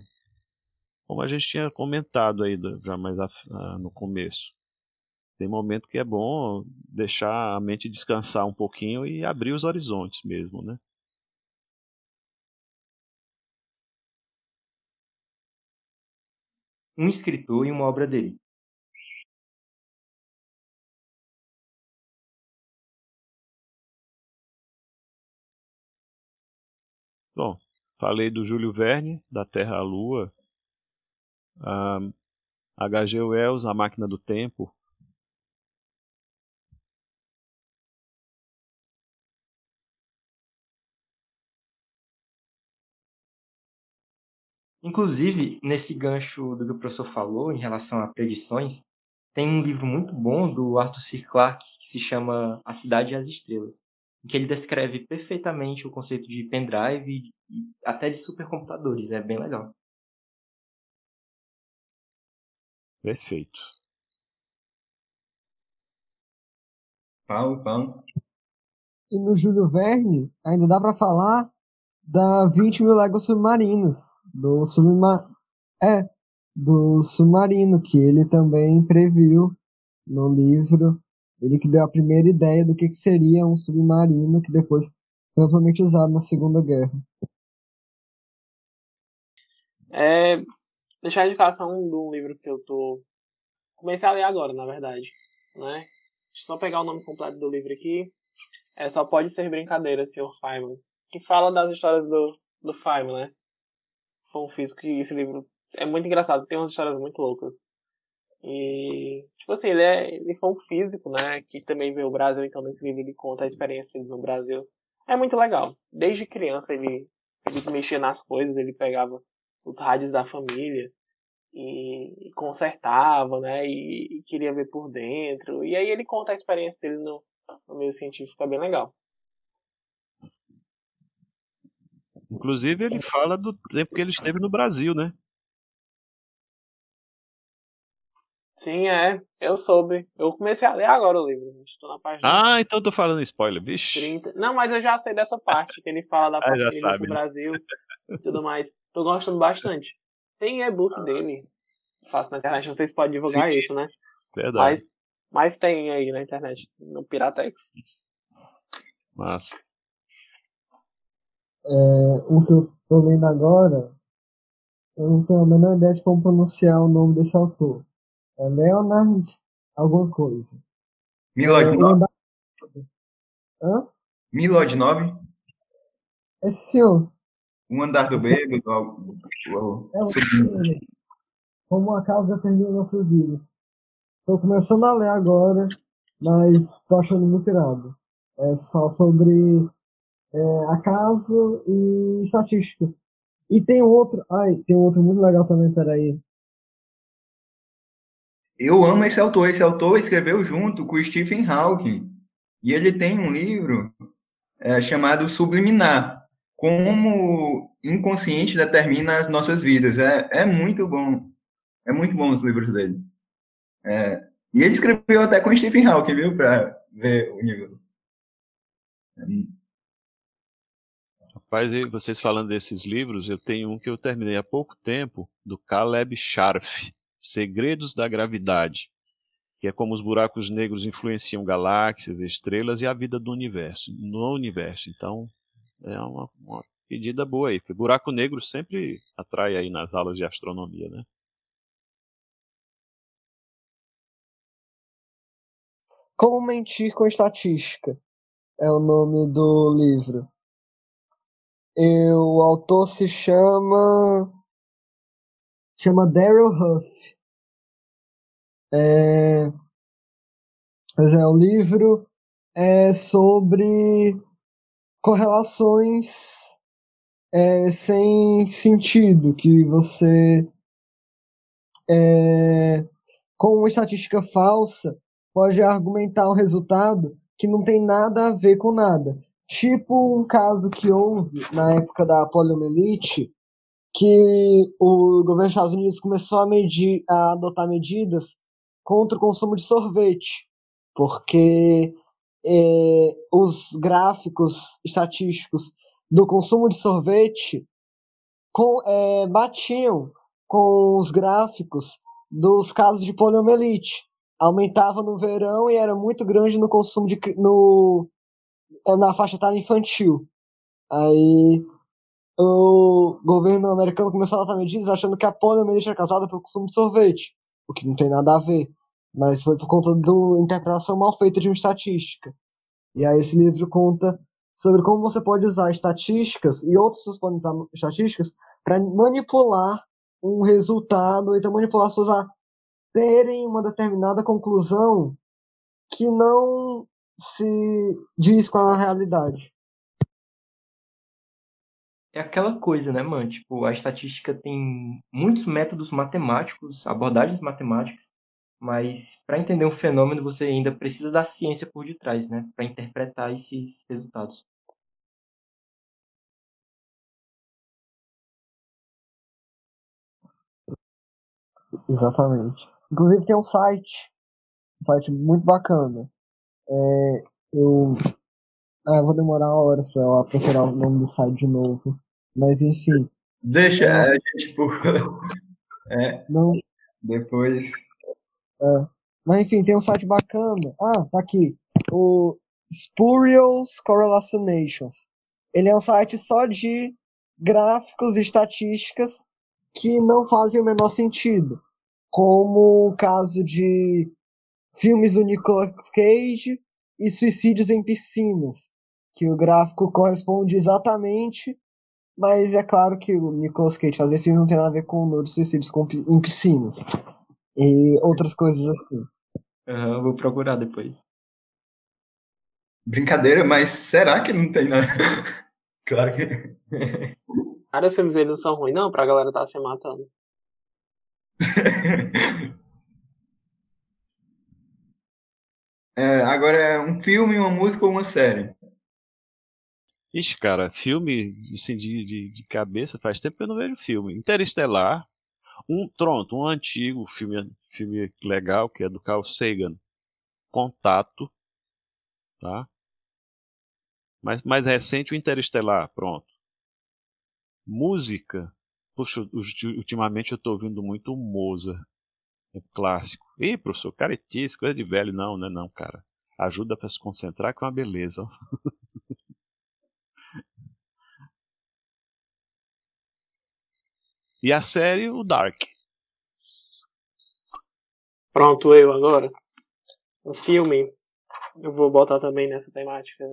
como a gente tinha comentado aí já mais a, a, no começo, tem momento que é bom deixar a mente descansar um pouquinho e abrir os horizontes mesmo, né? Um escritor e uma obra dele. Bom, falei do Júlio Verne, da Terra à Lua, H.G. Wells, A Máquina do Tempo, Inclusive, nesse gancho do que o professor falou em relação a predições, tem um livro muito bom do Arthur C. Clarke que se chama A Cidade e as Estrelas, em que ele descreve perfeitamente o conceito de pendrive e até de supercomputadores. É bem legal. Perfeito. Paulo, Paulo. E no Júlio Verne, ainda dá para falar da 20 mil léguas submarinas do subma é do submarino que ele também previu no livro ele que deu a primeira ideia do que, que seria um submarino que depois foi amplamente usado na Segunda Guerra. É, deixar a indicação de um livro que eu tô comecei a ler agora, na verdade, né? Deixa eu só pegar o nome completo do livro aqui. É só pode ser brincadeira, Sr. Feynman, que fala das histórias do do Feynman, né? foi um físico que esse livro é muito engraçado, tem umas histórias muito loucas. E, tipo assim, ele, é, ele foi um físico, né, que também veio ao Brasil, então nesse livro ele conta a experiência dele no Brasil. É muito legal. Desde criança ele, ele mexia nas coisas, ele pegava os rádios da família e, e consertava, né, e, e, queria ver por dentro. E aí ele conta a experiência dele no, no meio científico, é bem legal. Inclusive, ele fala do tempo que ele esteve no Brasil, né? Sim, é. Eu soube. Eu comecei a ler agora o livro. Estou na página. Ah, então tô falando spoiler, bicho. 30. Não, mas eu já sei dessa parte que ele fala da ah, parte ah, sabe, no né? Brasil e tudo mais. Tô gostando bastante. Tem e-book ah. dele. Faço na internet, vocês podem divulgar Sim. isso, né? Verdade. Mas, mas tem aí na internet, no Piratex. Massa. É, o que eu tô lendo agora, eu não tenho a menor ideia de como pronunciar o nome desse autor. É Leonard alguma coisa. Milord é, 9? Andar... Hã? Milord 9? É senhor. Um andar do bêbado. É um Como a casa determina nossas vidas. Tô começando a ler agora, mas tô achando muito irado. É só sobre é, acaso e estatística. E tem outro, ai, tem outro muito legal também, peraí. Eu amo esse autor. Esse autor escreveu junto com Stephen Hawking. E ele tem um livro é, chamado Subliminar. Como inconsciente determina as nossas vidas. É, é muito bom. É muito bom os livros dele. É, e ele escreveu até com Stephen Hawking, viu? Pra ver o nível. É Rapaz, vocês falando desses livros, eu tenho um que eu terminei há pouco tempo, do Caleb Scharf, Segredos da Gravidade, que é como os buracos negros influenciam galáxias, estrelas e a vida do universo, no universo. Então, é uma, uma pedida boa aí, porque buraco negro sempre atrai aí nas aulas de astronomia, né? Como mentir com estatística é o nome do livro. E o autor se chama. chama Daryl Huff. É, mas é, o livro é sobre correlações é, sem sentido, que você, é, com uma estatística falsa, pode argumentar um resultado que não tem nada a ver com nada. Tipo um caso que houve na época da poliomielite, que o governo dos Estados Unidos começou a, medir, a adotar medidas contra o consumo de sorvete, porque é, os gráficos estatísticos do consumo de sorvete com, é, batiam com os gráficos dos casos de poliomielite. Aumentava no verão e era muito grande no consumo de no é, na faixa etária infantil. Aí o governo americano começou a adotar medidas achando que a poliomielite era causada pelo consumo de sorvete, o que não tem nada a ver, mas foi por conta da interpretação mal feita de uma estatística. E aí esse livro conta sobre como você pode usar estatísticas e outros podem usar estatísticas para manipular um resultado, então manipular as pessoas a terem uma determinada conclusão que não se diz com a realidade. É aquela coisa, né, mano? Tipo, a estatística tem muitos métodos matemáticos, abordagens matemáticas, mas para entender um fenômeno você ainda precisa da ciência por detrás, né, para interpretar esses resultados. Exatamente. Inclusive tem um site, um site muito bacana. É, eu, ah, vou demorar horas para eu procurar o nome do site de novo. Mas enfim. Deixa é, a gente por. é, não. Depois. É. Mas enfim, tem um site bacana. Ah, tá aqui. O Spurious Correlations. Ele é um site só de gráficos e estatísticas que não fazem o menor sentido. Como o caso de filmes do Nicolas Cage e suicídios em piscinas, que o gráfico corresponde exatamente, mas é claro que o Nicolas Cage fazer filme não tem nada a ver com o número de suicídios em piscinas e outras coisas assim. Uhum, vou procurar depois. Brincadeira, mas será que não tem, né? claro que. Cara, os filmes deles não são ruins, não, pra galera tá se matando. é, agora é um filme, uma música ou uma série? Ixi, cara, filme assim, de, de, de cabeça faz tempo que eu não vejo filme. Interestelar, um pronto, um antigo filme, filme legal que é do Carl Sagan, Contato, tá? Mas mais recente o Interestelar, pronto. Música, puxa, ultimamente eu tô ouvindo muito Mozart, é clássico. Ih, professor, caretice, coisa de velho, não, não é não, cara. Ajuda para se concentrar que é uma beleza. E a série, o Dark. Pronto, eu agora. O filme, eu vou botar também nessa temática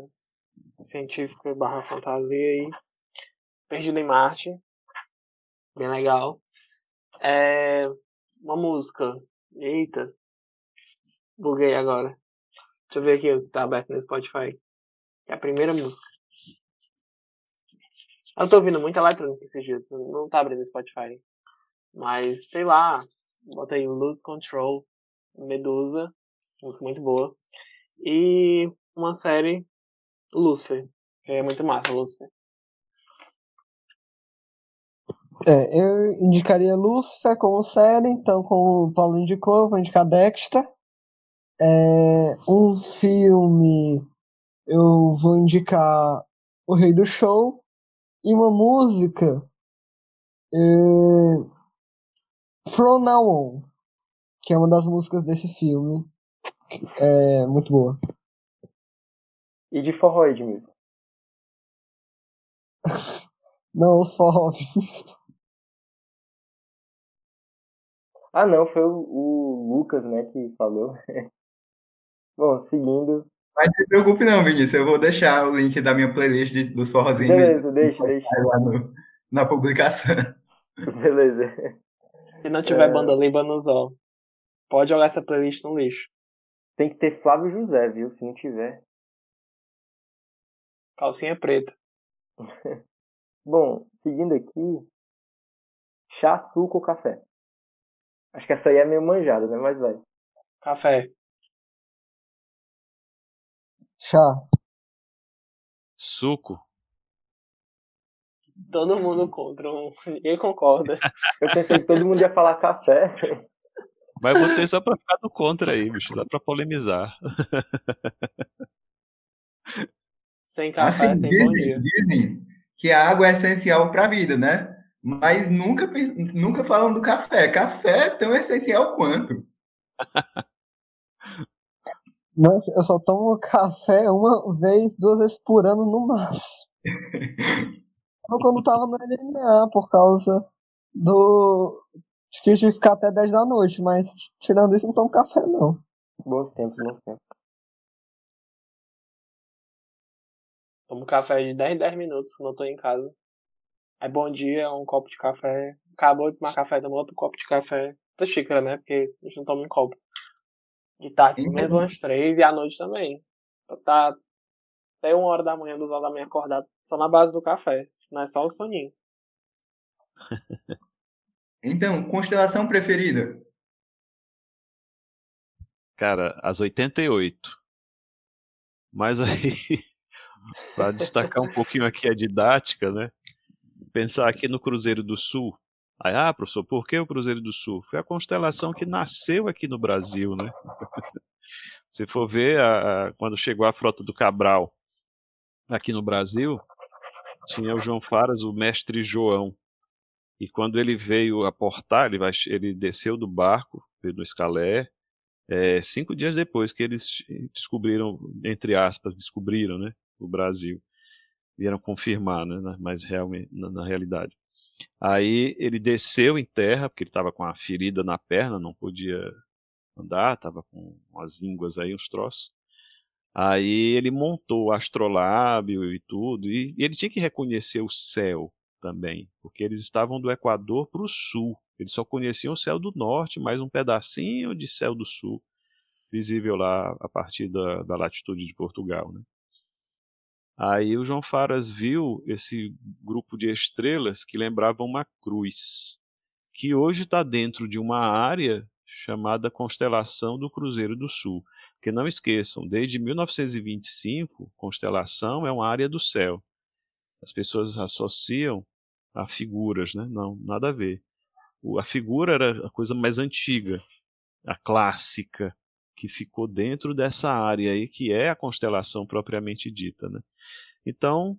científica barra fantasia aí. Perdido em Marte. Bem legal. É uma música. Eita. Buguei agora. Deixa eu ver aqui, tá aberto no Spotify. É a primeira música. Eu tô ouvindo muita eletrônica esses dias, não tá abrindo Spotify. Mas, sei lá, bota aí Lose Control, Medusa, música muito boa. E uma série, Lucifer, que é muito massa, Lucifer. É, eu indicaria Lucifer como série, então como o Paulo indicou, eu vou indicar Dexter. É, um filme, eu vou indicar O Rei do Show, e uma música é, From Now On, que é uma das músicas desse filme. É muito boa. E de forró, Edmilson? não, os forró. ah, não, foi o, o Lucas, né, que falou. Bom, seguindo, mas não se preocupe não, Vinícius. Eu vou deixar o link da minha playlist de, dos forrozinhos. Beleza, deixa, deixa. Lá no, na publicação. Beleza. Se não tiver é... banda limba no Zó, pode jogar essa playlist no lixo. Tem que ter Flávio José, viu? Se não tiver. Calcinha preta. Bom, seguindo aqui. Chá, suco ou café? Acho que essa aí é meio manjada, né? Mas vai. Café. Chá. Suco. Todo mundo contra, um... ninguém concorda. Eu pensei que todo mundo ia falar café. Mas botei só pra ficar do contra aí, bicho, só pra polemizar. Sem café, Assim, sem bom dizem, dia. dizem que a água é essencial para a vida, né? Mas nunca, nunca falam do café. Café é tão essencial quanto. Mas eu só tomo café uma vez, duas vezes por ano no máximo. Ou quando tava no LMA, por causa do. de que eu tive que ficar até 10 da noite, mas tirando isso, não tomo café não. Bons tempos, bons tempos. Tomo café de 10 em 10 minutos quando eu tô em casa. Aí bom dia, um copo de café. Acabou de tomar café, toma outro copo de café. Outra xícara, né? Porque a gente não toma em copo. De tarde, pelo menos umas três e à noite também. Pra Tá até uma hora da manhã, duas horas da manhã acordado, só na base do café. Não é só o soninho. Então, constelação preferida? Cara, as 88. Mas aí, para destacar um pouquinho aqui a didática, né? Pensar aqui no Cruzeiro do Sul. Aí, ah, professor, por que o Cruzeiro do Sul? Foi a constelação que nasceu aqui no Brasil, né? Se for ver, a- a- quando chegou a frota do Cabral aqui no Brasil, tinha o João Faras, o mestre João. E quando ele veio aportar, ele, ele desceu do barco, veio no Escalé, é, cinco dias depois que eles descobriram, entre aspas, descobriram, né, o Brasil. Vieram confirmar, né, mas realmente, na, na realidade. Aí ele desceu em terra, porque ele estava com a ferida na perna, não podia andar, estava com umas ínguas aí, uns troços. Aí ele montou o astrolábio e tudo, e, e ele tinha que reconhecer o céu também, porque eles estavam do Equador para o sul. Eles só conheciam o céu do norte, mais um pedacinho de céu do sul, visível lá a partir da, da latitude de Portugal. Né? Aí o João Faras viu esse grupo de estrelas que lembravam uma cruz, que hoje está dentro de uma área chamada Constelação do Cruzeiro do Sul. Porque não esqueçam, desde 1925, constelação é uma área do céu. As pessoas associam a figuras, né? Não, nada a ver. A figura era a coisa mais antiga, a clássica, que ficou dentro dessa área aí, que é a constelação propriamente dita, né? Então,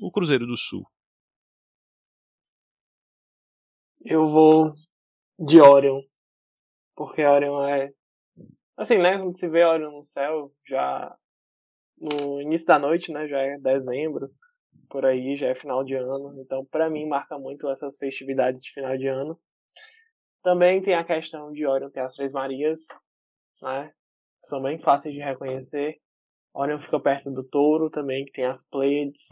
o Cruzeiro do Sul. Eu vou de Orion. Porque Orion é. Assim, né? Quando se vê Orion no céu, já no início da noite, né? Já é dezembro, por aí, já é final de ano. Então, pra mim, marca muito essas festividades de final de ano. Também tem a questão de Orion ter as Três Marias, né? São bem fáceis de reconhecer. Orion fica perto do touro também, que tem as Pleiades.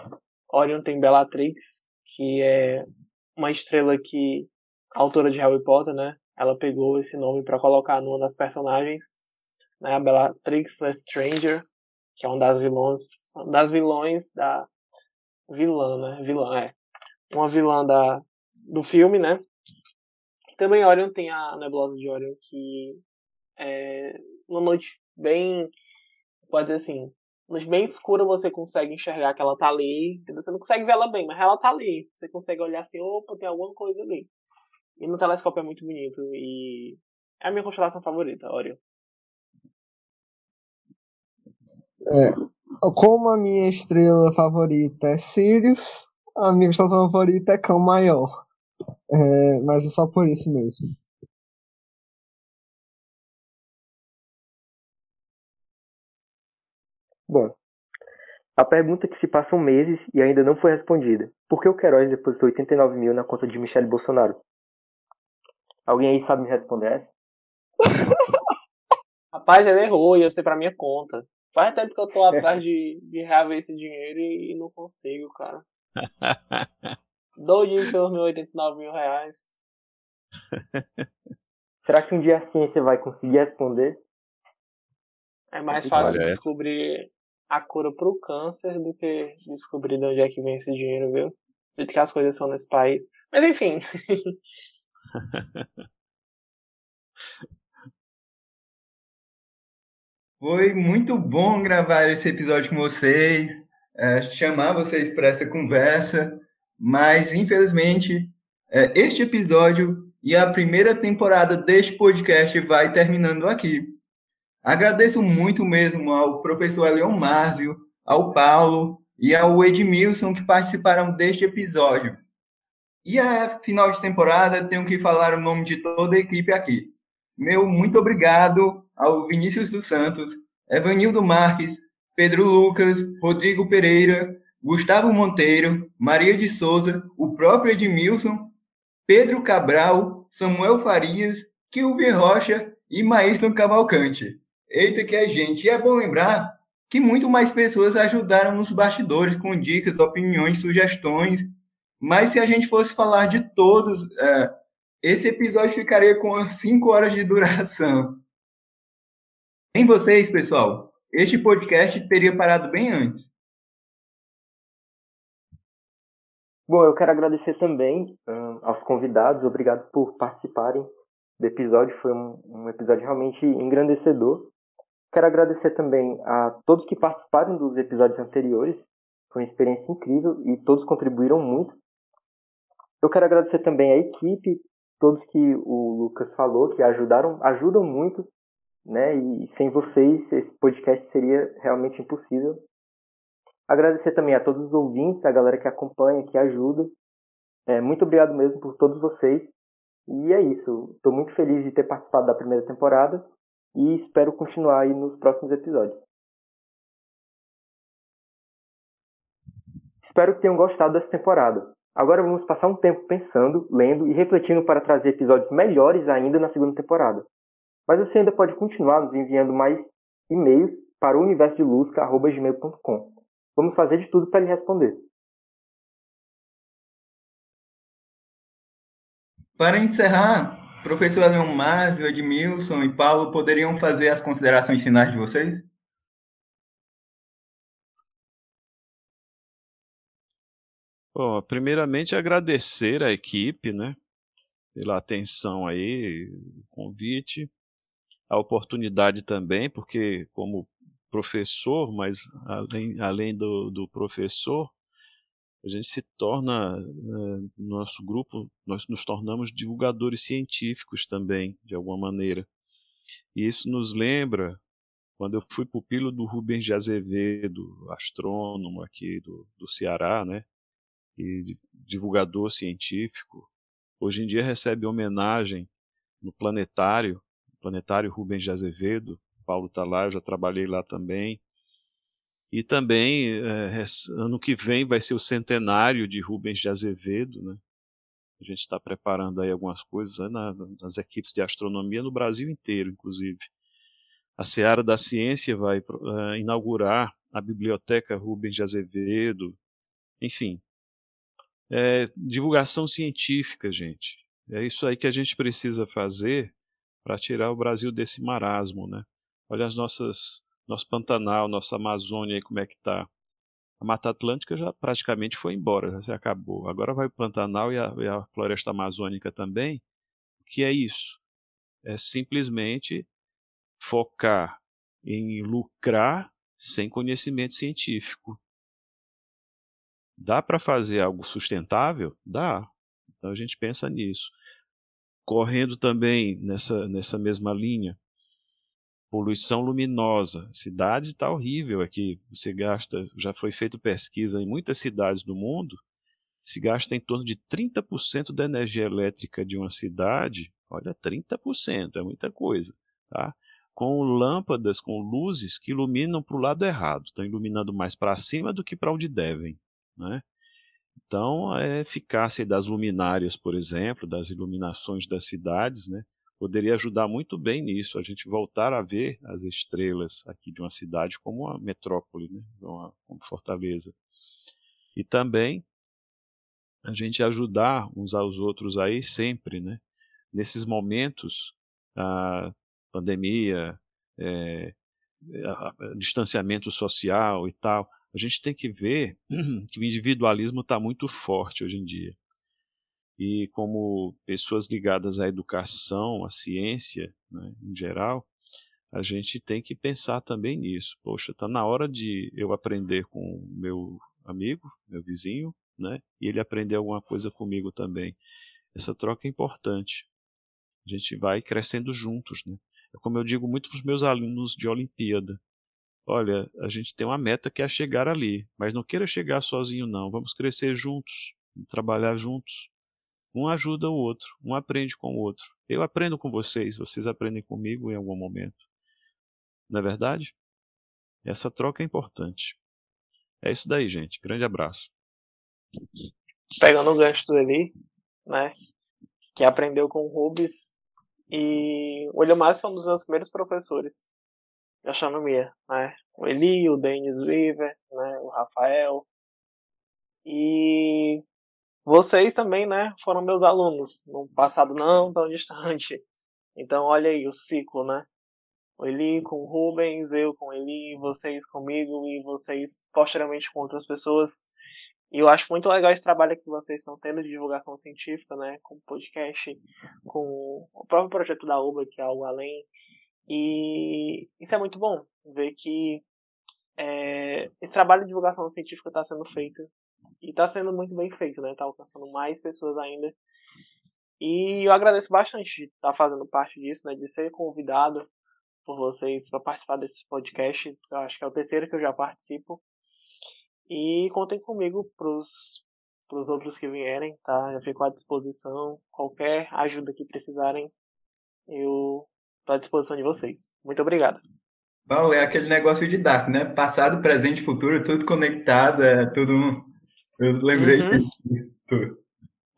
Orion tem Bellatrix, que é uma estrela que a autora de Harry Potter, né? Ela pegou esse nome para colocar numa das personagens, né? A Bellatrix Lestrange, que é uma das vilões, uma das vilões da vilã, né? Vilã, é. Uma vilã da do filme, né? Também Orion tem a nebulosa de Orion, que é uma noite bem, pode dizer assim, uma noite bem escura você consegue enxergar que ela tá ali? Você não consegue ver ela bem, mas ela tá ali. Você consegue olhar assim, opa, tem alguma coisa ali. E no telescópio é muito bonito e é a minha constelação favorita, Orion. É, como a minha estrela favorita é Sirius, a minha constelação favorita é Cão Maior. É, mas é só por isso mesmo. Bom, a pergunta que se passam meses e ainda não foi respondida. Por que o Queiroz depositou 89 mil na conta de Michele Bolsonaro? Alguém aí sabe me responder essa? Rapaz, ele errou, ia ser pra minha conta. Faz tempo que eu tô atrás de, de reaver esse dinheiro e, e não consigo, cara. Doidinho pelos meus 89 mil reais. Será que um dia a ciência vai conseguir responder? É mais fácil Olha, é. descobrir a cura pro câncer do que descobrir de onde é que vem esse dinheiro, viu? Jeito que as coisas são nesse país. Mas enfim. Foi muito bom gravar esse episódio com vocês, é, chamar vocês para essa conversa, mas infelizmente é, este episódio e a primeira temporada deste podcast vai terminando aqui. Agradeço muito mesmo ao professor Leon Márcio, ao Paulo e ao Edmilson que participaram deste episódio. E a final de temporada, tenho que falar o nome de toda a equipe aqui. Meu muito obrigado ao Vinícius dos Santos, Evanildo Marques, Pedro Lucas, Rodrigo Pereira, Gustavo Monteiro, Maria de Souza, o próprio Edmilson, Pedro Cabral, Samuel Farias, Kilvin Rocha e Maíston Cavalcante. Eita que é gente! E é bom lembrar que muito mais pessoas ajudaram nos bastidores com dicas, opiniões, sugestões. Mas se a gente fosse falar de todos, é, esse episódio ficaria com 5 horas de duração. Em vocês, pessoal, este podcast teria parado bem antes. Bom, eu quero agradecer também aos convidados, obrigado por participarem do episódio, foi um, um, episódio realmente engrandecedor. Quero agradecer também a todos que participaram dos episódios anteriores, foi uma experiência incrível e todos contribuíram muito. Eu quero agradecer também a equipe, todos que o Lucas falou, que ajudaram, ajudam muito, né? E sem vocês esse podcast seria realmente impossível. Agradecer também a todos os ouvintes, a galera que acompanha, que ajuda. É, muito obrigado mesmo por todos vocês. E é isso. Estou muito feliz de ter participado da primeira temporada e espero continuar aí nos próximos episódios. Espero que tenham gostado dessa temporada. Agora vamos passar um tempo pensando, lendo e refletindo para trazer episódios melhores ainda na segunda temporada. Mas você ainda pode continuar nos enviando mais e-mails para o universo de luz.gmail.com. Vamos fazer de tudo para lhe responder. Para encerrar, professor Leon Márcio, Edmilson e Paulo poderiam fazer as considerações finais de vocês? Bom, primeiramente agradecer à equipe, né, pela atenção aí, o convite, a oportunidade também, porque como professor, mas além, além do, do professor, a gente se torna, né, nosso grupo, nós nos tornamos divulgadores científicos também, de alguma maneira. E isso nos lembra quando eu fui pupilo do Rubens de Azevedo, astrônomo aqui do, do Ceará, né? E divulgador científico. Hoje em dia recebe homenagem no planetário, planetário Rubens de Azevedo, Paulo está lá, eu já trabalhei lá também. E também, é, ano que vem vai ser o centenário de Rubens de Azevedo, né? A gente está preparando aí algumas coisas né, nas equipes de astronomia no Brasil inteiro, inclusive. A Seara da Ciência vai uh, inaugurar a Biblioteca Rubens de Azevedo, enfim. É, divulgação científica, gente. É isso aí que a gente precisa fazer para tirar o Brasil desse marasmo, né? Olha as nossas, nosso Pantanal, nossa Amazônia como é que tá. A Mata Atlântica já praticamente foi embora, já se acabou. Agora vai o Pantanal e a, e a Floresta Amazônica também. O que é isso? É simplesmente focar em lucrar sem conhecimento científico. Dá para fazer algo sustentável? Dá. Então a gente pensa nisso. Correndo também nessa, nessa mesma linha, poluição luminosa. Cidade está horrível aqui. Você gasta, já foi feita pesquisa em muitas cidades do mundo, se gasta em torno de 30% da energia elétrica de uma cidade. Olha, 30%, é muita coisa, tá? Com lâmpadas, com luzes que iluminam para o lado errado, estão iluminando mais para cima do que para onde devem, né? Então, a eficácia das luminárias, por exemplo, das iluminações das cidades, né? Poderia ajudar muito bem nisso, a gente voltar a ver as estrelas aqui de uma cidade como uma metrópole, né? como Fortaleza. E também a gente ajudar uns aos outros aí sempre, né? Nesses momentos, a pandemia, é, a, a, distanciamento social e tal, a gente tem que ver que o individualismo está muito forte hoje em dia e como pessoas ligadas à educação, à ciência, né, em geral, a gente tem que pensar também nisso. Poxa, está na hora de eu aprender com meu amigo, meu vizinho, né, e ele aprender alguma coisa comigo também. Essa troca é importante. A gente vai crescendo juntos, né? É como eu digo muito para os meus alunos de Olimpíada. Olha, a gente tem uma meta que é chegar ali, mas não queira chegar sozinho não. Vamos crescer juntos, trabalhar juntos. Um ajuda o outro, um aprende com o outro. Eu aprendo com vocês, vocês aprendem comigo em algum momento. Não é verdade? Essa troca é importante. É isso daí, gente. Grande abraço. Pegando o gancho do Eli, né? Que aprendeu com o Rubens. E o Eliomar foi um dos meus primeiros professores de astronomia, né? O Eli, o Denis Weaver, né? O Rafael. E vocês também, né? Foram meus alunos no passado não tão distante. Então olha aí o ciclo, né? O Eli com o Rubens, eu com o Eli, vocês comigo e vocês posteriormente com outras pessoas. E eu acho muito legal esse trabalho que vocês estão tendo de divulgação científica, né? Com podcast, com o próprio projeto da UBA, que é algo além. E isso é muito bom, ver que é, esse trabalho de divulgação científica está sendo feito. E está sendo muito bem feito, né? Está alcançando mais pessoas ainda. E eu agradeço bastante de estar tá fazendo parte disso, né? De ser convidado por vocês para participar desses podcasts. Eu acho que é o terceiro que eu já participo. E contem comigo pros, pros outros que vierem, tá? Eu fico à disposição. Qualquer ajuda que precisarem, eu tô à disposição de vocês. Muito obrigado. Paulo, é aquele negócio de Dark, né? Passado, presente, futuro, tudo conectado, é tudo. Eu lembrei uhum. tudo.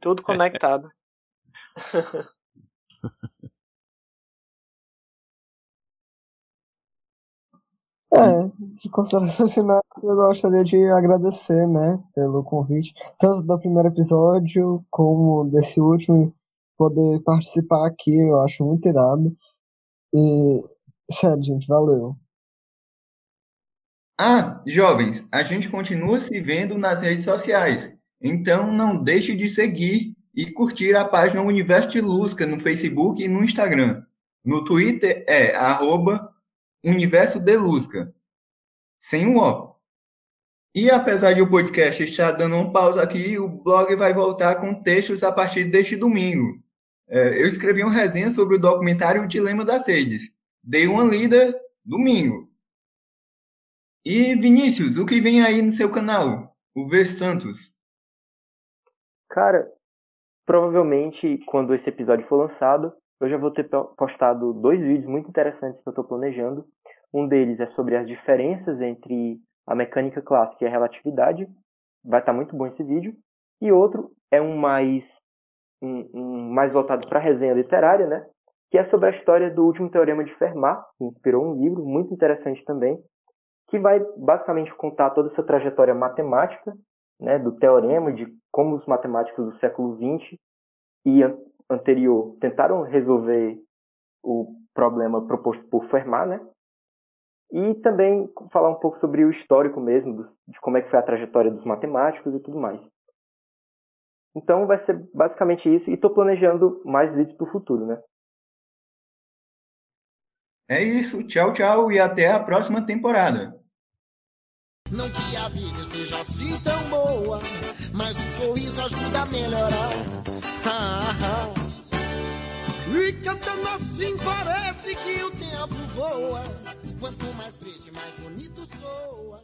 Tudo conectado. É, de considerações finais, eu gostaria de agradecer, né, pelo convite, tanto do primeiro episódio como desse último, poder participar aqui, eu acho muito irado. E, sério, gente, valeu. Ah, jovens, a gente continua se vendo nas redes sociais, então não deixe de seguir e curtir a página Universo de Lusca no Facebook e no Instagram. No Twitter é arroba Universo de Lusca, sem o O. E apesar de o podcast estar dando um pausa aqui, o blog vai voltar com textos a partir deste domingo. É, eu escrevi uma resenha sobre o documentário O Dilema das Redes. Dei uma lida domingo. E Vinícius, o que vem aí no seu canal? O Ver Santos. Cara, provavelmente quando esse episódio for lançado, eu já vou ter postado dois vídeos muito interessantes que eu estou planejando. Um deles é sobre as diferenças entre a mecânica clássica e a relatividade. Vai estar tá muito bom esse vídeo. E outro é um mais um, um mais voltado para a resenha literária, né? Que é sobre a história do último teorema de Fermat, que inspirou um livro muito interessante também, que vai basicamente contar toda essa trajetória matemática, né, do teorema, de como os matemáticos do século XX e anterior tentaram resolver o problema proposto por Fermat, né? E também falar um pouco sobre o histórico mesmo, de como é que foi a trajetória dos matemáticos e tudo mais. Então vai ser basicamente isso, e estou planejando mais vídeos para o futuro, né? É isso, tchau, tchau e até a próxima temporada. Não que a vida esteja assim tão boa, mas o sorriso ajuda a melhorar. Ah, ah. E cantando assim parece que o tempo voa. Quanto mais triste, mais bonito soa.